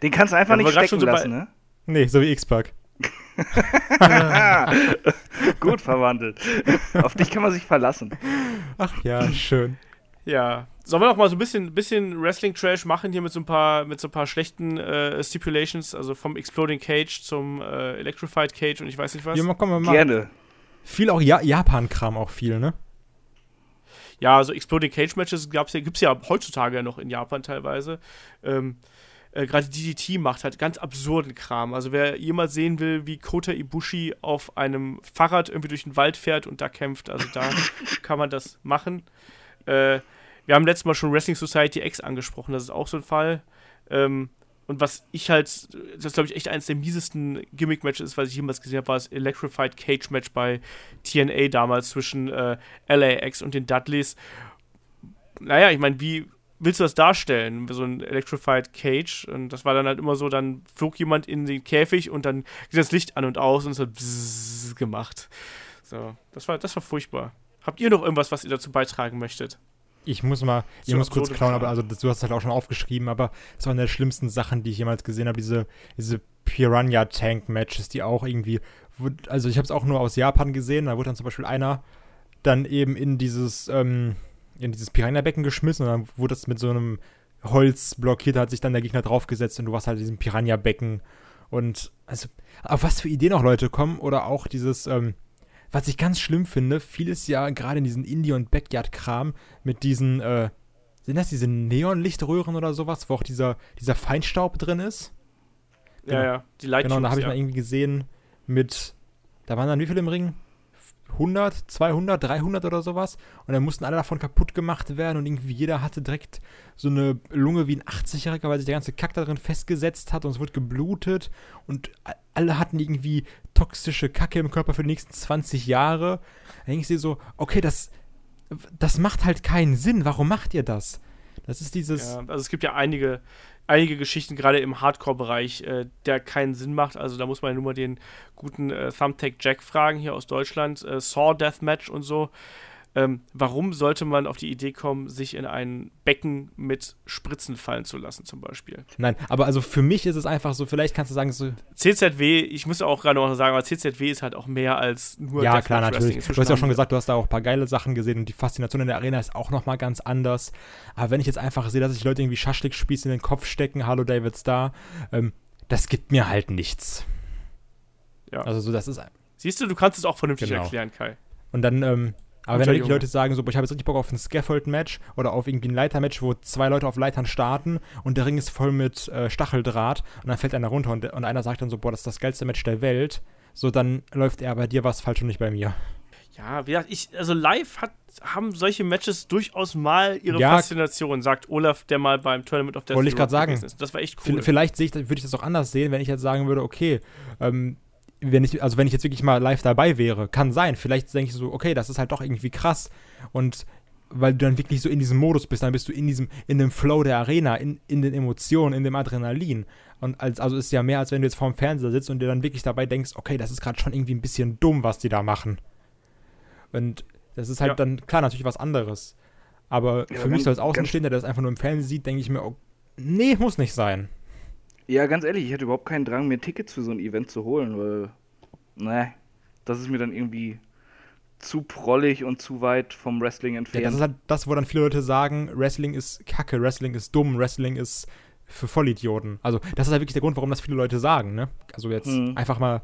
Den kannst du einfach ja, nicht stecken so lassen, ne? Nee, so wie X-Pac. Gut verwandelt. Auf dich kann man sich verlassen. Ach ja, schön. Ja. Sollen wir noch mal so ein bisschen, bisschen Wrestling-Trash machen hier mit so ein paar, mit so ein paar schlechten äh, Stipulations, also vom Exploding Cage zum äh, Electrified Cage und ich weiß nicht was? Ja, mal, komm, mal. Gerne. Viel auch ja Japan-Kram auch viel, ne? Ja, also Exploding Cage Matches gab's ja, gibt es ja heutzutage ja noch in Japan teilweise. Ähm, äh, gerade DDT macht halt ganz absurden Kram. Also wer jemals sehen will, wie Kota Ibushi auf einem Fahrrad irgendwie durch den Wald fährt und da kämpft, also da kann man das machen. Äh, wir haben letztes Mal schon Wrestling Society X angesprochen, das ist auch so ein Fall. Ähm, und was ich halt, das glaube ich echt eines der miesesten Gimmick-Matches ist, was ich jemals gesehen habe, war das Electrified Cage-Match bei TNA damals zwischen äh, LAX und den Dudleys. Naja, ich meine, wie willst du das darstellen? So ein Electrified Cage. Und das war dann halt immer so, dann flog jemand in den Käfig und dann geht das Licht an und aus und es hat bzzz gemacht. So, das war, das war furchtbar. Habt ihr noch irgendwas, was ihr dazu beitragen möchtet? Ich muss mal, ich so muss kurz klauen, aber also du hast es halt auch schon aufgeschrieben, aber das war eine der schlimmsten Sachen, die ich jemals gesehen habe, diese, diese Piranha-Tank-Matches, die auch irgendwie, also ich habe es auch nur aus Japan gesehen, da wurde dann zum Beispiel einer dann eben in dieses, ähm, in dieses Piranha-Becken geschmissen und dann wurde das mit so einem Holz blockiert, da hat sich dann der Gegner draufgesetzt und du warst halt in diesem Piranha-Becken. Und also, auf was für Ideen auch Leute kommen oder auch dieses, ähm, was ich ganz schlimm finde, vieles ja gerade in diesen Indie- und Backyard-Kram mit diesen, äh, sind das diese Neonlichtröhren oder sowas, wo auch dieser, dieser Feinstaub drin ist? Genau. Ja, ja, die Light Genau, da habe ich ja. mal irgendwie gesehen mit, da waren dann wie viele im Ring? 100, 200, 300 oder sowas. Und dann mussten alle davon kaputt gemacht werden und irgendwie jeder hatte direkt so eine Lunge wie ein 80-Jähriger, weil sich der ganze Kack da drin festgesetzt hat und es wird geblutet und alle hatten irgendwie toxische Kacke im Körper für die nächsten 20 Jahre. Da denke ich dir so, okay, das, das macht halt keinen Sinn. Warum macht ihr das? Das ist dieses. Ja, also es gibt ja einige, einige Geschichten, gerade im Hardcore-Bereich, äh, der keinen Sinn macht. Also da muss man ja nur mal den guten äh, Thumbtack Jack fragen hier aus Deutschland. Äh, Saw Deathmatch und so. Ähm, warum sollte man auf die Idee kommen, sich in ein Becken mit Spritzen fallen zu lassen, zum Beispiel? Nein, aber also für mich ist es einfach so, vielleicht kannst du sagen, so. CZW, ich muss auch gerade noch sagen, aber CZW ist halt auch mehr als nur Ja, klar, natürlich. Du hast ja auch schon gesagt, du hast da auch ein paar geile Sachen gesehen und die Faszination in der Arena ist auch nochmal ganz anders. Aber wenn ich jetzt einfach sehe, dass sich Leute irgendwie Schaschlik-Spieß in den Kopf stecken, Hallo David Star, ähm, das gibt mir halt nichts. Ja. Also so, das ist. Siehst du, du kannst es auch vernünftig Genau. erklären, Kai. Und dann, ähm, aber wenn die. Leute sagen, so, ich habe jetzt richtig Bock auf ein Scaffold-Match oder auf irgendwie ein Leiter-Match, wo zwei Leute auf Leitern starten und der Ring ist voll mit äh, Stacheldraht und dann fällt einer runter und, und einer sagt dann so, boah, das ist das geilste Match der Welt, so dann läuft er bei dir was falsch und nicht bei mir. Ja, wie gesagt, ich, also live hat, haben solche Matches durchaus mal ihre Ja. Faszination, sagt Olaf, der mal beim Tournament of Death Wollte ich grad sagen. ist. Das war echt cool. Vielleicht sehe ich, würde ich das auch anders sehen, wenn ich jetzt sagen würde, okay, ähm, wenn ich, also wenn ich jetzt wirklich mal live dabei wäre, kann sein. Vielleicht denke ich so, okay, das ist halt doch irgendwie krass. Und weil du dann wirklich so in diesem Modus bist, dann bist du in diesem, in dem Flow der Arena, in, in den Emotionen, in dem Adrenalin. Und als, also ist ja mehr, als wenn du jetzt vorm Fernseher sitzt und dir dann wirklich dabei denkst, okay, das ist gerade schon irgendwie ein bisschen dumm, was die da machen. Und das ist halt Ja. dann, klar, natürlich was anderes. Aber Ja, für mich so als Außenstehender, der das einfach nur im Fernsehen sieht, denke ich mir, oh, nee, muss nicht sein. Ja, ganz ehrlich, ich hätte überhaupt keinen Drang, mir Tickets für so ein Event zu holen, weil, ne, das ist mir dann irgendwie zu prollig und zu weit vom Wrestling Ja, entfernt. das ist halt das, wo dann viele Leute sagen, Wrestling ist kacke, Wrestling ist dumm, Wrestling ist für Vollidioten. Also, das ist halt wirklich der Grund, warum das viele Leute sagen, ne? Also jetzt Hm. einfach mal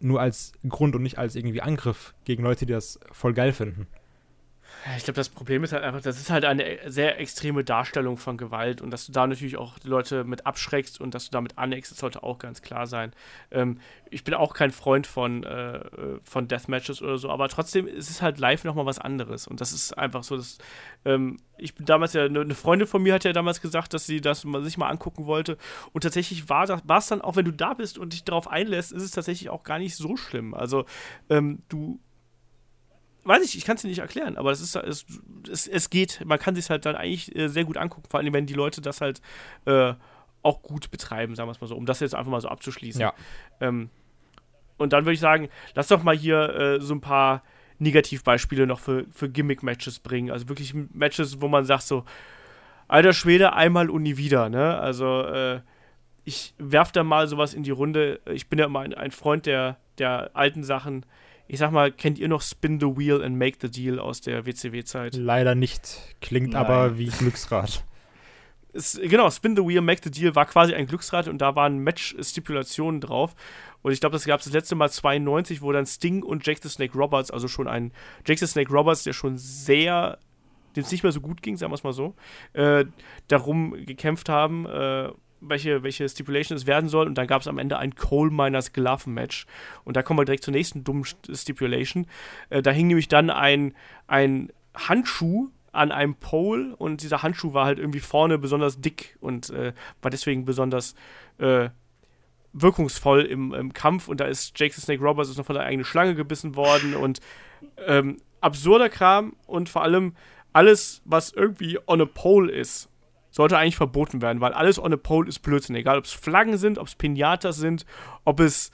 nur als Grund und nicht als irgendwie Angriff gegen Leute, die das voll geil finden. Ich glaube, das Problem ist halt einfach, das ist halt eine sehr extreme Darstellung von Gewalt und dass du da natürlich auch die Leute mit abschreckst und dass du damit aneckst, das sollte auch ganz klar sein. Ähm, ich bin auch kein Freund von, äh, äh, von Deathmatches oder so, aber trotzdem ist es halt live nochmal was anderes und das ist einfach so, dass ähm, ich bin damals ja, eine eine Freundin von mir hat ja damals gesagt, dass sie das sich mal angucken wollte und tatsächlich war es dann auch, wenn du da bist und dich darauf einlässt, ist es tatsächlich auch gar nicht so schlimm. Also ähm, du weiß ich, ich kann es dir nicht erklären, aber es ist es, es, es geht, man kann sich halt dann eigentlich äh, sehr gut angucken, vor allem wenn die Leute das halt äh, auch gut betreiben, sagen wir es mal so, um das jetzt einfach mal so abzuschließen. Ja. Ähm, und dann würde ich sagen, lass doch mal hier äh, so ein paar Negativbeispiele noch für, für Gimmick-Matches bringen. Also wirklich Matches, wo man sagt so, alter Schwede, einmal und nie wieder, ne? Also, äh, ich werf da mal sowas in die Runde. Ich bin ja immer ein, ein Freund der, der alten Sachen. Ich sag mal, kennt ihr noch Spin the Wheel and Make the Deal aus der WCW-Zeit? Leider nicht. Klingt Nein. aber wie Glücksrad. Es- Genau, Spin the Wheel, Make the Deal war quasi ein Glücksrad und da waren Match-Stipulationen drauf. Und ich glaube, das gab es das letzte Mal 92, wo dann Sting und Jake the Snake Roberts, also schon ein Jake the Snake Roberts, der schon sehr, dem es nicht mehr so gut ging, sagen wir es mal so, äh, darum gekämpft haben, äh, welche, welche Stipulation es werden soll. Und dann gab es am Ende ein Coal Miners Glove Match. Und da kommen wir direkt zur nächsten dummen Stipulation. Äh, da hing nämlich dann ein, ein Handschuh an einem Pole und dieser Handschuh war halt irgendwie vorne besonders dick und äh, war deswegen besonders äh, wirkungsvoll im, im Kampf und da ist Jake the Snake Roberts ist noch von der eigenen Schlange gebissen worden und ähm, absurder Kram und vor allem alles, was irgendwie on a pole ist, sollte eigentlich verboten werden, weil alles on a pole ist Blödsinn. Egal, ob es Flaggen sind, ob es Pinatas sind, ob es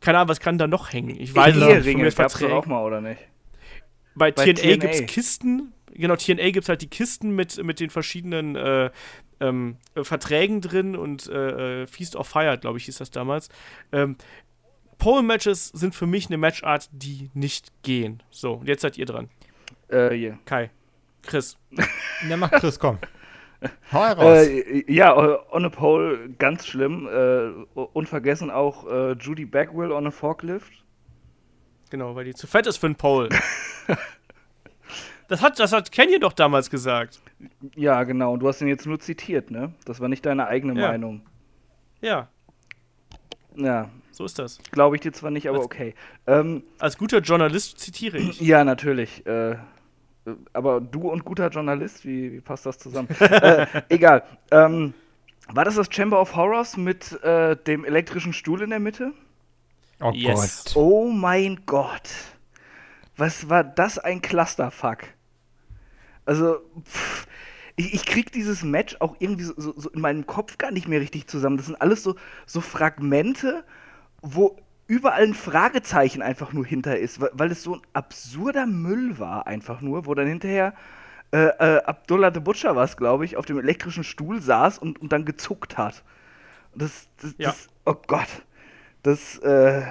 keine Ahnung, was kann da noch hängen? Ich weiß es nicht. Eheringe doch Verträgen. auch mal, oder nicht? Bei, Bei TNA, TNA. gibt es Kisten. Genau, TNA gibt es halt die Kisten mit, mit den verschiedenen äh, ähm, äh, Verträgen drin und äh, äh, Feast of Fire, glaube ich, hieß das damals. Ähm, Pole-Matches sind für mich eine Matchart, die nicht gehen. So, und jetzt seid ihr dran. Äh, yeah. Kai, Chris. Ja, mach Chris, komm. Hau raus. Äh, ja, äh, on a pole, ganz schlimm. Äh, unvergessen auch äh, Judy Bagwell on a forklift. Genau, weil die zu fett ist für einen Pole. das hat, das hat Kenny doch damals gesagt. Ja, genau. Und du hast ihn jetzt nur zitiert, ne? Das war nicht deine eigene Ja. Meinung. Ja, Ja, so ist das. glaube ich dir zwar nicht, aber Was- okay. Ähm, Als guter Journalist zitiere ich. ja, natürlich. Äh, aber du und guter Journalist, wie, wie passt das zusammen? äh, egal. Ähm, war das das Chamber of Horrors mit äh, dem elektrischen Stuhl in der Mitte? oh yes. Gott. Oh mein Gott. Was war das ein Clusterfuck? Also, pff, ich, ich krieg dieses Match auch irgendwie so, so, so in meinem Kopf gar nicht mehr richtig zusammen. Das sind alles so, so Fragmente, wo überall ein Fragezeichen einfach nur hinter ist, weil, weil es so ein absurder Müll war, einfach nur, wo dann hinterher äh, äh, Abdullah the Butcher war es, glaube ich, auf dem elektrischen Stuhl saß und, und dann gezuckt hat. Das, das, Ja. das oh Gott, das, äh,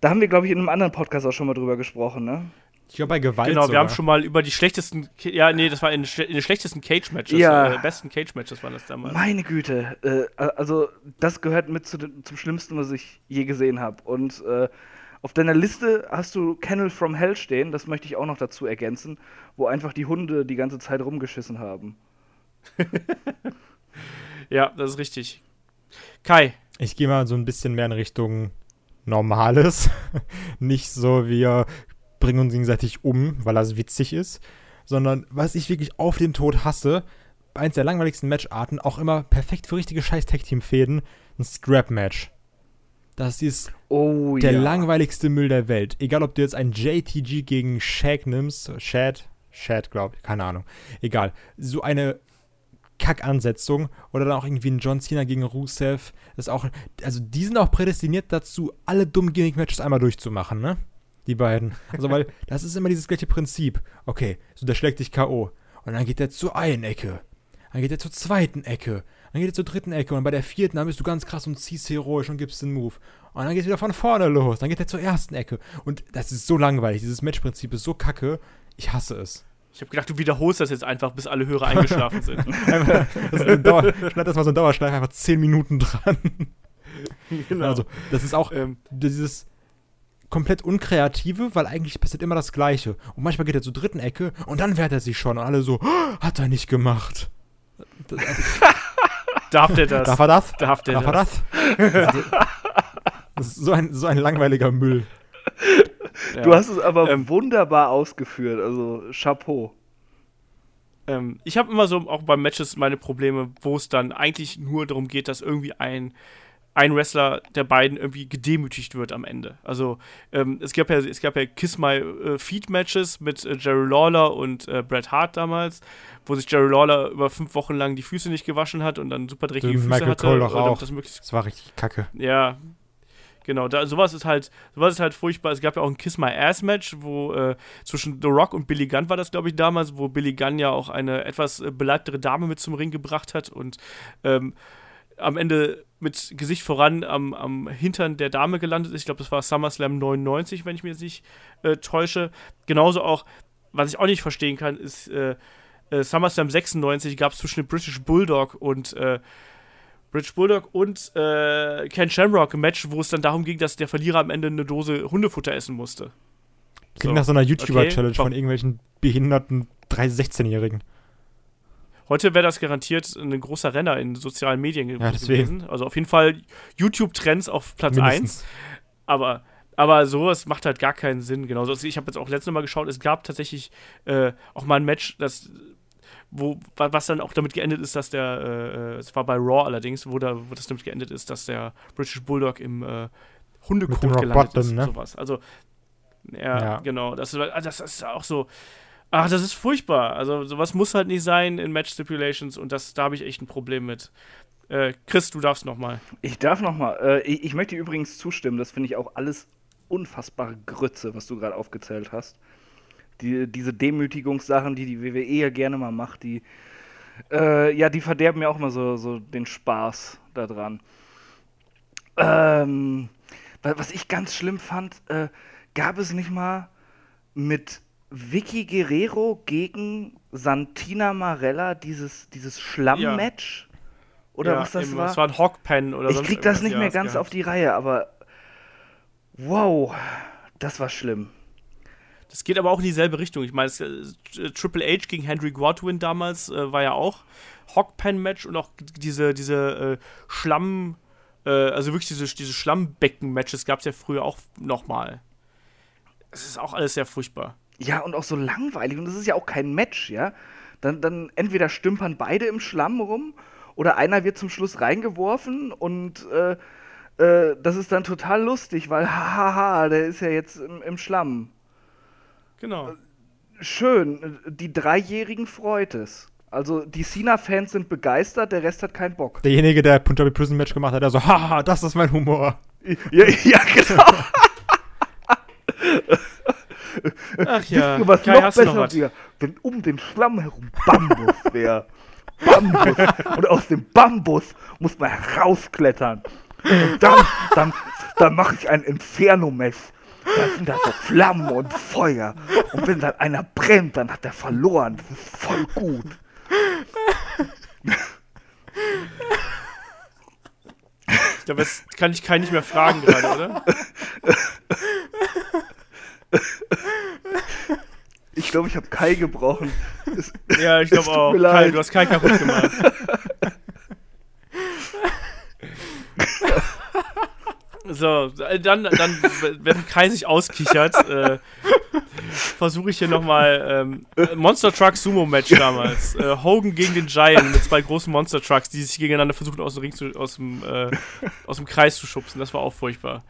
da haben wir, glaube ich, in einem anderen Podcast auch schon mal drüber gesprochen, ne? Ich glaube, bei Gewalt Genau, wir sogar. haben schon mal über die schlechtesten, ja, nee, das war in, in den schlechtesten Cage-Matches, Ja. äh, besten Cage-Matches waren das damals. Meine Güte, äh, also das gehört mit zu den, zum Schlimmsten, was ich je gesehen habe. Und äh, auf deiner Liste hast du Kennel from Hell stehen, das möchte ich auch noch dazu ergänzen, wo einfach die Hunde die ganze Zeit rumgeschissen haben. Ja, das ist richtig. Kai, Ich gehe mal so ein bisschen mehr in Richtung Normales. Nicht so, wir bringen uns gegenseitig um, weil das witzig ist. Sondern was ich wirklich auf den Tod hasse, eins der langweiligsten Matcharten, auch immer perfekt für richtige scheiß Tag-Team-Fäden, ein Scrap-Match. Das ist Oh der ja. langweiligste Müll der Welt. Egal, ob du jetzt ein JTG gegen Shaq nimmst, Shad, Shad, glaube ich, keine Ahnung. Egal. So eine Kackansetzung oder dann auch irgendwie ein John Cena gegen Rusev. Das auch, also die sind auch prädestiniert dazu, alle dummen Gimmick-Matches einmal durchzumachen, ne? Die beiden. Also, weil das ist immer dieses gleiche Prinzip. Okay, so der schlägt dich K.O. Und dann geht er zur einen Ecke. Dann geht er zur zweiten Ecke. Dann geht er zur dritten Ecke. Und bei der vierten, dann bist du ganz krass und ziehst heroisch und gibst den Move. Und dann geht es wieder von vorne los. Dann geht er zur ersten Ecke. Und das ist so langweilig. Dieses Matchprinzip ist so kacke. Ich hasse es. ich habe gedacht, du wiederholst das jetzt einfach, bis alle Hörer eingeschlafen sind. Einfach, das ist eine Dauer, schneid das mal so ein Dauerschleife, einfach 10 Minuten dran. genau. Also, das ist auch ähm, dieses komplett unkreative, weil eigentlich passiert immer das Gleiche. Und manchmal geht er zur dritten Ecke und dann wehrt er sich schon und alle so, "Oh, hat er nicht gemacht. darf der das? Darf er das? Darf der Darf er das? das? Das ist so ein, so ein langweiliger Müll. Ja. Du hast es aber Ähm, wunderbar ausgeführt, also Chapeau. Ähm, ich habe immer so auch bei Matches meine Probleme, wo es dann eigentlich nur darum geht, dass irgendwie ein, ein Wrestler der beiden irgendwie gedemütigt wird am Ende. Also ähm, es gab ja es gab ja Kiss My äh, Feet Matches mit äh, Jerry Lawler und äh, Bret Hart damals, wo sich Jerry Lawler über fünf Wochen lang die Füße nicht gewaschen hat und dann super dreckige Füße Michael hatte. Cole doch auch. Das Das war richtig kacke. ja, genau. Da, sowas ist halt, sowas ist halt furchtbar. Es gab ja auch ein Kiss My Ass Match, wo äh, zwischen The Rock und Billy Gunn war das, glaube ich, damals, wo Billy Gunn ja auch eine etwas äh, beleibtere Dame mit zum Ring gebracht hat und ähm, am Ende mit Gesicht voran am, am Hintern der Dame gelandet ist. Ich glaube, das war SummerSlam 99, wenn ich mich jetzt nicht äh, täusche. Genauso auch, was ich auch nicht verstehen kann, ist äh, äh, SummerSlam 96 gab es zwischen dem British Bulldog und äh, British Bulldog und äh, Ken Shamrock ein Match, wo es dann darum ging, dass der Verlierer am Ende eine Dose Hundefutter essen musste. Klingt So. nach so einer YouTuber-Challenge Okay. von irgendwelchen behinderten 13-16-Jährigen. Heute wäre das garantiert ein großer Renner in sozialen Medien Ja, gewesen. Also auf jeden Fall YouTube-Trends auf Platz 1. Mindestens. Aber, aber sowas macht halt gar keinen Sinn. Genauso. Also ich habe jetzt auch letztes Mal geschaut, es gab tatsächlich äh, auch mal ein Match, das wo, wa- was dann auch damit geendet ist, dass der, äh, es war bei Raw allerdings, wo, da, wo das damit geendet ist, dass der British Bulldog im äh, Hundekot gelandet Bottom, ist. ne? Sowas. Also, ja, Ja. genau. Das, das, das ist auch so. Ach, das ist furchtbar. Also, sowas muss halt nicht sein in Match Stipulations und das, da habe ich echt ein Problem mit. Äh, Chris, du darfst nochmal. Ich darf noch mal. Äh, ich, ich möchte übrigens zustimmen. Das finde ich auch alles unfassbare Grütze, was du gerade aufgezählt hast. Die, diese Demütigungssachen, die die WWE ja gerne mal macht, die äh, ja, die verderben mir auch mal so, so den Spaß daran. Ähm, wa- was ich ganz schlimm fand, äh, gab es nicht mal mit Vicky Guerrero gegen Santina Marella dieses, dieses Schlamm-Match? Oder Ja, was das eben, war? Das war ein Hawkpen oder Ich sonst krieg das nicht Ja, mehr ganz gehabt. auf die Reihe, aber wow, das war schlimm. Das geht aber auch in dieselbe Richtung. Ich meine, es, äh, Triple H gegen Henry Godwin damals äh, war ja auch Hawkpen-Match und auch diese, diese äh, Schlamm, äh, also wirklich diese, diese Schlammbecken-Matches gab es ja früher auch nochmal. Es ist auch alles sehr furchtbar. Ja, und auch so langweilig. Und das ist ja auch kein Match, ja. Dann, dann entweder stümpern beide im Schlamm rum oder einer wird zum Schluss reingeworfen und äh, äh, das ist dann total lustig, weil hahaha, der ist ja jetzt im, im Schlamm. Genau. Schön, die Dreijährigen freut es. Also die Cena-Fans sind begeistert, der Rest hat keinen Bock. Derjenige, der Punjabi Prison Match gemacht hat, der so, haha, das ist mein Humor. Ja, ja genau. Ach ja, Wisst ihr, was Kai, noch besser wäre? Wenn um den Schlamm herum Bambus wäre. Bambus. Und aus dem Bambus muss man herausklettern. Und dann, dann, dann mache ich ein Inferno-Mess. Da sind da so Flammen und Feuer. Und wenn dann einer brennt, dann hat er verloren. Das ist voll gut. Ich glaube, jetzt kann ich Kai nicht mehr fragen gerade, oder? Ich glaube, ich habe Kai gebrochen. Es, Ja, ich glaube auch. Kai, du hast Kai kaputt gemacht. So, dann, dann wenn Kai sich auskichert, äh, versuche ich hier nochmal ähm, äh, Monster Truck Sumo Match damals. Äh, Hogan gegen den Giant mit zwei großen Monster Trucks, die sich gegeneinander versuchen aus dem Ring zu, aus dem, äh, aus dem Kreis zu schubsen. Das war auch furchtbar.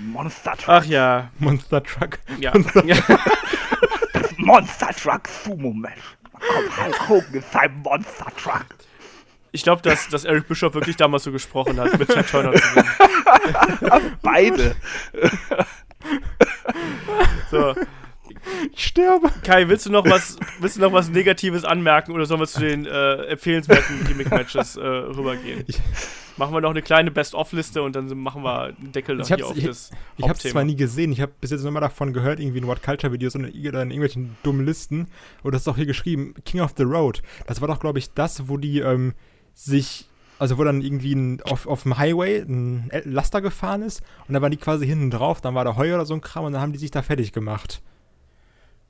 Monster Truck. Ach ja, Monster Truck. ja. ja. Monster Truck Sumo Match. Da kommt Hulk Hogan in seinem Monster Truck. Ich glaube, dass, dass Eric Bischoff wirklich damals so gesprochen hat, mit Ted Turner zusammen. Beide. So. Ich sterbe. Kai, willst du noch was, willst du noch was Negatives anmerken oder sollen wir zu den äh, empfehlenswerten Gimmick-Matches äh, rübergehen? Ich- machen wir noch eine kleine Best-of-Liste und dann machen wir einen Deckel Ich hier auf ich- das Ich habe es zwar nie gesehen, ich habe bis jetzt nur mal davon gehört, irgendwie in What Culture Videos und in, oder in irgendwelchen dummen Listen. Und das ist auch hier geschrieben, King of the Road. Das war doch, glaube ich, das, wo die ähm, sich, also wo dann irgendwie ein, auf, auf dem Highway ein Laster gefahren ist und da waren die quasi hinten drauf, dann war da Heu oder so ein Kram und dann haben die sich da fertig gemacht.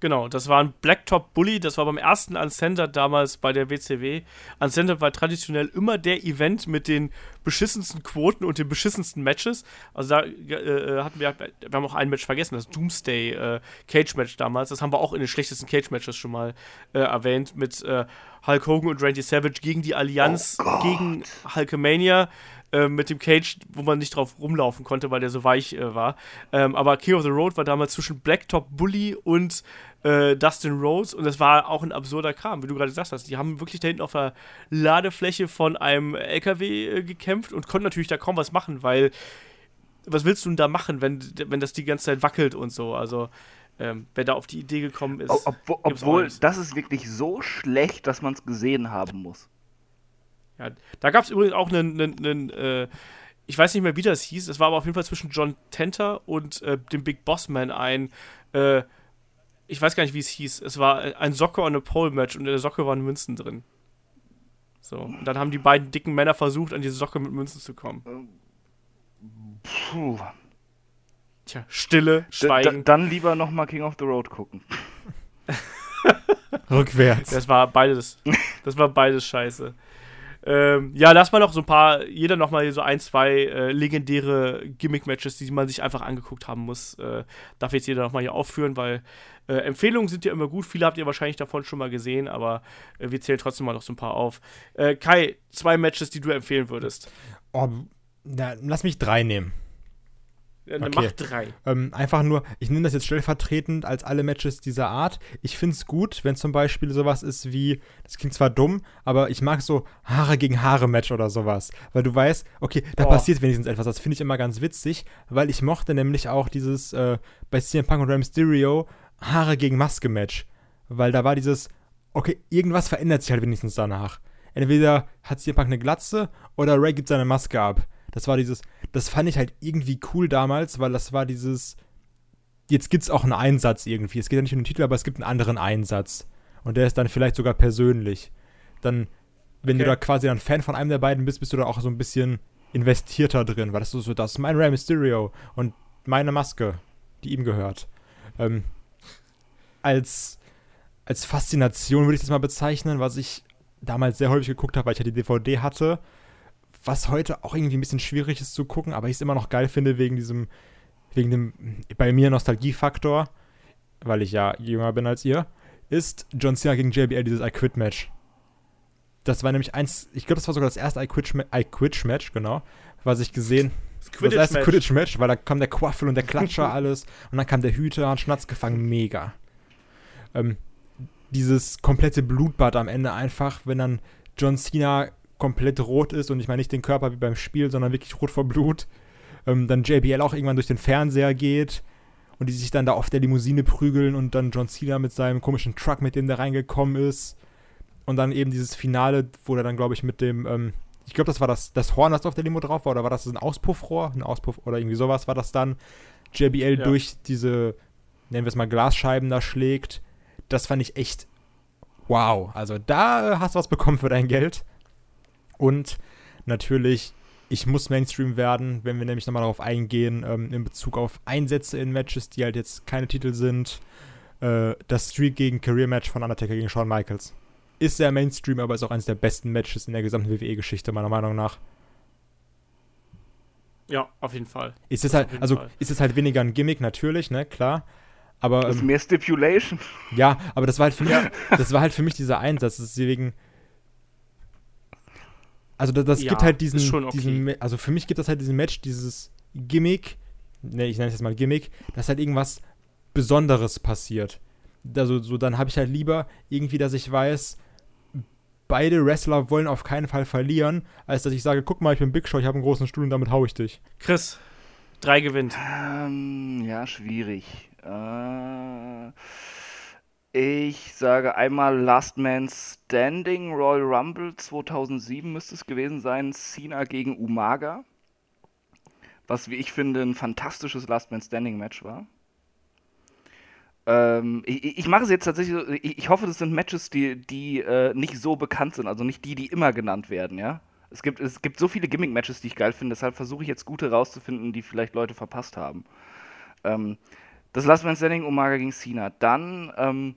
Genau, das war ein Blacktop Bully, das war beim ersten Uncensored damals bei der WCW. Uncensored war traditionell immer der Event mit den beschissensten Quoten und den beschissensten Matches. Also da äh, hatten wir, wir haben auch ein Match vergessen, das Doomsday äh, Cage Match damals. Das haben wir auch in den schlechtesten Cage Matches schon mal äh, erwähnt mit äh, Hulk Hogan und Randy Savage gegen die Allianz, Oh gegen Hulkamania. Äh, Mit dem Cage, wo man nicht drauf rumlaufen konnte, weil der so weich äh, war. Ähm, aber King of the Road war damals zwischen Blacktop Bully und äh, Dustin Rhodes und das war auch ein absurder Kram, wie du gerade gesagt hast. Die haben wirklich da hinten auf der Ladefläche von einem LKW äh, gekämpft und konnten natürlich da kaum was machen, weil was willst du denn da machen, wenn, wenn das die ganze Zeit wackelt und so? Also, ähm, wer da auf die Idee gekommen ist. O- Obwohl, gibt's auch obwohl das ist wirklich so schlecht, dass man es gesehen haben muss. Ja, da gab es übrigens auch einen, einen, einen äh, ich weiß nicht mehr, wie das hieß, es war aber auf jeden Fall zwischen John Tenter und äh, dem Big Boss Man ein, äh, ich weiß gar nicht, wie es hieß, es war ein Socke und eine Pole-Match und in der Socke waren Münzen drin. So, und dann haben die beiden dicken Männer versucht, an diese Socke mit Münzen zu kommen. Puh. Tja, Stille, D Schweigen. dann lieber nochmal King of the Road gucken. Rückwärts. Das war beides, das war beides scheiße. Ähm, ja, lass mal noch so ein paar, jeder noch mal so ein, zwei äh, legendäre Gimmick-Matches, die man sich einfach angeguckt haben muss. Äh, darf jetzt jeder noch mal hier aufführen, weil äh, Empfehlungen sind ja immer gut. Viele habt ihr wahrscheinlich davon schon mal gesehen, aber äh, wir zählen trotzdem mal noch so ein paar auf. Äh, Kai, zwei Matches, die du empfehlen würdest. Oh, na, lass mich drei nehmen. Dann Okay. Mach drei. Ähm, einfach nur, ich nehme das jetzt stellvertretend als alle Matches dieser Art. Ich finde es gut, wenn zum Beispiel sowas ist wie, das klingt zwar dumm, aber ich mag so Haare gegen Haare Match oder sowas. Weil du weißt, okay, da Oh. passiert wenigstens etwas. Das finde ich immer ganz witzig, weil ich mochte nämlich auch dieses äh, bei CM Punk und Rey Mysterio Haare gegen Maske Match. Weil da war dieses, okay, irgendwas verändert sich halt wenigstens danach. Entweder hat CM Punk eine Glatze oder Ray gibt seine Maske ab. Das war dieses, das fand ich halt irgendwie cool damals, weil das war dieses, jetzt gibt's auch einen Einsatz irgendwie. Es geht ja nicht um den Titel, aber es gibt einen anderen Einsatz. Und der ist dann vielleicht sogar persönlich. Dann, wenn du Okay. da quasi dann Fan von einem der beiden bist, bist du da auch so ein bisschen investierter drin, weil das ist so, das ist mein Rey Mysterio und meine Maske, die ihm gehört. Ähm, als, als Faszination würde ich das mal bezeichnen, was ich damals sehr häufig geguckt habe, weil ich ja die DVD hatte, was heute auch irgendwie ein bisschen schwierig ist zu gucken, aber ich es immer noch geil finde wegen diesem, wegen dem bei mir Nostalgiefaktor, weil ich ja jünger bin als ihr, ist John Cena gegen JBL dieses I Quit Match. Das war nämlich eins, ich glaube, das war sogar das erste I Quit, I Quit Match, genau, was ich gesehen Das das erste Quidditch-Match. Weil da kam der Quaffel und der Klatscher alles und dann kam der Hüter und Schnatz gefangen, mega. Ähm, dieses komplette Blutbad am Ende einfach, wenn dann John Cena komplett rot ist und ich meine nicht den Körper wie beim Spiel, sondern wirklich rot vor Blut. Ähm, dann JBL auch irgendwann durch den Fernseher geht und die sich dann da auf der Limousine prügeln und dann John Cena mit seinem komischen Truck, mit dem der reingekommen ist. Und dann eben dieses Finale, wo er dann, glaube ich, mit dem, ähm, ich glaube, das war das, das Horn, das auf der Limo drauf war, oder war das ein Auspuffrohr? Ein Auspuff oder irgendwie sowas war das dann. JBL ja. durch diese, nennen wir es mal, Glasscheiben da schlägt. Das fand ich echt wow. Also da äh, hast du was bekommen für dein Geld. Und natürlich, ich muss Mainstream werden, wenn wir nämlich nochmal darauf eingehen, ähm, in Bezug auf Einsätze in Matches, die halt jetzt keine Titel sind. Äh, das Streak gegen Career Match von Undertaker gegen Shawn Michaels. Ist sehr Mainstream, aber ist auch eines der besten Matches in der gesamten WWE-Geschichte, meiner Meinung nach. Ja, auf jeden Fall. Ist es halt, also Fall. ist es halt weniger ein Gimmick, natürlich, ne, klar. Aber, das ist ähm, mehr Stipulation. Ja, aber das war halt für mich, das war halt für mich dieser Einsatz. Deswegen. Also das, das ja, gibt halt diesen, okay. diesen, also für mich gibt das halt diesen Match, dieses Gimmick, ne, ich nenne es jetzt mal Gimmick, dass halt irgendwas Besonderes passiert. Also so, dann habe ich halt lieber irgendwie, dass ich weiß, beide Wrestler wollen auf keinen Fall verlieren, als dass ich sage, guck mal, ich bin Big Show, ich habe einen großen Stuhl und damit hau ich dich. Chris, drei gewinnt. Ähm, ja, schwierig. Äh, ich sage einmal Last Man Standing, Royal Rumble 2007 müsste es gewesen sein, Cena gegen Umaga. Was, wie ich finde, ein fantastisches Last Man Standing Match war. Ähm, ich, ich, mache es jetzt tatsächlich, ich, ich, hoffe, das sind Matches, die, die äh, nicht so bekannt sind, also nicht die, die immer genannt werden, ja. Es gibt, es gibt so viele Gimmick-Matches, die ich geil finde, deshalb versuche ich jetzt gute rauszufinden, die vielleicht Leute verpasst haben. Ähm, das Last Man Standing, Umaga gegen Cena. Dann, ähm,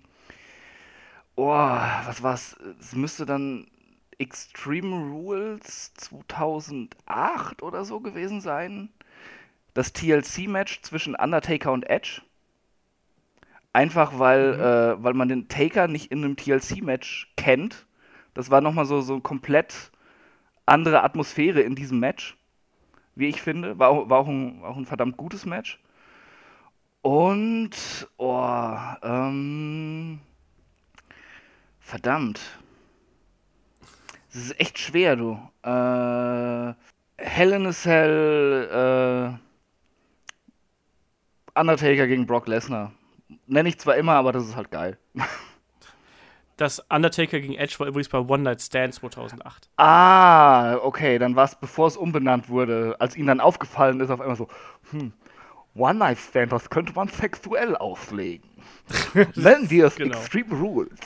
oh, was war's? Es müsste dann Extreme Rules 2008 oder so gewesen sein. Das TLC-Match zwischen Undertaker und Edge. Einfach weil, mhm. äh, weil man den Taker nicht in einem TLC-Match kennt. Das war nochmal so, so komplett andere Atmosphäre in diesem Match, wie ich finde. War auch, war auch, ein, auch ein verdammt gutes Match. Und, oh, ähm, verdammt. Das ist echt schwer, du. Äh, Hell in a Cell, äh, Undertaker gegen Brock Lesnar. Nenne ich zwar immer, aber das ist halt geil. Das Undertaker gegen Edge war übrigens bei One Night Stand 2008. Ah, okay, dann war es, bevor es umbenannt wurde, als ihnen dann aufgefallen ist, auf einmal so, hm, One-Night-Stand, das könnte man sexuell auslegen. Nennen wir es genau. Extreme Rules.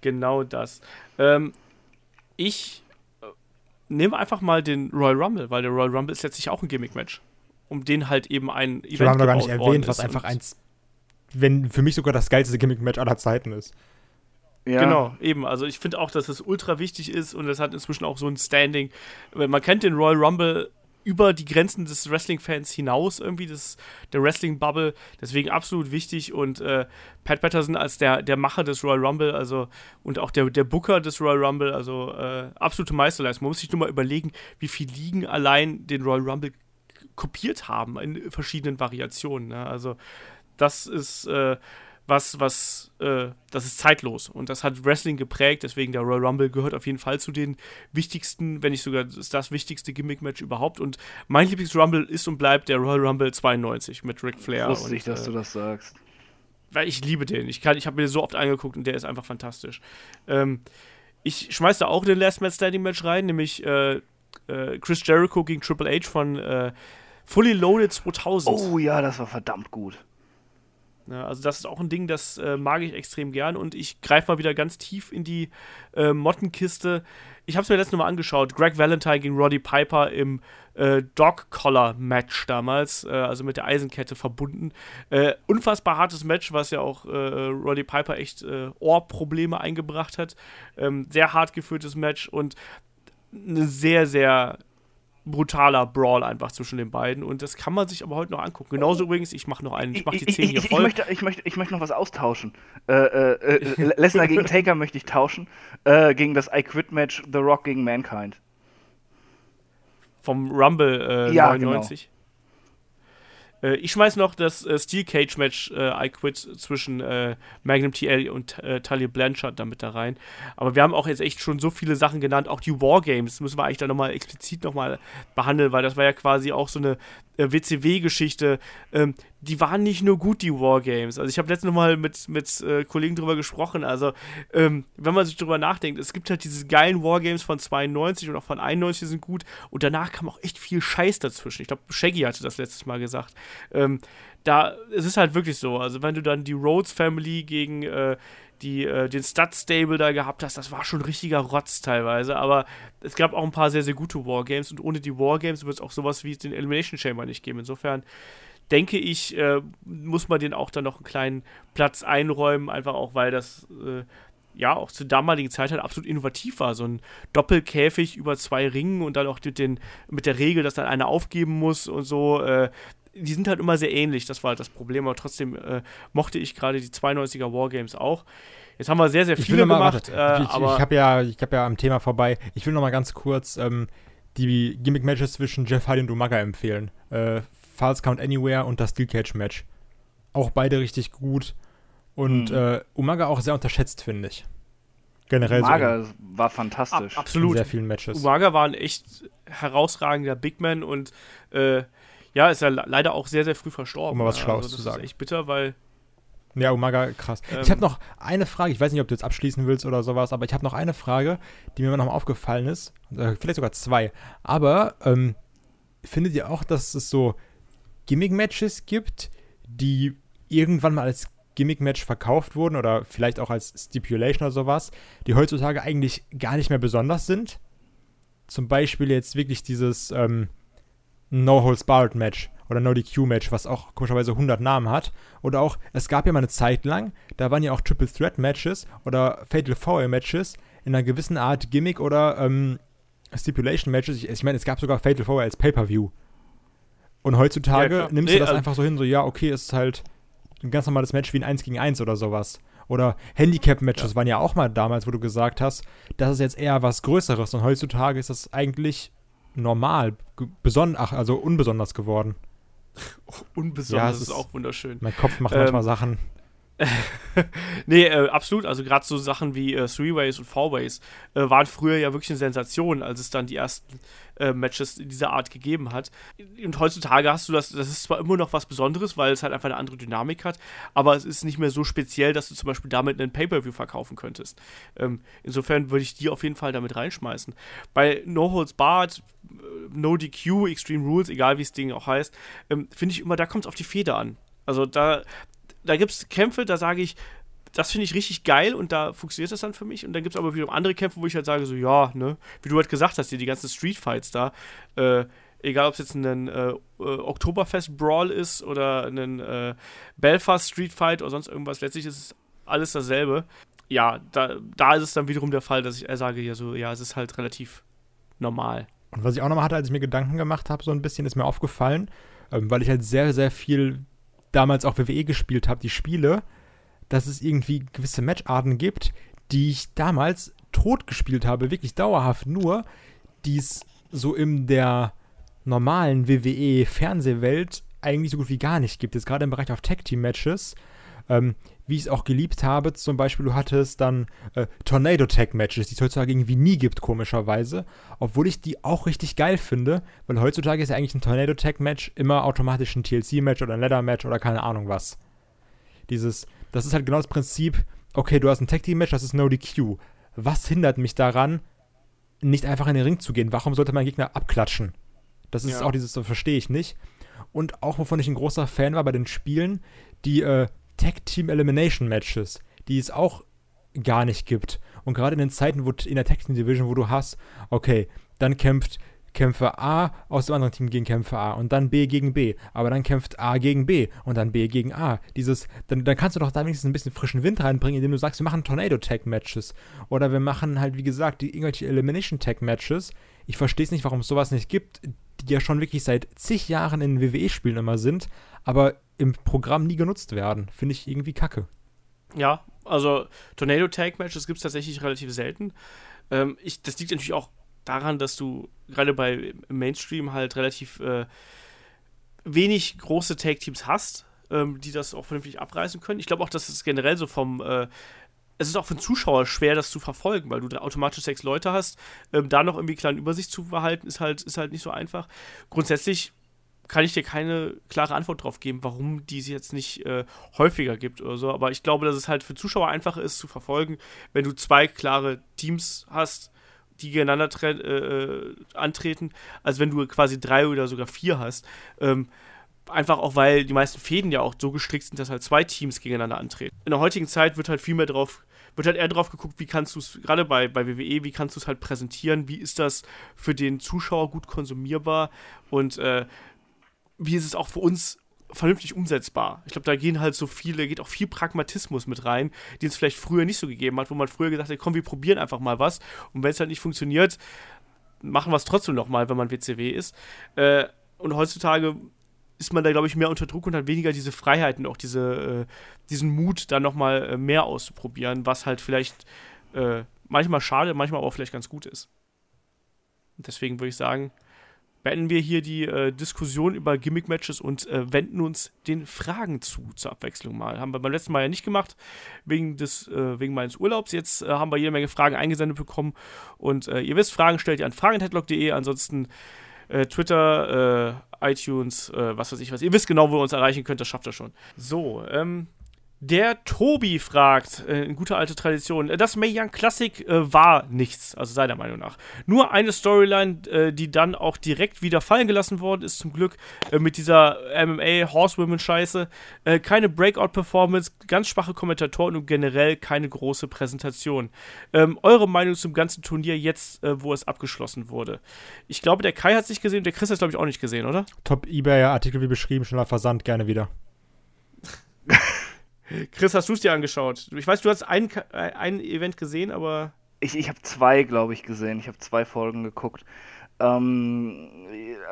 Genau das. Ähm, ich äh, nehme einfach mal den Royal Rumble, weil der Royal Rumble ist letztlich auch ein Gimmick-Match. Um den halt eben ein Event Wir haben noch gar nicht erwähnt, was einfach eins, wenn für mich sogar das geilste Gimmick-Match aller Zeiten ist. Ja. Genau, eben. Also ich finde auch, dass es ultra wichtig ist und es hat inzwischen auch so ein Standing. Man kennt den Royal Rumble über die Grenzen des Wrestling-Fans hinaus, irgendwie, das, der Wrestling-Bubble. Deswegen absolut wichtig. Und äh, Pat Patterson als der, der Macher des Royal Rumble, also und auch der, der Booker des Royal Rumble, also äh, absolute Meisterleistung. Man muss sich nur mal überlegen, wie viele Ligen allein den Royal Rumble kopiert haben in verschiedenen Variationen. Ne? Also, das ist. Äh, was, was, äh, das ist zeitlos und das hat Wrestling geprägt, deswegen der Royal Rumble gehört auf jeden Fall zu den wichtigsten, wenn nicht sogar das, das wichtigste Gimmick-Match überhaupt und mein Lieblings-Rumble ist und bleibt der Royal Rumble 92 mit Ric Flair. Wusste und, ich, dass äh, du das sagst. Weil ich liebe den. Ich, ich habe mir den so oft angeguckt und der ist einfach fantastisch. Ähm, ich schmeiß da auch den Last Man Standing Match rein, nämlich äh, äh, Chris Jericho gegen Triple H von äh, Fully Loaded 2000. Oh ja, das war verdammt gut. Ja, also das ist auch ein Ding, das äh, mag ich extrem gern und ich greife mal wieder ganz tief in die äh, Mottenkiste. Ich habe es mir letztes Mal angeschaut. Greg Valentine gegen Roddy Piper im äh, Dog Collar Match damals, äh, also mit der Eisenkette verbunden. Äh, unfassbar hartes Match, was ja auch äh, Roddy Piper echt Ohrprobleme eingebracht hat. Ähm, sehr hart geführtes Match und eine sehr, sehr brutaler Brawl einfach zwischen den beiden und das kann man sich aber heute noch angucken. Genauso übrigens, ich mache noch einen, ich mache die 10 hier voll. Ich möchte, ich, möchte, ich möchte noch was austauschen. Äh, äh, äh Lesnar gegen Taker möchte ich tauschen, äh, gegen das I Quit Match The Rock gegen Mankind. Vom Rumble äh, ja, 99. Genau. Äh, ich schmeiß noch das äh, Steel Cage Match äh, I Quit zwischen äh, Magnum TL und äh, Talia Blanchard damit da rein. Aber wir haben auch jetzt echt schon so viele Sachen genannt, auch die Wargames müssen wir eigentlich da nochmal explizit nochmal behandeln, weil das war ja quasi auch so eine äh, WCW-Geschichte. Ähm, die waren nicht nur gut, die Wargames. Also ich habe letztens nochmal mit, mit äh, Kollegen drüber gesprochen. Also ähm, wenn man sich drüber nachdenkt, es gibt halt diese geilen Wargames von 92 und auch von 91, die sind gut. Und danach kam auch echt viel Scheiß dazwischen. Ich glaube, Shaggy hatte das letztes Mal gesagt. Ähm, da, es ist halt wirklich so. Also wenn du dann die Rhodes Family gegen äh, die, äh, den Stud Stable da gehabt hast, das war schon richtiger Rotz teilweise. Aber es gab auch ein paar sehr, sehr gute Wargames. Und ohne die Wargames wird es auch sowas wie den Elimination Chamber nicht geben. Insofern denke ich, äh, muss man den auch dann noch einen kleinen Platz einräumen, einfach auch, weil das äh, ja auch zur damaligen Zeit halt absolut innovativ war. So ein Doppelkäfig über zwei Ringen und dann auch mit, den, mit der Regel, dass dann einer aufgeben muss und so. Äh, die sind halt immer sehr ähnlich, das war halt das Problem, aber trotzdem äh, mochte ich gerade die 92er Wargames auch. Jetzt haben wir sehr, sehr viele mal, gemacht. Warte, äh, ich, ich habe ja, hab ja am Thema vorbei. Ich will noch mal ganz kurz ähm, die Gimmick-Matches zwischen Jeff Hardy und Umaga empfehlen. Äh, False Count Anywhere und das Steel Cage Match. Auch beide richtig gut. Und mhm. äh, Umaga auch sehr unterschätzt, finde ich. Generell Umaga so war fantastisch. Ab, absolut. In sehr vielen Matches. Umaga war ein echt herausragender Big Man und äh, ja, ist ja leider auch sehr, sehr früh verstorben. Um mal was Schlaues also, zu sagen. Das ist echt bitter, weil. Ja, Umaga, krass. Ähm, ich habe noch eine Frage, ich weiß nicht, ob du jetzt abschließen willst oder sowas, aber ich habe noch eine Frage, die mir noch mal aufgefallen ist. Äh, vielleicht sogar zwei. Aber ähm, findet ihr auch, dass es so Gimmick-Matches gibt, die irgendwann mal als Gimmick-Match verkauft wurden oder vielleicht auch als Stipulation oder sowas, die heutzutage eigentlich gar nicht mehr besonders sind? Zum Beispiel jetzt wirklich dieses ähm, No-Holds-Barred-Match oder No-DQ-Match, was auch komischerweise 100 Namen hat. Oder auch, es gab ja mal eine Zeit lang, da waren ja auch Triple Threat-Matches oder Fatal Four-Matches in einer gewissen Art Gimmick oder ähm, Stipulation-Matches. Ich, ich meine, es gab sogar Fatal Four als Pay-Per-View. Und heutzutage ja, nimmst nee, du das also einfach so hin, so, ja, okay, es ist halt ein ganz normales Match wie ein 1 gegen 1 oder sowas. Oder Handicap-Matches ja. waren ja auch mal damals, wo du gesagt hast, das ist jetzt eher was Größeres und heutzutage ist das eigentlich normal, besonders, also unbesonders geworden. unbesonders ja, ist, ist, auch wunderschön. Mein Kopf macht ähm, manchmal Sachen. nee, äh, absolut. Also gerade so Sachen wie äh, Three-Ways und Four-Ways äh, waren früher ja wirklich eine Sensation, als es dann die ersten äh, Matches dieser Art gegeben hat. Und heutzutage hast du das, das ist zwar immer noch was Besonderes, weil es halt einfach eine andere Dynamik hat, aber es ist nicht mehr so speziell, dass du zum Beispiel damit einen Pay-Per-View verkaufen könntest. Ähm, insofern würde ich die auf jeden Fall damit reinschmeißen. Bei No Holds Barred, äh, No DQ, Extreme Rules, egal wie das Ding auch heißt, ähm, finde ich immer, da kommt es auf die Feder an. Also da, da gibt es Kämpfe, da sage ich, das finde ich richtig geil und da funktioniert das dann für mich. Und dann gibt es aber wiederum andere Kämpfe, wo ich halt sage, so, ja, ne, wie du halt gesagt hast, hier die ganzen Streetfights da, äh, egal ob es jetzt ein äh, Oktoberfest-Brawl ist oder ein äh, Belfast Streetfight oder sonst irgendwas, letztlich ist es alles dasselbe. Ja, da, da ist es dann wiederum der Fall, dass ich sage, ja, so, ja, es ist halt relativ normal. Und was ich auch nochmal hatte, als ich mir Gedanken gemacht habe, so ein bisschen, ist mir aufgefallen, ähm, weil ich halt sehr, sehr viel damals auch WWE gespielt habe, die Spiele, dass es irgendwie gewisse Matcharten gibt, die ich damals tot gespielt habe, wirklich dauerhaft nur, die es so in der normalen WWE-Fernsehwelt eigentlich so gut wie gar nicht gibt. Jetzt gerade im Bereich auf Tag-Team-Matches, ähm, wie ich es auch geliebt habe, zum Beispiel, du hattest dann äh, Tornado-Tag-Matches, die es heutzutage irgendwie nie gibt, komischerweise, obwohl ich die auch richtig geil finde, weil heutzutage ist ja eigentlich ein Tornado-Tag-Match immer automatisch ein TLC-Match oder ein Ladder-Match oder keine Ahnung was. Dieses, das ist halt genau das Prinzip, okay, du hast ein Tag-Team-Match, das ist No DQ. Was hindert mich daran, nicht einfach in den Ring zu gehen? Warum sollte mein Gegner abklatschen? Das ist ja. auch dieses, das verstehe ich nicht. Und auch, wovon ich ein großer Fan war bei den Spielen, die äh, Tag-Team Elimination Matches, die es auch gar nicht gibt. Und gerade in den Zeiten, wo in der Tag Team Division, wo du hast, okay, dann kämpft Kämpfe A aus dem anderen Team gegen Kämpfe A und dann B gegen B. Aber dann kämpft A gegen B und dann B gegen A. Dieses, dann, dann kannst du doch da wenigstens ein bisschen frischen Wind reinbringen, indem du sagst, wir machen Tornado-Tag-Matches. Oder wir machen halt, wie gesagt, die irgendwelche Elimination-Tag-Matches. Ich verstehe es nicht, warum es sowas nicht gibt, die ja schon wirklich seit zig Jahren in WWE-Spielen immer sind, aber im Programm nie genutzt werden. Finde ich irgendwie kacke. Ja, also Tornado-Tag-Matches gibt es tatsächlich relativ selten. Ähm, ich, das liegt natürlich auch daran, dass du gerade bei Mainstream halt relativ äh, wenig große Tag-Teams hast, ähm, die das auch vernünftig abreißen können. Ich glaube auch, dass es generell so vom äh, es ist auch für den Zuschauer schwer, das zu verfolgen, weil du da automatisch sechs Leute hast. Ähm, da noch irgendwie eine kleine Übersicht zu behalten, ist halt, ist halt nicht so einfach. Grundsätzlich kann ich dir keine klare Antwort drauf geben, warum die es jetzt nicht äh, häufiger gibt oder so. Aber ich glaube, dass es halt für Zuschauer einfacher ist zu verfolgen, wenn du zwei klare Teams hast, die gegeneinander äh, antreten, als wenn du quasi drei oder sogar vier hast. Ähm, einfach auch, weil die meisten Fäden ja auch so gestrickt sind, dass halt zwei Teams gegeneinander antreten. In der heutigen Zeit wird halt viel mehr drauf, wird halt eher drauf geguckt, wie kannst du es, gerade bei, bei WWE, wie kannst du es halt präsentieren, wie ist das für den Zuschauer gut konsumierbar und äh, wie ist es auch für uns vernünftig umsetzbar. Ich glaube, da gehen halt so viele, geht auch viel Pragmatismus mit rein, den es vielleicht früher nicht so gegeben hat, wo man früher gesagt hat, komm, wir probieren einfach mal was. Und wenn es halt nicht funktioniert, machen wir es trotzdem nochmal, wenn man WCW ist. Äh, und heutzutage ist man da, glaube ich, mehr unter Druck und hat weniger diese Freiheiten, auch diese, äh, diesen Mut, da nochmal äh, mehr auszuprobieren, was halt vielleicht äh, manchmal schade, manchmal aber auch vielleicht ganz gut ist. Und deswegen würde ich sagen, beenden wir hier die äh, Diskussion über Gimmick-Matches und äh, wenden uns den Fragen zu, zur Abwechslung mal. Haben wir beim letzten Mal ja nicht gemacht, wegen, des, äh, wegen meines Urlaubs. Jetzt äh, haben wir jede Menge Fragen eingesendet bekommen. Und äh, ihr wisst, Fragen stellt ihr an fragenheadlock.de. Ansonsten äh, Twitter, iTunes, was weiß ich was. Ihr wisst genau, wo ihr uns erreichen könnt, das schafft ihr schon. So, ähm, der Tobi fragt, äh, in guter alte Tradition, äh, das Mae Young Classic äh, war nichts, also seiner Meinung nach. Nur eine Storyline, äh, die dann auch direkt wieder fallen gelassen worden ist, zum Glück, äh, mit dieser MMA Horsewomen-Scheiße. Äh, keine Breakout-Performance, ganz schwache Kommentatoren und generell keine große Präsentation. Ähm, eure Meinung zum ganzen Turnier jetzt, wo es abgeschlossen wurde? Ich glaube, der Kai hat es nicht gesehen, der Chris hat es, glaube ich, auch nicht gesehen, oder? Top eBay-Artikel wie beschrieben, schneller Versand, gerne wieder. Chris, hast du es dir angeschaut? Ich weiß, du hast ein, ein Event gesehen, aber. Ich, ich habe zwei, glaube ich, gesehen. Ich habe zwei Folgen geguckt. Ähm,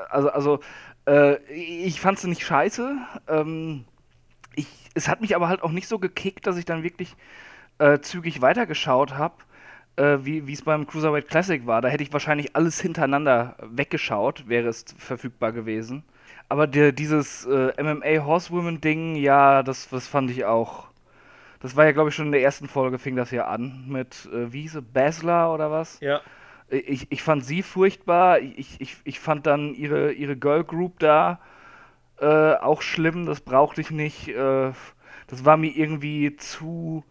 also, also äh, ich fand es nicht scheiße. Ähm, ich, es hat mich aber halt auch nicht so gekickt, dass ich dann wirklich äh, zügig weitergeschaut habe, äh, wie es beim Cruiserweight Classic war. Da hätte ich wahrscheinlich alles hintereinander weggeschaut, wäre es verfügbar gewesen. Aber der, dieses äh, MMA Horsewomen-Ding, ja, das, das fand ich auch. Das war ja, glaube ich, schon in der ersten Folge fing das ja an mit, äh, wie hieß sie, Basler oder was? Ja. Ich, ich fand sie furchtbar. Ich, ich, ich fand dann ihre, ihre Girl Group da äh, auch schlimm. Das brauchte ich nicht. Äh, das war mir irgendwie zu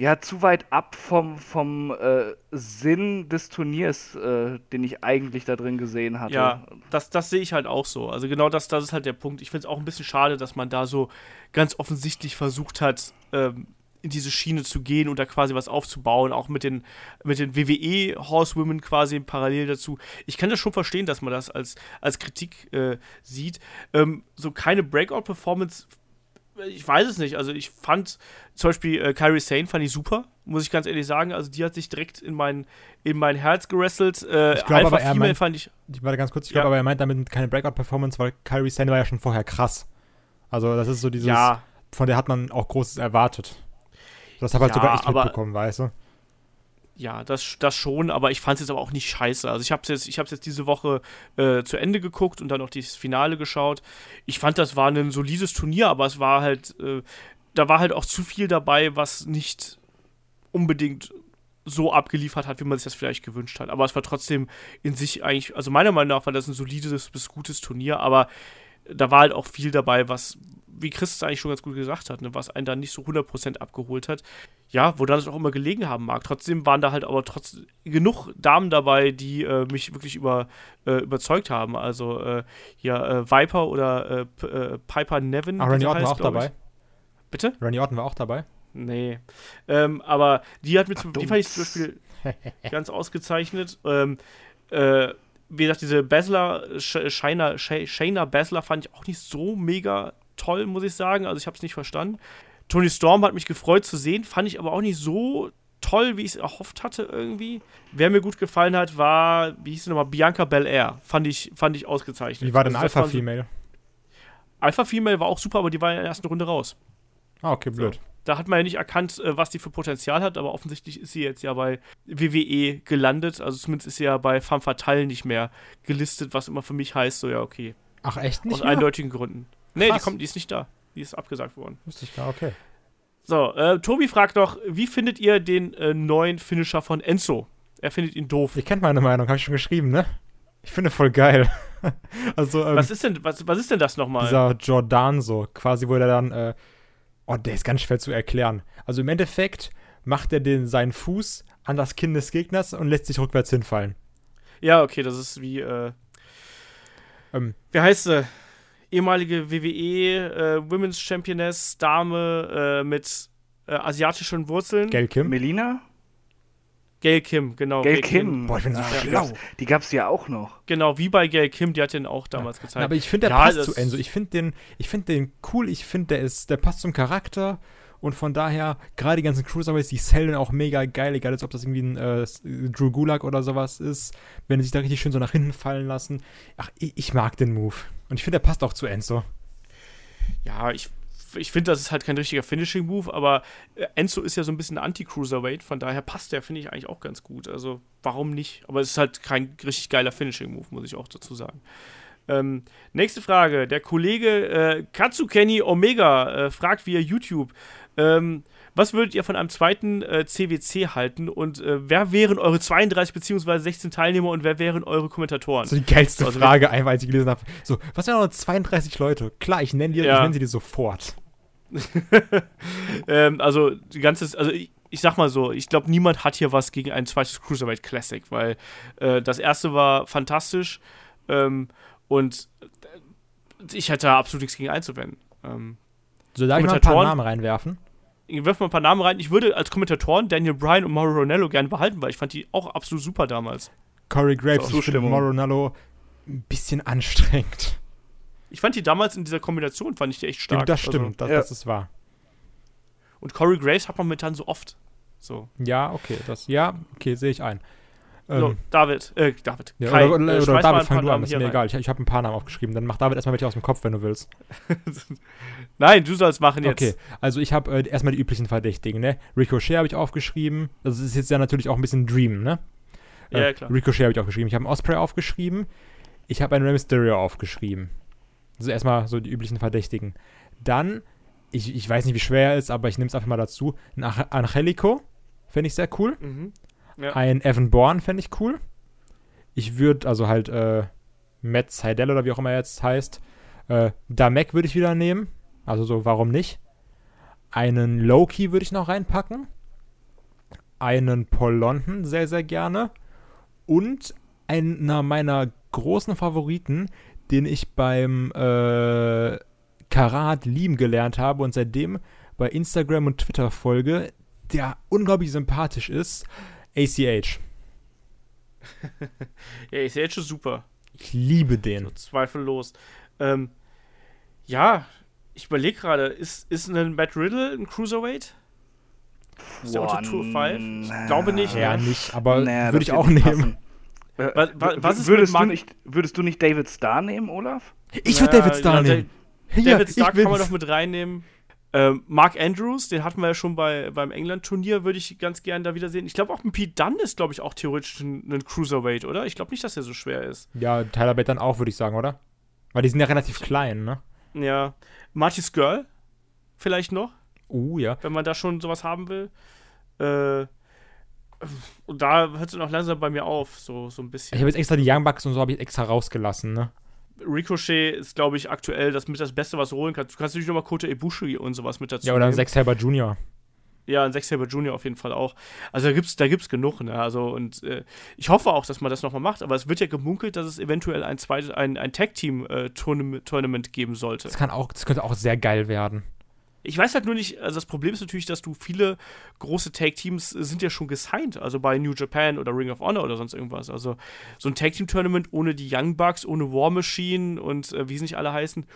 ja, zu weit ab vom, vom äh, Sinn des Turniers, äh, den ich eigentlich da drin gesehen hatte. Ja, das, das sehe ich halt auch so. Also genau das, das ist halt der Punkt. Ich finde es auch ein bisschen schade, dass man da so ganz offensichtlich versucht hat, ähm, in diese Schiene zu gehen und da quasi was aufzubauen, auch mit den, mit den WWE Horsewomen quasi parallel dazu. Ich kann das schon verstehen, dass man das als, als Kritik äh, sieht. Ähm, so keine Breakout-Performance ich weiß es nicht. Also ich fand zum Beispiel äh, Kyrie Sane fand ich super, muss ich ganz ehrlich sagen. Also die hat sich direkt in mein, in mein Herz gerestelt. Äh, ich glaube aber, er meint, fand ich. Ich warte ganz kurz, ich ja. glaube aber, er meint damit keine Breakout-Performance, weil Kyrie Sane war ja schon vorher krass. Also das ist so dieses, ja. von der hat man auch Großes erwartet. Das habe halt ja, sogar echt mitbekommen, weißt du? Ja, das, das schon, aber ich fand es jetzt aber auch nicht scheiße. Also ich habe es jetzt, jetzt diese Woche äh, zu Ende geguckt und dann noch das Finale geschaut. Ich fand, das war ein solides Turnier, aber es war halt, äh, da war halt auch zu viel dabei, was nicht unbedingt so abgeliefert hat, wie man sich das vielleicht gewünscht hat. Aber es war trotzdem in sich eigentlich, also meiner Meinung nach war das ein solides bis gutes Turnier, aber da war halt auch viel dabei, was, wie Chris es eigentlich schon ganz gut gesagt hat, ne, was einen da nicht so 100% abgeholt hat. Ja, wo dann es auch immer gelegen haben mag. Trotzdem waren da halt aber trotzdem genug Damen dabei, die äh, mich wirklich über, äh, überzeugt haben. Also äh, hier äh, Viper oder äh, äh, Piper Nevin. Ah, Randy Orton war auch dabei. Ich. Bitte? Randy Orton war auch dabei. Nee. Ähm, aber die hat mir zum, die fand ich zum Beispiel ganz ausgezeichnet. Ähm, wie gesagt, diese Basler, Shayna, Shayna Basler fand ich auch nicht so mega toll, muss ich sagen. Also ich habe es nicht verstanden. Tony Storm hat mich gefreut zu sehen, fand ich aber auch nicht so toll, wie ich es erhofft hatte irgendwie. Wer mir gut gefallen hat, war, wie hieß sie nochmal, Bianca Belair. Fand ich, fand ich ausgezeichnet. Wie war denn also Alpha Female? Alpha Female war auch super, aber die war in der ersten Runde raus. Ah, okay, blöd. So. Da hat man ja nicht erkannt, äh, was die für Potenzial hat, aber offensichtlich ist sie jetzt ja bei WWE gelandet. Also zumindest ist sie ja bei Femme Fatale nicht mehr gelistet, was immer für mich heißt, so ja, okay, Ach, echt nicht? Aus mehr? eindeutigen Gründen. Nee, die, kommt, die ist nicht da. Die ist abgesagt worden. Wusste ich gar, okay. So, äh, Tobi fragt noch, wie findet ihr den äh, neuen Finisher von Enzo? Er findet ihn doof. Ihr kennt meine Meinung, habe ich schon geschrieben, ne? Ich finde voll geil. also, ähm, was ist denn, was, was ist denn das nochmal? dieser Jordan so, quasi, wo der dann, äh, oh, der ist ganz schwer zu erklären. Also im Endeffekt macht er den, seinen Fuß an das Kinn des Gegners und lässt sich rückwärts hinfallen. Ja, okay, das ist wie, äh, Ähm, wie heißt sie? Ehemalige WWE äh, Women's Championess, Dame äh, mit äh, asiatischen Wurzeln. Gail Kim? Melina? Gail Kim, genau. Gail Kim. Boah, ich bin so Ah, die schlau. gab's- Die gab es ja auch noch. Genau, wie bei Gail Kim, die hat den auch damals Na, gezeigt. aber ich finde, der Ja, passt zu Enzo. Ich finde den, ich finde den cool. Ich finde, der ist, der passt zum Charakter. Und von daher, gerade die ganzen Cruiserweights, die sellen auch mega geil. Egal, jetzt, ob das irgendwie ein äh, Drew Gulak oder sowas ist. Wenn die sich da richtig schön so nach hinten fallen lassen. Ach, ich, ich mag den Move. Und ich finde, der passt auch zu Enzo. Ja, ich, ich finde, das ist halt kein richtiger Finishing-Move, aber äh, Enzo ist ja so ein bisschen Anti-Cruiserweight, von daher passt der, finde ich, eigentlich auch ganz gut. Also, warum nicht? Aber es ist halt kein richtig geiler Finishing-Move, muss ich auch dazu sagen. Ähm, nächste Frage. Der Kollege äh, Katsukeni Omega äh, fragt via YouTube, ähm, was würdet ihr von einem zweiten äh, CWC halten und äh, wer wären eure 32 bzw. 16 Teilnehmer und wer wären eure Kommentatoren? So die geilste Also, Frage, einfach als ich gelesen habe. So, was wären noch 32 Leute? Klar, ich nenne die, Ja. ich nenn sie dir sofort. Ähm, also, die ganze, also ich, ich sag mal so, ich glaube, niemand hat hier was gegen ein zweites Cruiserweight Classic, weil äh, das erste war fantastisch ähm, und äh, ich hätte da absolut nichts gegen einzuwenden. Ähm, So, ich mal ein paar Kommentatoren? Namen reinwerfen? ich wirf mal ein paar Namen rein. Ich würde als Kommentatoren Daniel Bryan und Mauro Ronello gerne behalten, weil ich fand die auch absolut super damals. Corey Graves, So, finde Zustimmung. Moronello ein bisschen anstrengend. Ich fand die damals in dieser Kombination, fand ich die echt stark. das stimmt, das, ja. das ist wahr. Also, und Corey Graves hat man momentan so oft. So. Ja, okay, das, ja, okay, sehe ich ein. Ähm, so, David, äh, David. ja, Kai, oder oder, äh, oder mal David, fang du an, ist mir rein. egal. Ich, ich habe ein paar Namen aufgeschrieben. Dann mach David erstmal welche aus dem Kopf, wenn du willst. Nein, du sollst machen jetzt. Okay, also ich habe äh, erstmal die üblichen Verdächtigen, ne? Ricochet habe ich aufgeschrieben. Das ist jetzt ja natürlich auch ein bisschen Dream, ne? Ja, ja, klar. Ricochet habe ich aufgeschrieben. Ich habe einen Osprey aufgeschrieben. Ich habe einen Rey Mysterio aufgeschrieben. Also erstmal so die üblichen Verdächtigen. Dann, ich, ich weiß nicht, wie schwer er ist, aber ich nehme es einfach mal dazu. Ein Angelico fände ich sehr cool. Mhm. Ja. Ein Evan Bourne fände ich cool. Ich würde, also halt, äh, Matt Seidel oder wie auch immer er jetzt heißt. Äh, Damek würde ich wieder nehmen. Also so, warum nicht? Einen Loki würde ich noch reinpacken. Einen Paul London sehr, sehr gerne. Und einer meiner großen Favoriten, den ich beim äh, Karat lieben gelernt habe und seitdem bei Instagram und Twitter folge, der unglaublich sympathisch ist, ACH. Ja, jetzt schon super. Ich liebe den. So, zweifellos. Ähm, ja, ich überlege gerade, ist, ist ein Matt Riddle ein Cruiserweight? Ist der unter Tour 5? Ich glaube nicht. Ja, ne? nicht, aber Nee, würde ich auch nicht nehmen. passen. Äh, Was- was- ist würdest, mit du nicht, würdest du nicht David Starr nehmen, Olaf? Ich würde David Starr ja, nehmen. David Stark ich kann man doch mit reinnehmen. Ähm, Mark Andrews, den hatten wir ja schon bei, beim England-Turnier, würde ich ganz gern da wiedersehen. Ich glaube auch ein Pete Dunne ist, glaube ich, auch theoretisch ein, ein Cruiserweight, oder? Ich glaube nicht, dass er so schwer ist. Ja, Tyler Bate dann auch, würde ich sagen, oder? Weil die sind ja relativ klein, ne? Ja. Marty Skrull vielleicht noch, Uh, ja. wenn man da schon sowas haben will. Äh, und da hört es noch langsam bei mir auf, so, so ein bisschen. Ich habe jetzt extra die Young Bucks und so habe ich extra rausgelassen, ne? Ricochet ist, glaube ich, aktuell das mit das Beste, was du holen kannst. Du kannst natürlich nochmal Kota Ibushi und sowas mit dazu Ja, oder nehmen. Zack Saber Jr. Ja, ein Sechshelber Junior auf jeden Fall auch. Also da gibt's, da gibt's genug, ne? Also und äh, ich hoffe auch, dass man das nochmal macht, aber es wird ja gemunkelt, dass es eventuell ein zweites, ein, ein Tag-Team-Tournament geben sollte. Das kann auch, das könnte auch sehr geil werden. Ich weiß halt nur nicht, also das Problem ist natürlich, dass du viele große Tag-Teams sind ja schon gesigned, also bei New Japan oder Ring of Honor oder sonst irgendwas. Also so ein Tag-Team-Tournament ohne die Young Bucks, ohne War Machine und äh, wie sie nicht alle heißen.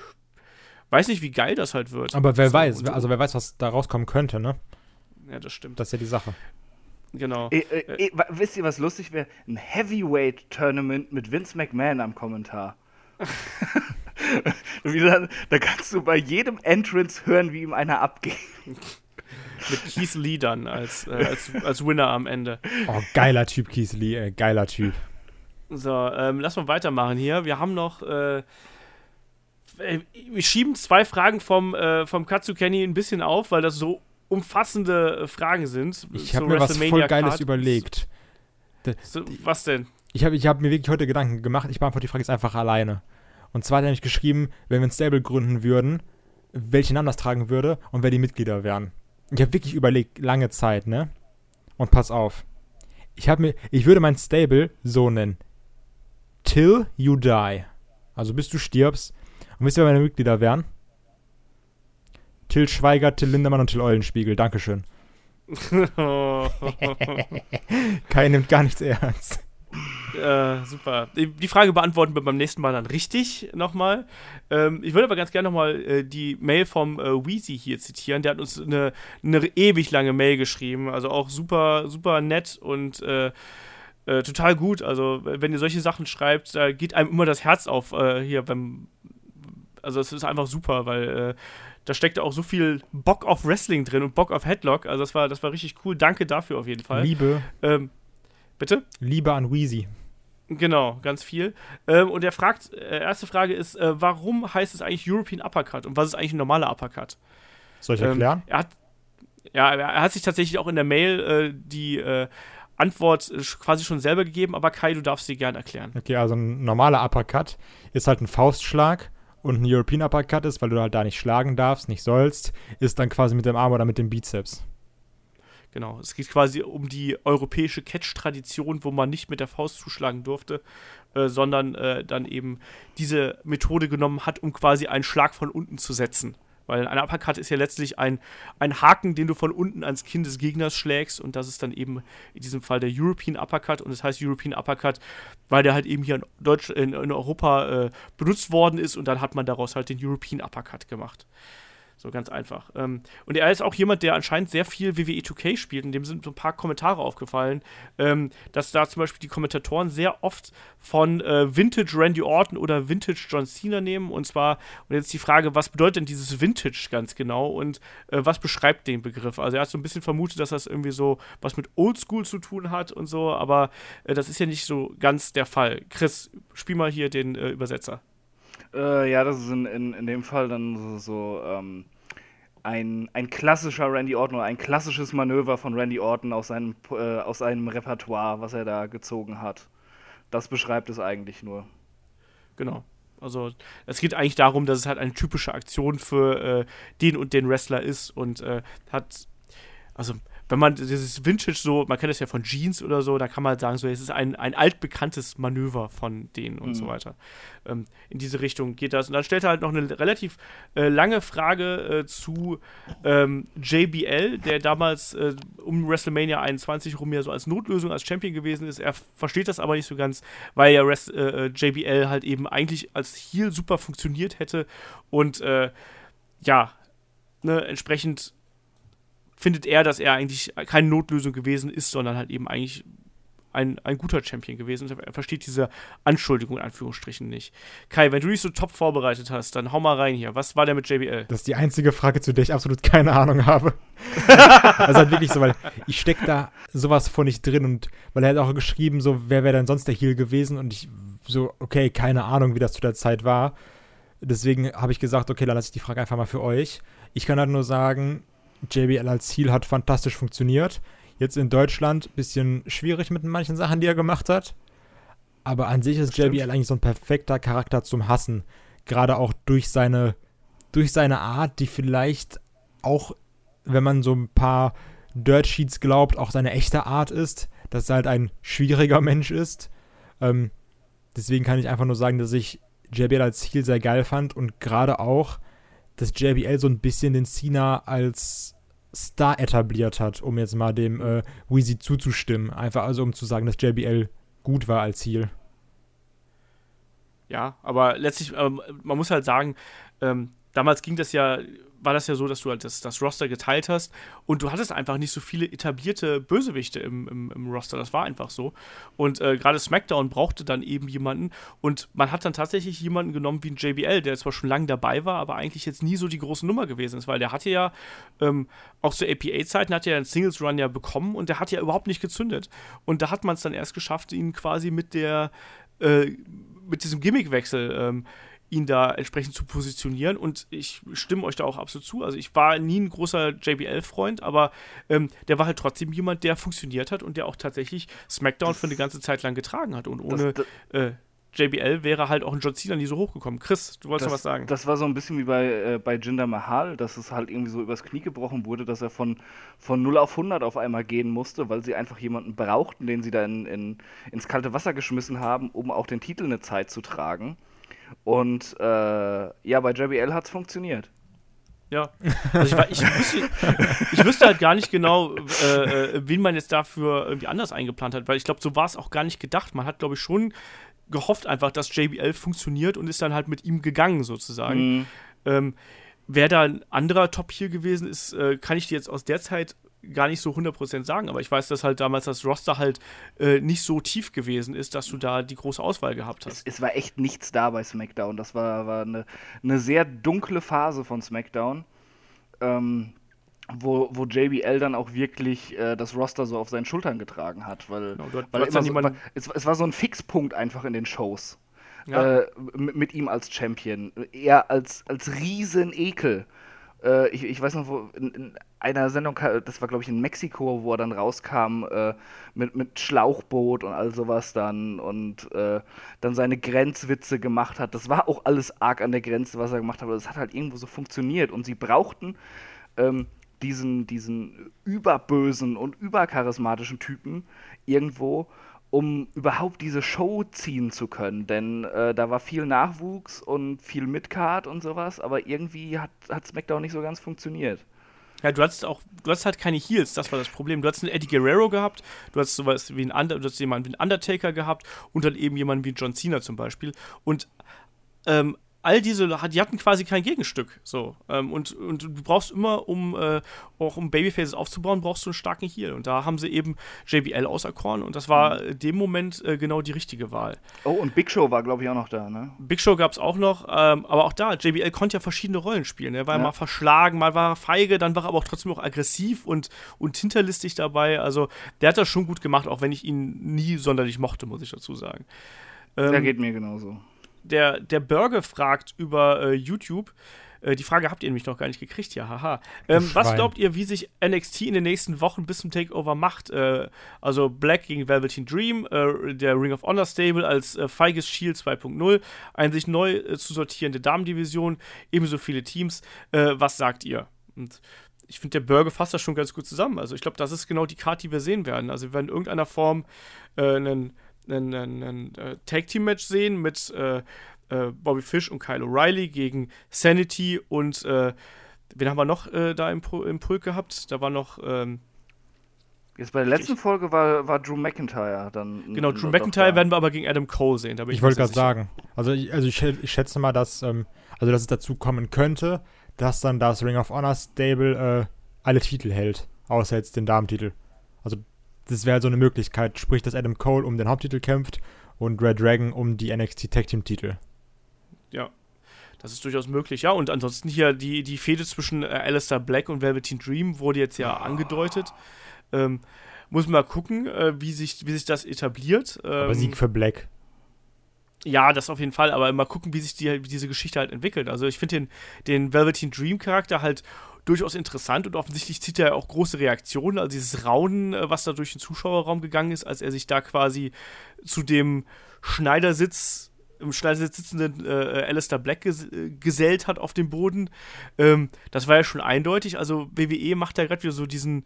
Weiß nicht, wie geil das halt wird. Aber wer So, weiß, also wer weiß, was da rauskommen könnte, ne? Ja, das stimmt. Das ist ja die Sache. genau. Äh, äh, äh, wa- wisst ihr, was lustig wäre? Ein Heavyweight-Tournament mit Vince McMahon am Kommentar. Wie dann, da kannst du bei jedem Entrance hören, wie ihm einer abgeht. Mit Keith Lee dann als, äh, als, als Winner am Ende. Oh, geiler Typ, Keith Lee, ey, geiler Typ. So, ähm, lass mal weitermachen hier. Wir haben noch äh, äh, wir schieben zwei Fragen vom, äh, vom Katsu Kenny ein bisschen auf, weil das so umfassende äh, Fragen sind. Ich habe mir was voll Geiles überlegt. So, was denn? Ich habe ich hab mir wirklich heute Gedanken gemacht. Ich beantworte die Frage jetzt einfach alleine. Und zwar hat er nämlich geschrieben, wenn wir ein Stable gründen würden, welchen Namen das tragen würde und wer die Mitglieder wären. Ich habe wirklich überlegt, lange Zeit, ne? Und pass auf. Ich habe mir, ich würde mein Stable so nennen. Till you die. Also bis du stirbst. Und wisst ihr, wer meine Mitglieder wären? Till Schweiger, Till Lindemann und Till Eulenspiegel. Dankeschön. Kai nimmt gar nichts ernst. Äh, super. Die Frage beantworten wir beim nächsten Mal dann richtig nochmal. Ähm, ich würde aber ganz gerne nochmal äh, die Mail vom äh, Weezy hier zitieren. Der hat uns eine, eine ewig lange Mail geschrieben. Also auch super, super nett und äh, äh total gut. Also, wenn ihr solche Sachen schreibt, da geht einem immer das Herz auf äh, hier beim. Also, es ist einfach super, weil äh, da steckt auch so viel Bock auf Wrestling drin und Bock auf Headlock. Also, das war, das war richtig cool. Danke dafür auf jeden Fall. Liebe. Ähm, Bitte? Liebe an Wheezy. Genau, ganz viel. Ähm, und er fragt, äh, erste Frage ist, äh, warum heißt es eigentlich European Uppercut und was ist eigentlich ein normaler Uppercut? Soll ich erklären? Ähm, er hat, ja, er hat sich tatsächlich auch in der Mail äh, die äh, Antwort äh, quasi schon selber gegeben, aber Kai, du darfst sie gerne erklären. Okay, also ein normaler Uppercut ist halt ein Faustschlag und ein European Uppercut ist, weil du halt da nicht schlagen darfst, nicht sollst, ist dann quasi mit dem Arm oder mit dem Bizeps. Genau, es geht quasi um die europäische Catch-Tradition, wo man nicht mit der Faust zuschlagen durfte, äh, sondern äh, dann eben diese Methode genommen hat, um quasi einen Schlag von unten zu setzen. Weil ein Uppercut ist ja letztlich ein, ein Haken, den du von unten ans Kinn des Gegners schlägst und das ist dann eben in diesem Fall der European Uppercut und das heißt European Uppercut, weil der halt eben hier in, Deutsch, in, in Europa äh, benutzt worden ist und dann hat man daraus halt den European Uppercut gemacht. So ganz einfach. Ähm, und er ist auch jemand, der anscheinend sehr viel WWE 2K spielt. Und dem sind so ein paar Kommentare aufgefallen, ähm, dass da zum Beispiel die Kommentatoren sehr oft von äh, Vintage Randy Orton oder Vintage John Cena nehmen. Und zwar, und jetzt die Frage, was bedeutet denn dieses Vintage ganz genau und äh, was beschreibt den Begriff? Also er hat so ein bisschen vermutet, dass das irgendwie so was mit Oldschool zu tun hat und so, aber äh, das ist ja nicht so ganz der Fall. Chris, spiel mal hier den äh, Übersetzer. Äh, ja, das ist in, in, in dem Fall dann so, so ähm, ein, ein klassischer Randy Orton oder ein klassisches Manöver von Randy Orton aus seinem, äh, aus einem Repertoire, was er da gezogen hat. Das beschreibt es eigentlich nur. Genau. Also es geht eigentlich darum, dass es halt eine typische Aktion für äh, den und den Wrestler ist und äh, hat, also wenn man dieses Vintage so, man kennt das ja von Jeans oder so, da kann man halt sagen, so, es ist ein, ein altbekanntes Manöver von denen und mhm. so weiter. Ähm, in diese Richtung geht das. Und dann stellt er halt noch eine relativ äh, lange Frage äh, zu ähm, JBL, der damals äh, um WrestleMania 21 rum ja so als Notlösung, als Champion gewesen ist. Er versteht das aber nicht so ganz, weil ja Rest, äh, äh, JBL halt eben eigentlich als Heel super funktioniert hätte und äh, ja, ne, entsprechend findet er, dass er eigentlich keine Notlösung gewesen ist, sondern halt eben eigentlich ein, ein guter Champion gewesen. Er versteht diese Anschuldigung in Anführungsstrichen nicht. Kai, wenn du dich so top vorbereitet hast, dann hau mal rein hier. Was war der mit JBL? Das ist die einzige Frage, zu der ich absolut keine Ahnung habe. also halt wirklich so, weil ich stecke da sowas von nicht drin und weil er hat auch geschrieben, so, wer wäre denn sonst der Heal gewesen und ich so, okay, keine Ahnung, wie das zu der Zeit war. Deswegen habe ich gesagt, okay, dann lasse ich die Frage einfach mal für euch. Ich kann halt nur sagen, JBL als Ziel hat fantastisch funktioniert. Jetzt in Deutschland ein bisschen schwierig mit manchen Sachen, die er gemacht hat. Aber an sich ist JBL eigentlich so ein perfekter Charakter zum Hassen. Gerade auch durch seine, durch seine Art, die vielleicht auch, wenn man so ein paar Dirt Sheets glaubt, auch seine echte Art ist, dass er halt ein schwieriger Mensch ist. Ähm, deswegen kann ich einfach nur sagen, dass ich JBL als Ziel sehr geil fand und gerade auch, dass JBL so ein bisschen den Cena als Star etabliert hat, um jetzt mal dem äh, Weezy zuzustimmen. Einfach also, um zu sagen, dass JBL gut war als Ziel. Ja, aber letztlich, ähm, man muss halt sagen, ähm, damals ging das ja war das ja so, dass du halt das, das Roster geteilt hast und du hattest einfach nicht so viele etablierte Bösewichte im, im, im Roster. Das war einfach so. Und äh, gerade SmackDown brauchte dann eben jemanden und man hat dann tatsächlich jemanden genommen wie ein JBL, der zwar schon lange dabei war, aber eigentlich jetzt nie so die große Nummer gewesen ist, weil der hatte ja ähm, auch zu APA-Zeiten hat er einen Singles Run ja bekommen und der hat ja überhaupt nicht gezündet. Und da hat man es dann erst geschafft, ihn quasi mit der äh, mit diesem Gimmickwechsel ähm, ihn da entsprechend zu positionieren. Und ich stimme euch da auch absolut zu. Also ich war nie ein großer JBL-Freund, aber ähm, der war halt trotzdem jemand, der funktioniert hat und der auch tatsächlich SmackDown das, für eine ganze Zeit lang getragen hat. Und ohne das, das, äh, JBL wäre halt auch ein John Cena nie so hochgekommen. Chris, du wolltest noch was sagen. Das war so ein bisschen wie bei, äh, bei Jinder Mahal, dass es halt irgendwie so übers Knie gebrochen wurde, dass er von, von 0 auf 100 auf einmal gehen musste, weil sie einfach jemanden brauchten, den sie da in, in, ins kalte Wasser geschmissen haben, um auch den Titel eine Zeit zu tragen. Und äh, ja, bei JBL hat es funktioniert. Ja. Also ich, ich, wüsste, ich, wüsste, halt gar nicht genau, äh, äh, wen man jetzt dafür irgendwie anders eingeplant hat, weil ich glaube, so war es auch gar nicht gedacht. Man hat, glaube ich, schon gehofft einfach, dass JBL funktioniert und ist dann halt mit ihm gegangen sozusagen. Mhm. Ähm, Wer da ein anderer Top hier gewesen ist, äh, kann ich dir jetzt aus der Zeit gar nicht so 100% sagen, aber ich weiß, dass halt damals das Roster halt äh, nicht so tief gewesen ist, dass du da die große Auswahl gehabt hast. Es, es war echt nichts da bei SmackDown. Das war, war eine, eine sehr dunkle Phase von SmackDown. Ähm, wo, wo JBL dann auch wirklich äh, das Roster so auf seinen Schultern getragen hat, weil, genau, dort, weil so, es, es, war so ein Fixpunkt einfach in den Shows. Ja. Äh, mit, mit, ihm als Champion. Er als, als Riesenekel. Äh, ich, ich weiß noch, wo in, in, einer Sendung, das war glaube ich in Mexiko, wo er dann rauskam äh, mit, mit Schlauchboot und all sowas dann und äh, dann seine Grenzwitze gemacht hat. Das war auch alles arg an der Grenze, was er gemacht hat, aber das hat halt irgendwo so funktioniert und sie brauchten ähm, diesen, diesen überbösen und übercharismatischen Typen irgendwo, um überhaupt diese Show ziehen zu können. Denn äh, da war viel Nachwuchs und viel Midcard und sowas, aber irgendwie hat, hat SmackDown nicht so ganz funktioniert. Ja, du hattest auch, du hattest halt keine Heels, das war das Problem. Du hattest einen Eddie Guerrero gehabt, du hattest sowas wie einen, du hattest jemanden wie einen Undertaker gehabt und dann eben jemanden wie John Cena zum Beispiel. Und ähm, all diese, die hatten quasi kein Gegenstück. So. Ähm, und, und du brauchst immer, um äh, auch um Babyfaces aufzubauen, brauchst du einen starken Heal. Und da haben sie eben JBL auserkoren und das war mhm. in dem Moment äh, genau die richtige Wahl. Oh, und Big Show war, glaube ich, auch noch da, ne? Big Show gab es auch noch, ähm, aber auch da, JBL konnte ja verschiedene Rollen spielen. Er war ja. mal verschlagen, mal war er feige, dann war er aber auch trotzdem auch aggressiv und, und hinterlistig dabei. Also der hat das schon gut gemacht, auch wenn ich ihn nie sonderlich mochte, muss ich dazu sagen. Ähm, der geht mir genauso der, der Burger fragt über äh, YouTube. Äh, die Frage habt ihr nämlich noch gar nicht gekriegt, ja, haha. Ähm, was glaubt ihr, wie sich NXT in den nächsten Wochen bis zum Takeover macht? Äh, also Black gegen Velveteen Dream, äh, der Ring of Honor Stable als äh, feiges Shield 2.0, eine sich neu äh, zu sortierende Damendivision, ebenso viele Teams. was sagt ihr? Und ich finde, der Burger fasst das schon ganz gut zusammen. Also ich glaube, das ist genau die Karte, die wir sehen werden. Also wir werden in irgendeiner Form einen ein, ein, ein äh, Tag-Team-Match sehen mit äh, äh, Bobby Fish und Kyle O'Reilly gegen Sanity und äh, wen haben wir noch äh, da im, im Pulk gehabt? Da war noch. Ähm, Jetzt bei der letzten ich, Folge war, war Drew McIntyre dann. Genau, Drew McIntyre werden wir aber gegen Adam Cole sehen. ich, ich wollte gerade sagen. Also, ich, also ich, ich schätze mal, dass, ähm, also dass es dazu kommen könnte, dass dann das Ring of Honor Stable äh, alle Titel hält, außer jetzt den Damentitel. Das wäre so eine Möglichkeit, sprich, dass Adam Cole um den Haupttitel kämpft und Red Dragon um die NXT Tag Team Titel. Ja, das ist durchaus möglich, ja. Und ansonsten hier die, die Fehde zwischen äh, Alistair Black und Velveteen Dream wurde jetzt ja oh. angedeutet. Ähm, muss man mal gucken, äh, wie, sich, wie sich das etabliert. Ähm, aber Sieg für Black. Ja, das auf jeden Fall, aber mal gucken, wie sich die, wie diese Geschichte halt entwickelt. Also ich finde den, den Velveteen Dream Charakter halt durchaus interessant und offensichtlich zieht er auch große Reaktionen. Also dieses Raunen, äh, was da durch den Zuschauerraum gegangen ist, als er sich da quasi zu dem Schneidersitz im Schneidersitz sitzenden äh, Alistair Black ges äh, gesellt hat auf dem Boden. Ähm, das war ja schon eindeutig. Also WWE macht da gerade wieder so diesen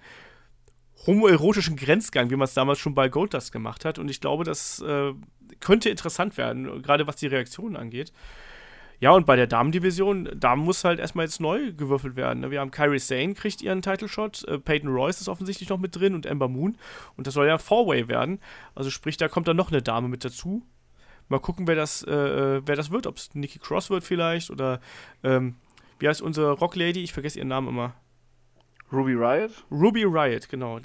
homoerotischen Grenzgang, wie man es damals schon bei Goldust gemacht hat. Und ich glaube, das äh, könnte interessant werden, gerade was die Reaktionen angeht. Ja, und bei der Damendivision, da muss halt erstmal jetzt neu gewürfelt werden. Ne? Wir haben Kyrie Sane kriegt ihren Title-Shot, äh, Peyton Royce ist offensichtlich noch mit drin und Ember Moon. Und das soll ja Four-Way werden. Also sprich, da kommt dann noch eine Dame mit dazu. Mal gucken, wer das, äh, äh wer das wird. Ob es Nikki Cross wird vielleicht oder ähm, wie heißt unsere Rock-Lady? Ich vergesse ihren Namen immer. Ruby Riot? Ruby Riot, genau.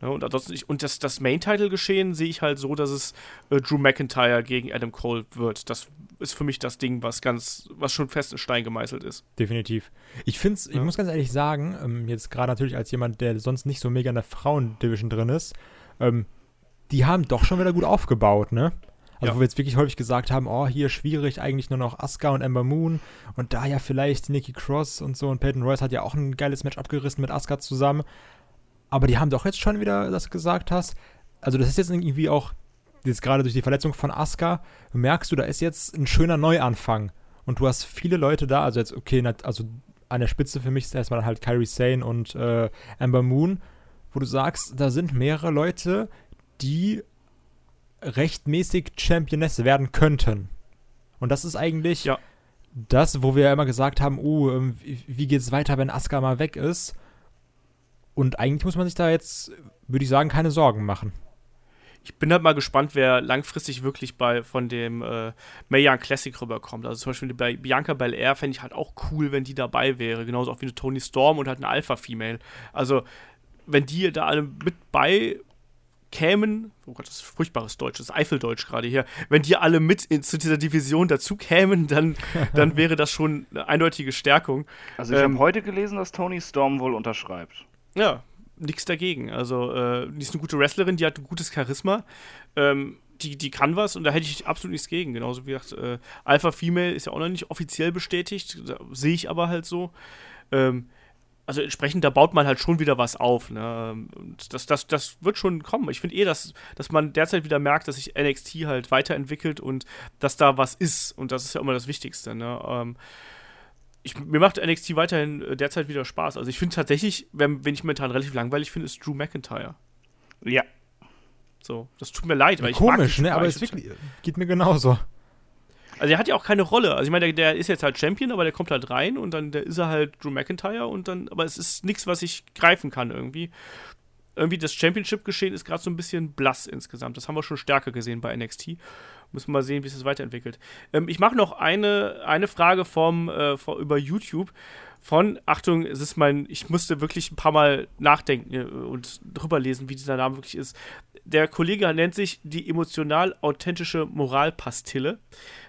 Ja, und ansonsten, ich, und das, das Main-Title-Geschehen sehe ich halt so, dass es äh, Drew McIntyre gegen Adam Cole wird. Das ist für mich das Ding, was ganz, was schon fest in Stein gemeißelt ist. Definitiv. Ich finde ja. ich muss ganz ehrlich sagen, ähm, jetzt gerade natürlich als jemand, der sonst nicht so mega in der Frauendivision drin ist, ähm, die haben doch schon wieder gut aufgebaut, ne? Also ja. wo wir jetzt wirklich häufig gesagt haben, oh, hier schwierig, eigentlich nur noch Asuka und Ember Moon und da ja vielleicht Nikki Cross und so und Peyton Royce hat ja auch ein geiles Match abgerissen mit Asuka zusammen. Aber die haben doch jetzt schon wieder, dass du gesagt hast, also das ist jetzt irgendwie auch, jetzt gerade durch die Verletzung von Asuka, merkst du, da ist jetzt ein schöner Neuanfang. Und du hast viele Leute da, also jetzt, okay, also an der Spitze für mich ist erstmal halt Kyrie Sane und äh, Amber Moon, wo du sagst, da sind mehrere Leute, die rechtmäßig Championess werden könnten. Und das ist eigentlich ja. das, wo wir ja immer gesagt haben, oh, uh, wie geht es weiter, wenn Asuka mal weg ist? Und eigentlich muss man sich da jetzt, würde ich sagen, keine Sorgen machen. Ich bin halt mal gespannt, wer langfristig wirklich bei von dem äh, Mayan Classic rüberkommt. Also zum Beispiel bei Bianca Belair fände ich halt auch cool, wenn die dabei wäre. Genauso auch wie eine Tony Storm und halt eine Alpha-Female. Also, wenn die da alle mit bei kämen, oh Gott, das ist furchtbares Deutsch, das ist Eifeldeutsch gerade hier, wenn die alle mit in, zu dieser Division dazu kämen, dann, dann wäre das schon eine eindeutige Stärkung. Also ich ähm, habe heute gelesen, dass Tony Storm wohl unterschreibt. Ja, nichts dagegen. Also, äh, die ist eine gute Wrestlerin, die hat ein gutes Charisma. Ähm, die, die kann was und da hätte ich absolut nichts gegen. Genauso wie gesagt, äh, Alpha Female ist ja auch noch nicht offiziell bestätigt, sehe ich aber halt so. Ähm, also entsprechend, da baut man halt schon wieder was auf. Ne? Und das, das, das wird schon kommen. Ich finde eh, dass, dass man derzeit wieder merkt, dass sich NXT halt weiterentwickelt und dass da was ist. Und das ist ja immer das Wichtigste. Ne? Ähm, ich, mir macht NXT weiterhin äh, derzeit wieder Spaß. Also ich finde tatsächlich, wenn, wenn ich momentan relativ langweilig finde, ist Drew McIntyre. Ja. So, das tut mir leid, weil ja, Komisch, ne? Aber es geht mir genauso. Also er hat ja auch keine Rolle. Also ich meine, der, der, ist jetzt halt Champion, aber der kommt halt rein und dann der ist er halt Drew McIntyre und dann, aber es ist nichts, was ich greifen kann irgendwie. Irgendwie das Championship-Geschehen ist gerade so ein bisschen blass insgesamt. Das haben wir schon stärker gesehen bei NXT. Müssen wir mal sehen, wie es weiterentwickelt. Ähm, ich mache noch eine, eine Frage vom, äh, vom, über YouTube von, Achtung, es ist mein, ich musste wirklich ein paar Mal nachdenken äh, und drüber lesen, wie dieser Name wirklich ist. Der Kollege nennt sich die emotional authentische Moralpastille,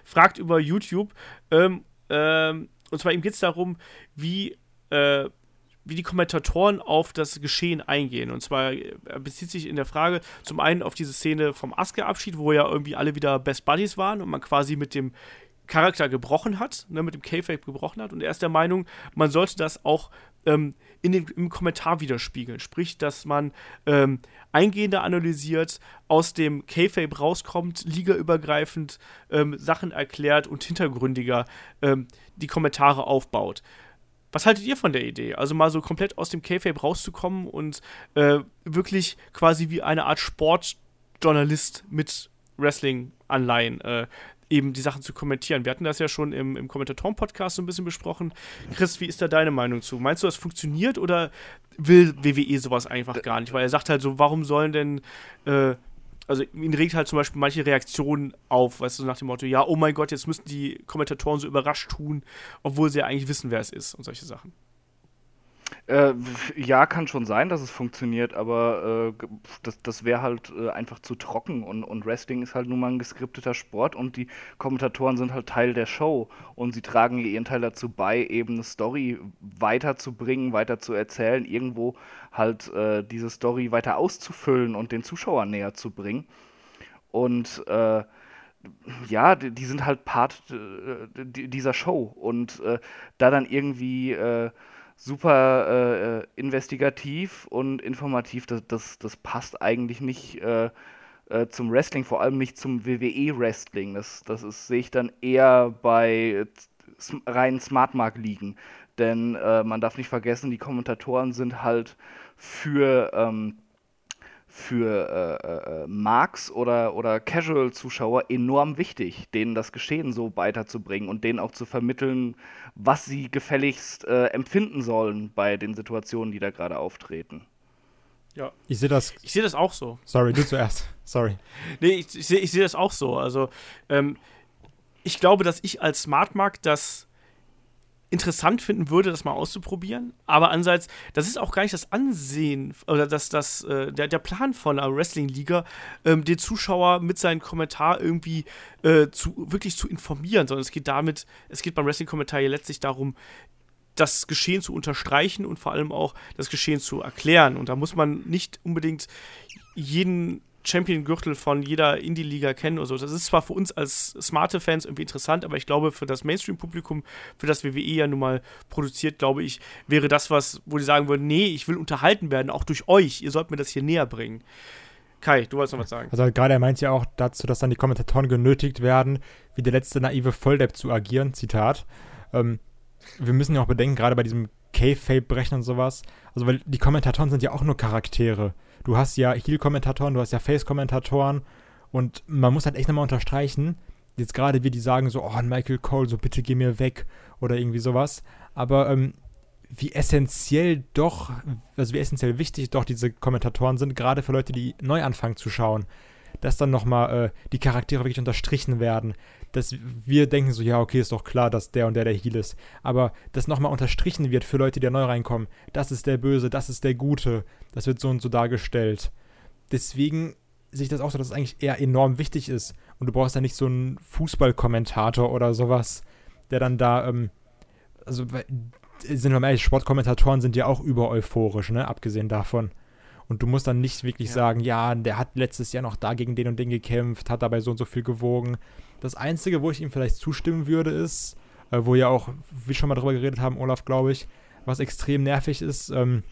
fragt über YouTube, ähm, ähm, und zwar ihm geht es darum, wie äh, wie die Kommentatoren auf das Geschehen eingehen. Und zwar er bezieht sich in der Frage zum einen auf diese Szene vom Aske-Abschied, wo ja irgendwie alle wieder Best Buddies waren und man quasi mit dem Charakter gebrochen hat, ne, mit dem K-Fape gebrochen hat. Und er ist der Meinung, man sollte das auch ähm, in den, im Kommentar widerspiegeln. Sprich, dass man ähm, eingehender analysiert, aus dem K-Fape rauskommt, ligaübergreifend ähm, Sachen erklärt und hintergründiger ähm, die Kommentare aufbaut. Was haltet ihr von der Idee? Also mal so komplett aus dem K-Fape rauszukommen und äh, wirklich quasi wie eine Art Sportjournalist mit Wrestling-Anleihen äh, eben die Sachen zu kommentieren. Wir hatten das ja schon im, im Kommentatoren-Podcast so ein bisschen besprochen. Chris, wie ist da deine Meinung zu? Meinst du, das funktioniert oder will WWE sowas einfach gar nicht? Weil er sagt halt so, warum sollen denn äh, also ihn regt halt zum Beispiel manche Reaktionen auf, weißt du, nach dem Motto, ja, oh mein Gott, jetzt müssen die Kommentatoren so überrascht tun, obwohl sie ja eigentlich wissen, wer es ist und solche Sachen. Äh, ja, kann schon sein, dass es funktioniert, aber äh, das, das wäre halt äh, einfach zu trocken und, und Wrestling ist halt nun mal ein geskripteter Sport und die Kommentatoren sind halt Teil der Show und sie tragen ihren Teil dazu bei, eben eine Story weiterzubringen, weiter zu erzählen, irgendwo halt äh, diese Story weiter auszufüllen und den Zuschauern näher zu bringen. Und äh, ja, die, die, sind halt Part äh, dieser Show und da dann irgendwie super äh, äh, investigativ und informativ. Das, das, das passt eigentlich nicht äh, äh, zum Wrestling, vor allem nicht zum WWE-Wrestling. Das, das sehe ich dann eher bei reinen Smartmark liegen. Denn äh, man darf nicht vergessen, die Kommentatoren sind halt für ähm, für äh, äh, Marks oder, oder Casual-Zuschauer enorm wichtig, denen das Geschehen so weiterzubringen und denen auch zu vermitteln, was sie gefälligst äh, empfinden sollen bei den Situationen, die da gerade auftreten. Ja. Ich sehe das. Ich sehe das auch so. Sorry, du zuerst. Sorry. nee, ich, ich sehe ich seh das auch so. Also, ähm, ich glaube, dass ich als Smartmark das interessant finden würde, das mal auszuprobieren. Aber andererseits, das ist auch gar nicht das Ansehen oder das, das, äh, der, der Plan von einer Wrestling-Liga, ähm, den Zuschauer mit seinem Kommentar irgendwie äh, zu, wirklich zu informieren, sondern es geht damit, es geht beim Wrestling-Kommentar ja letztlich darum, das Geschehen zu unterstreichen und vor allem auch das Geschehen zu erklären. Und da muss man nicht unbedingt jeden Champion-Gürtel von jeder Indie-Liga kennen oder so. Das ist zwar für uns als smarte Fans irgendwie interessant, aber ich glaube, für das Mainstream-Publikum, für das WWE ja nun mal produziert, glaube ich, wäre das was, wo die sagen würden, nee, ich will unterhalten werden, auch durch euch. Ihr sollt mir das hier näher bringen. Kai, du wolltest noch was sagen. Also gerade er meint ja auch dazu, dass dann die Kommentatoren genötigt werden, wie der letzte naive Volldepp zu agieren. Zitat. Ähm, wir müssen ja auch bedenken, gerade bei diesem K-Fape-Brechen und sowas, also weil die Kommentatoren sind ja auch nur Charaktere. Du hast ja Heel-Kommentatoren, du hast ja Face-Kommentatoren und man muss halt echt nochmal unterstreichen, jetzt gerade wie die sagen so, oh, Michael Cole, so bitte geh mir weg oder irgendwie sowas, aber ähm, wie essentiell doch, also wie essentiell wichtig doch diese Kommentatoren sind, gerade für Leute, die neu anfangen zu schauen, dass dann nochmal äh, die Charaktere wirklich unterstrichen werden, dass wir denken so, ja, okay, ist doch klar, dass der und der der Heal ist, aber dass nochmal unterstrichen wird für Leute, die da neu reinkommen, das ist der Böse, das ist der Gute, das wird so und so dargestellt. Deswegen sehe ich das auch so, dass es eigentlich eher enorm wichtig ist und du brauchst ja nicht so einen Fußballkommentator oder sowas, der dann da, ähm, also sind wir mal ehrlich, Sportkommentatoren sind ja auch über euphorisch, ne, abgesehen davon. Und du musst dann nicht wirklich ja. sagen, ja, der hat letztes Jahr noch da gegen den und den gekämpft, hat dabei so und so viel gewogen. Das Einzige, wo ich ihm vielleicht zustimmen würde, ist, äh, wo ja auch, wie schon mal drüber geredet haben, Olaf, glaube ich, was extrem nervig ist, ähm,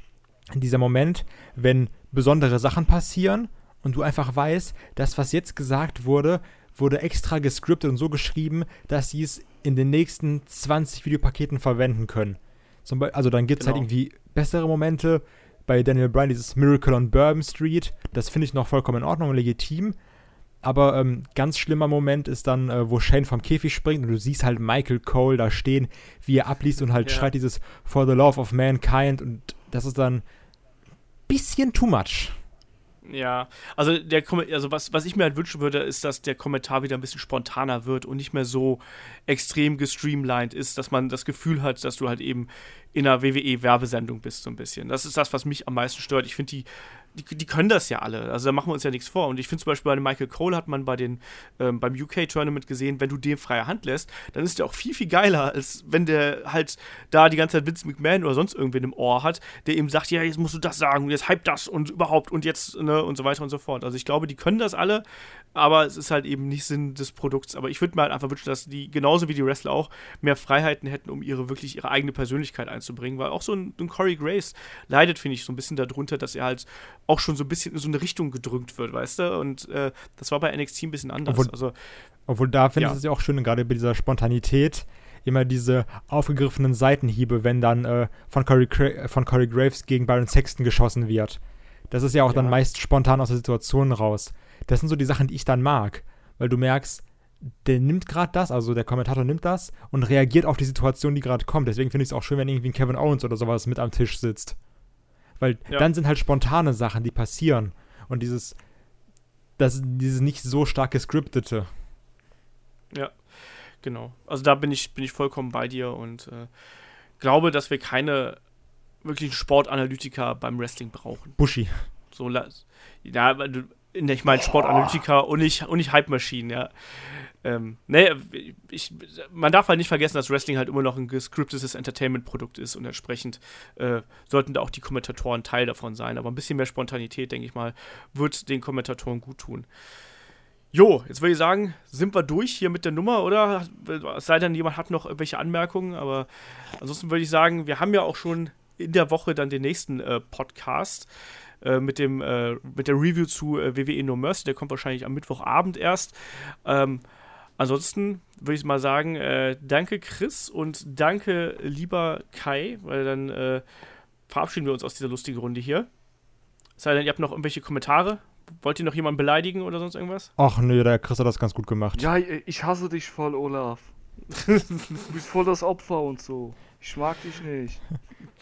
dieser Moment, wenn besondere Sachen passieren und du einfach weißt, das, was jetzt gesagt wurde, wurde extra gescriptet und so geschrieben, dass sie es in den nächsten 20 Videopaketen verwenden können. Beispiel, also dann gibt es halt genau. halt irgendwie bessere Momente. Bei Daniel Bryan dieses Miracle on Bourbon Street, das finde ich noch vollkommen in Ordnung und legitim. Aber ähm, ganz schlimmer Moment ist dann, äh, wo Shane vom Käfig springt und du siehst halt Michael Cole da stehen, wie er abliest und halt ja. schreit dieses For the Love of Mankind und das ist dann bisschen too much. Ja, also der also was, was ich mir halt wünschen würde, ist, dass der Kommentar wieder ein bisschen spontaner wird und nicht mehr so extrem gestreamlined ist, dass man das Gefühl hat, dass du halt eben in einer WWE-Werbesendung bist, so ein bisschen. Das ist das, was mich am meisten stört. Ich finde die die, die, können das ja alle. Also da machen wir uns ja nichts vor. Und ich finde zum Beispiel bei Michael Cole hat man bei den, ähm, beim UK-Tournament gesehen, wenn du dem freie Hand lässt, dann ist der auch viel, viel geiler, als wenn der halt da die ganze Zeit Vince McMahon oder sonst irgendwen im Ohr hat, der ihm sagt, ja, jetzt musst du das sagen, jetzt hype das und überhaupt und jetzt, ne, und so weiter und so fort. Also ich glaube, die können das alle, aber es ist halt eben nicht Sinn des Produkts. Aber ich würde mir halt einfach wünschen, dass die, genauso wie die Wrestler auch, mehr Freiheiten hätten, um ihre wirklich ihre eigene Persönlichkeit einzubringen. Weil auch so ein, ein Corey Grace leidet, finde ich, so ein bisschen darunter, dass er halt auch schon so ein bisschen in so eine Richtung gedrückt wird, weißt du? Und äh, das war bei NXT ein bisschen anders. Obwohl, also, obwohl da finde ja. ich es ja auch schön, gerade bei dieser Spontanität, immer diese aufgegriffenen Seitenhiebe, wenn dann äh, von, Corey, von Corey Graves gegen Byron Sexton geschossen wird. Das ist ja auch ja. dann meist spontan aus der Situation raus. Das sind so die Sachen, die ich dann mag, weil du merkst, der nimmt gerade das, also der Kommentator nimmt das und reagiert auf die Situation, die gerade kommt. Deswegen finde ich es auch schön, wenn irgendwie ein Kevin Owens oder sowas mit am Tisch sitzt. Weil ja. dann sind halt spontane Sachen, die passieren. Und dieses, das, dieses nicht so stark gescriptete. Ja, genau. Also da bin ich, bin ich vollkommen bei dir und äh, glaube, dass wir keine wirklichen Sportanalytiker beim Wrestling brauchen. Bushi. So, ja, ich meine Sportanalytiker und nicht, und nicht Hype-Maschinen, ja. Ähm, ne, ich, man darf halt nicht vergessen, dass Wrestling halt immer noch ein gescriptetes Entertainment-Produkt ist und entsprechend äh, sollten da auch die Kommentatoren Teil davon sein. Aber ein bisschen mehr Spontanität, denke ich mal, wird den Kommentatoren gut tun. Jo, jetzt würde ich sagen, sind wir durch hier mit der Nummer, oder? Es sei denn, jemand hat noch irgendwelche Anmerkungen, aber ansonsten würde ich sagen, wir haben ja auch schon in der Woche dann den nächsten äh, Podcast. Äh, mit, dem, äh, mit der Review zu äh, WWE No Mercy. Der kommt wahrscheinlich am Mittwochabend erst. Ähm, ansonsten würde ich mal sagen, äh, danke Chris und danke lieber Kai, weil dann äh, verabschieden wir uns aus dieser lustigen Runde hier. Sei denn, ihr habt noch irgendwelche Kommentare. Wollt ihr noch jemanden beleidigen oder sonst irgendwas? Ach nö, der Chris hat das ganz gut gemacht. Ja, ich hasse dich voll, Olaf. Du bist voll das Opfer und so. Ich mag dich nicht.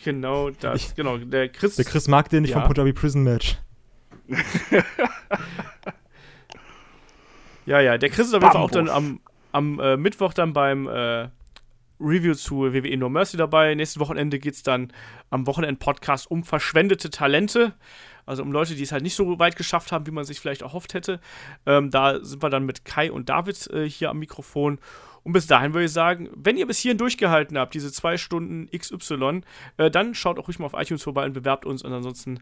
Genau, das, ich, genau. Der Chris. Der Chris mag den nicht ja. vom Punjabi Prison Match. ja, ja, der Chris ist auf jeden Fall auch dann am, am äh, Mittwoch dann beim äh, Review zu WWE No Mercy dabei. Nächstes Wochenende geht es dann am Wochenend-Podcast um verschwendete Talente. Also um Leute, die es halt nicht so weit geschafft haben, wie man sich vielleicht erhofft hätte. Ähm, da sind wir dann mit Kai und David äh, hier am Mikrofon. Und bis dahin würde ich sagen, wenn ihr bis hierhin durchgehalten habt, diese zwei Stunden XY, äh, dann schaut auch ruhig mal auf iTunes vorbei und bewerbt uns. Und ansonsten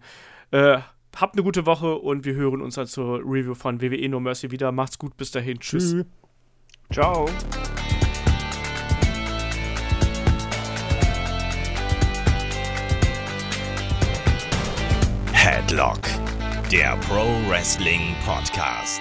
äh, habt eine gute Woche und wir hören uns dann zur Review von WWE No Mercy wieder. Macht's gut, bis dahin. Tschüss. Tschüss. Ciao. Headlock, der Pro Wrestling Podcast.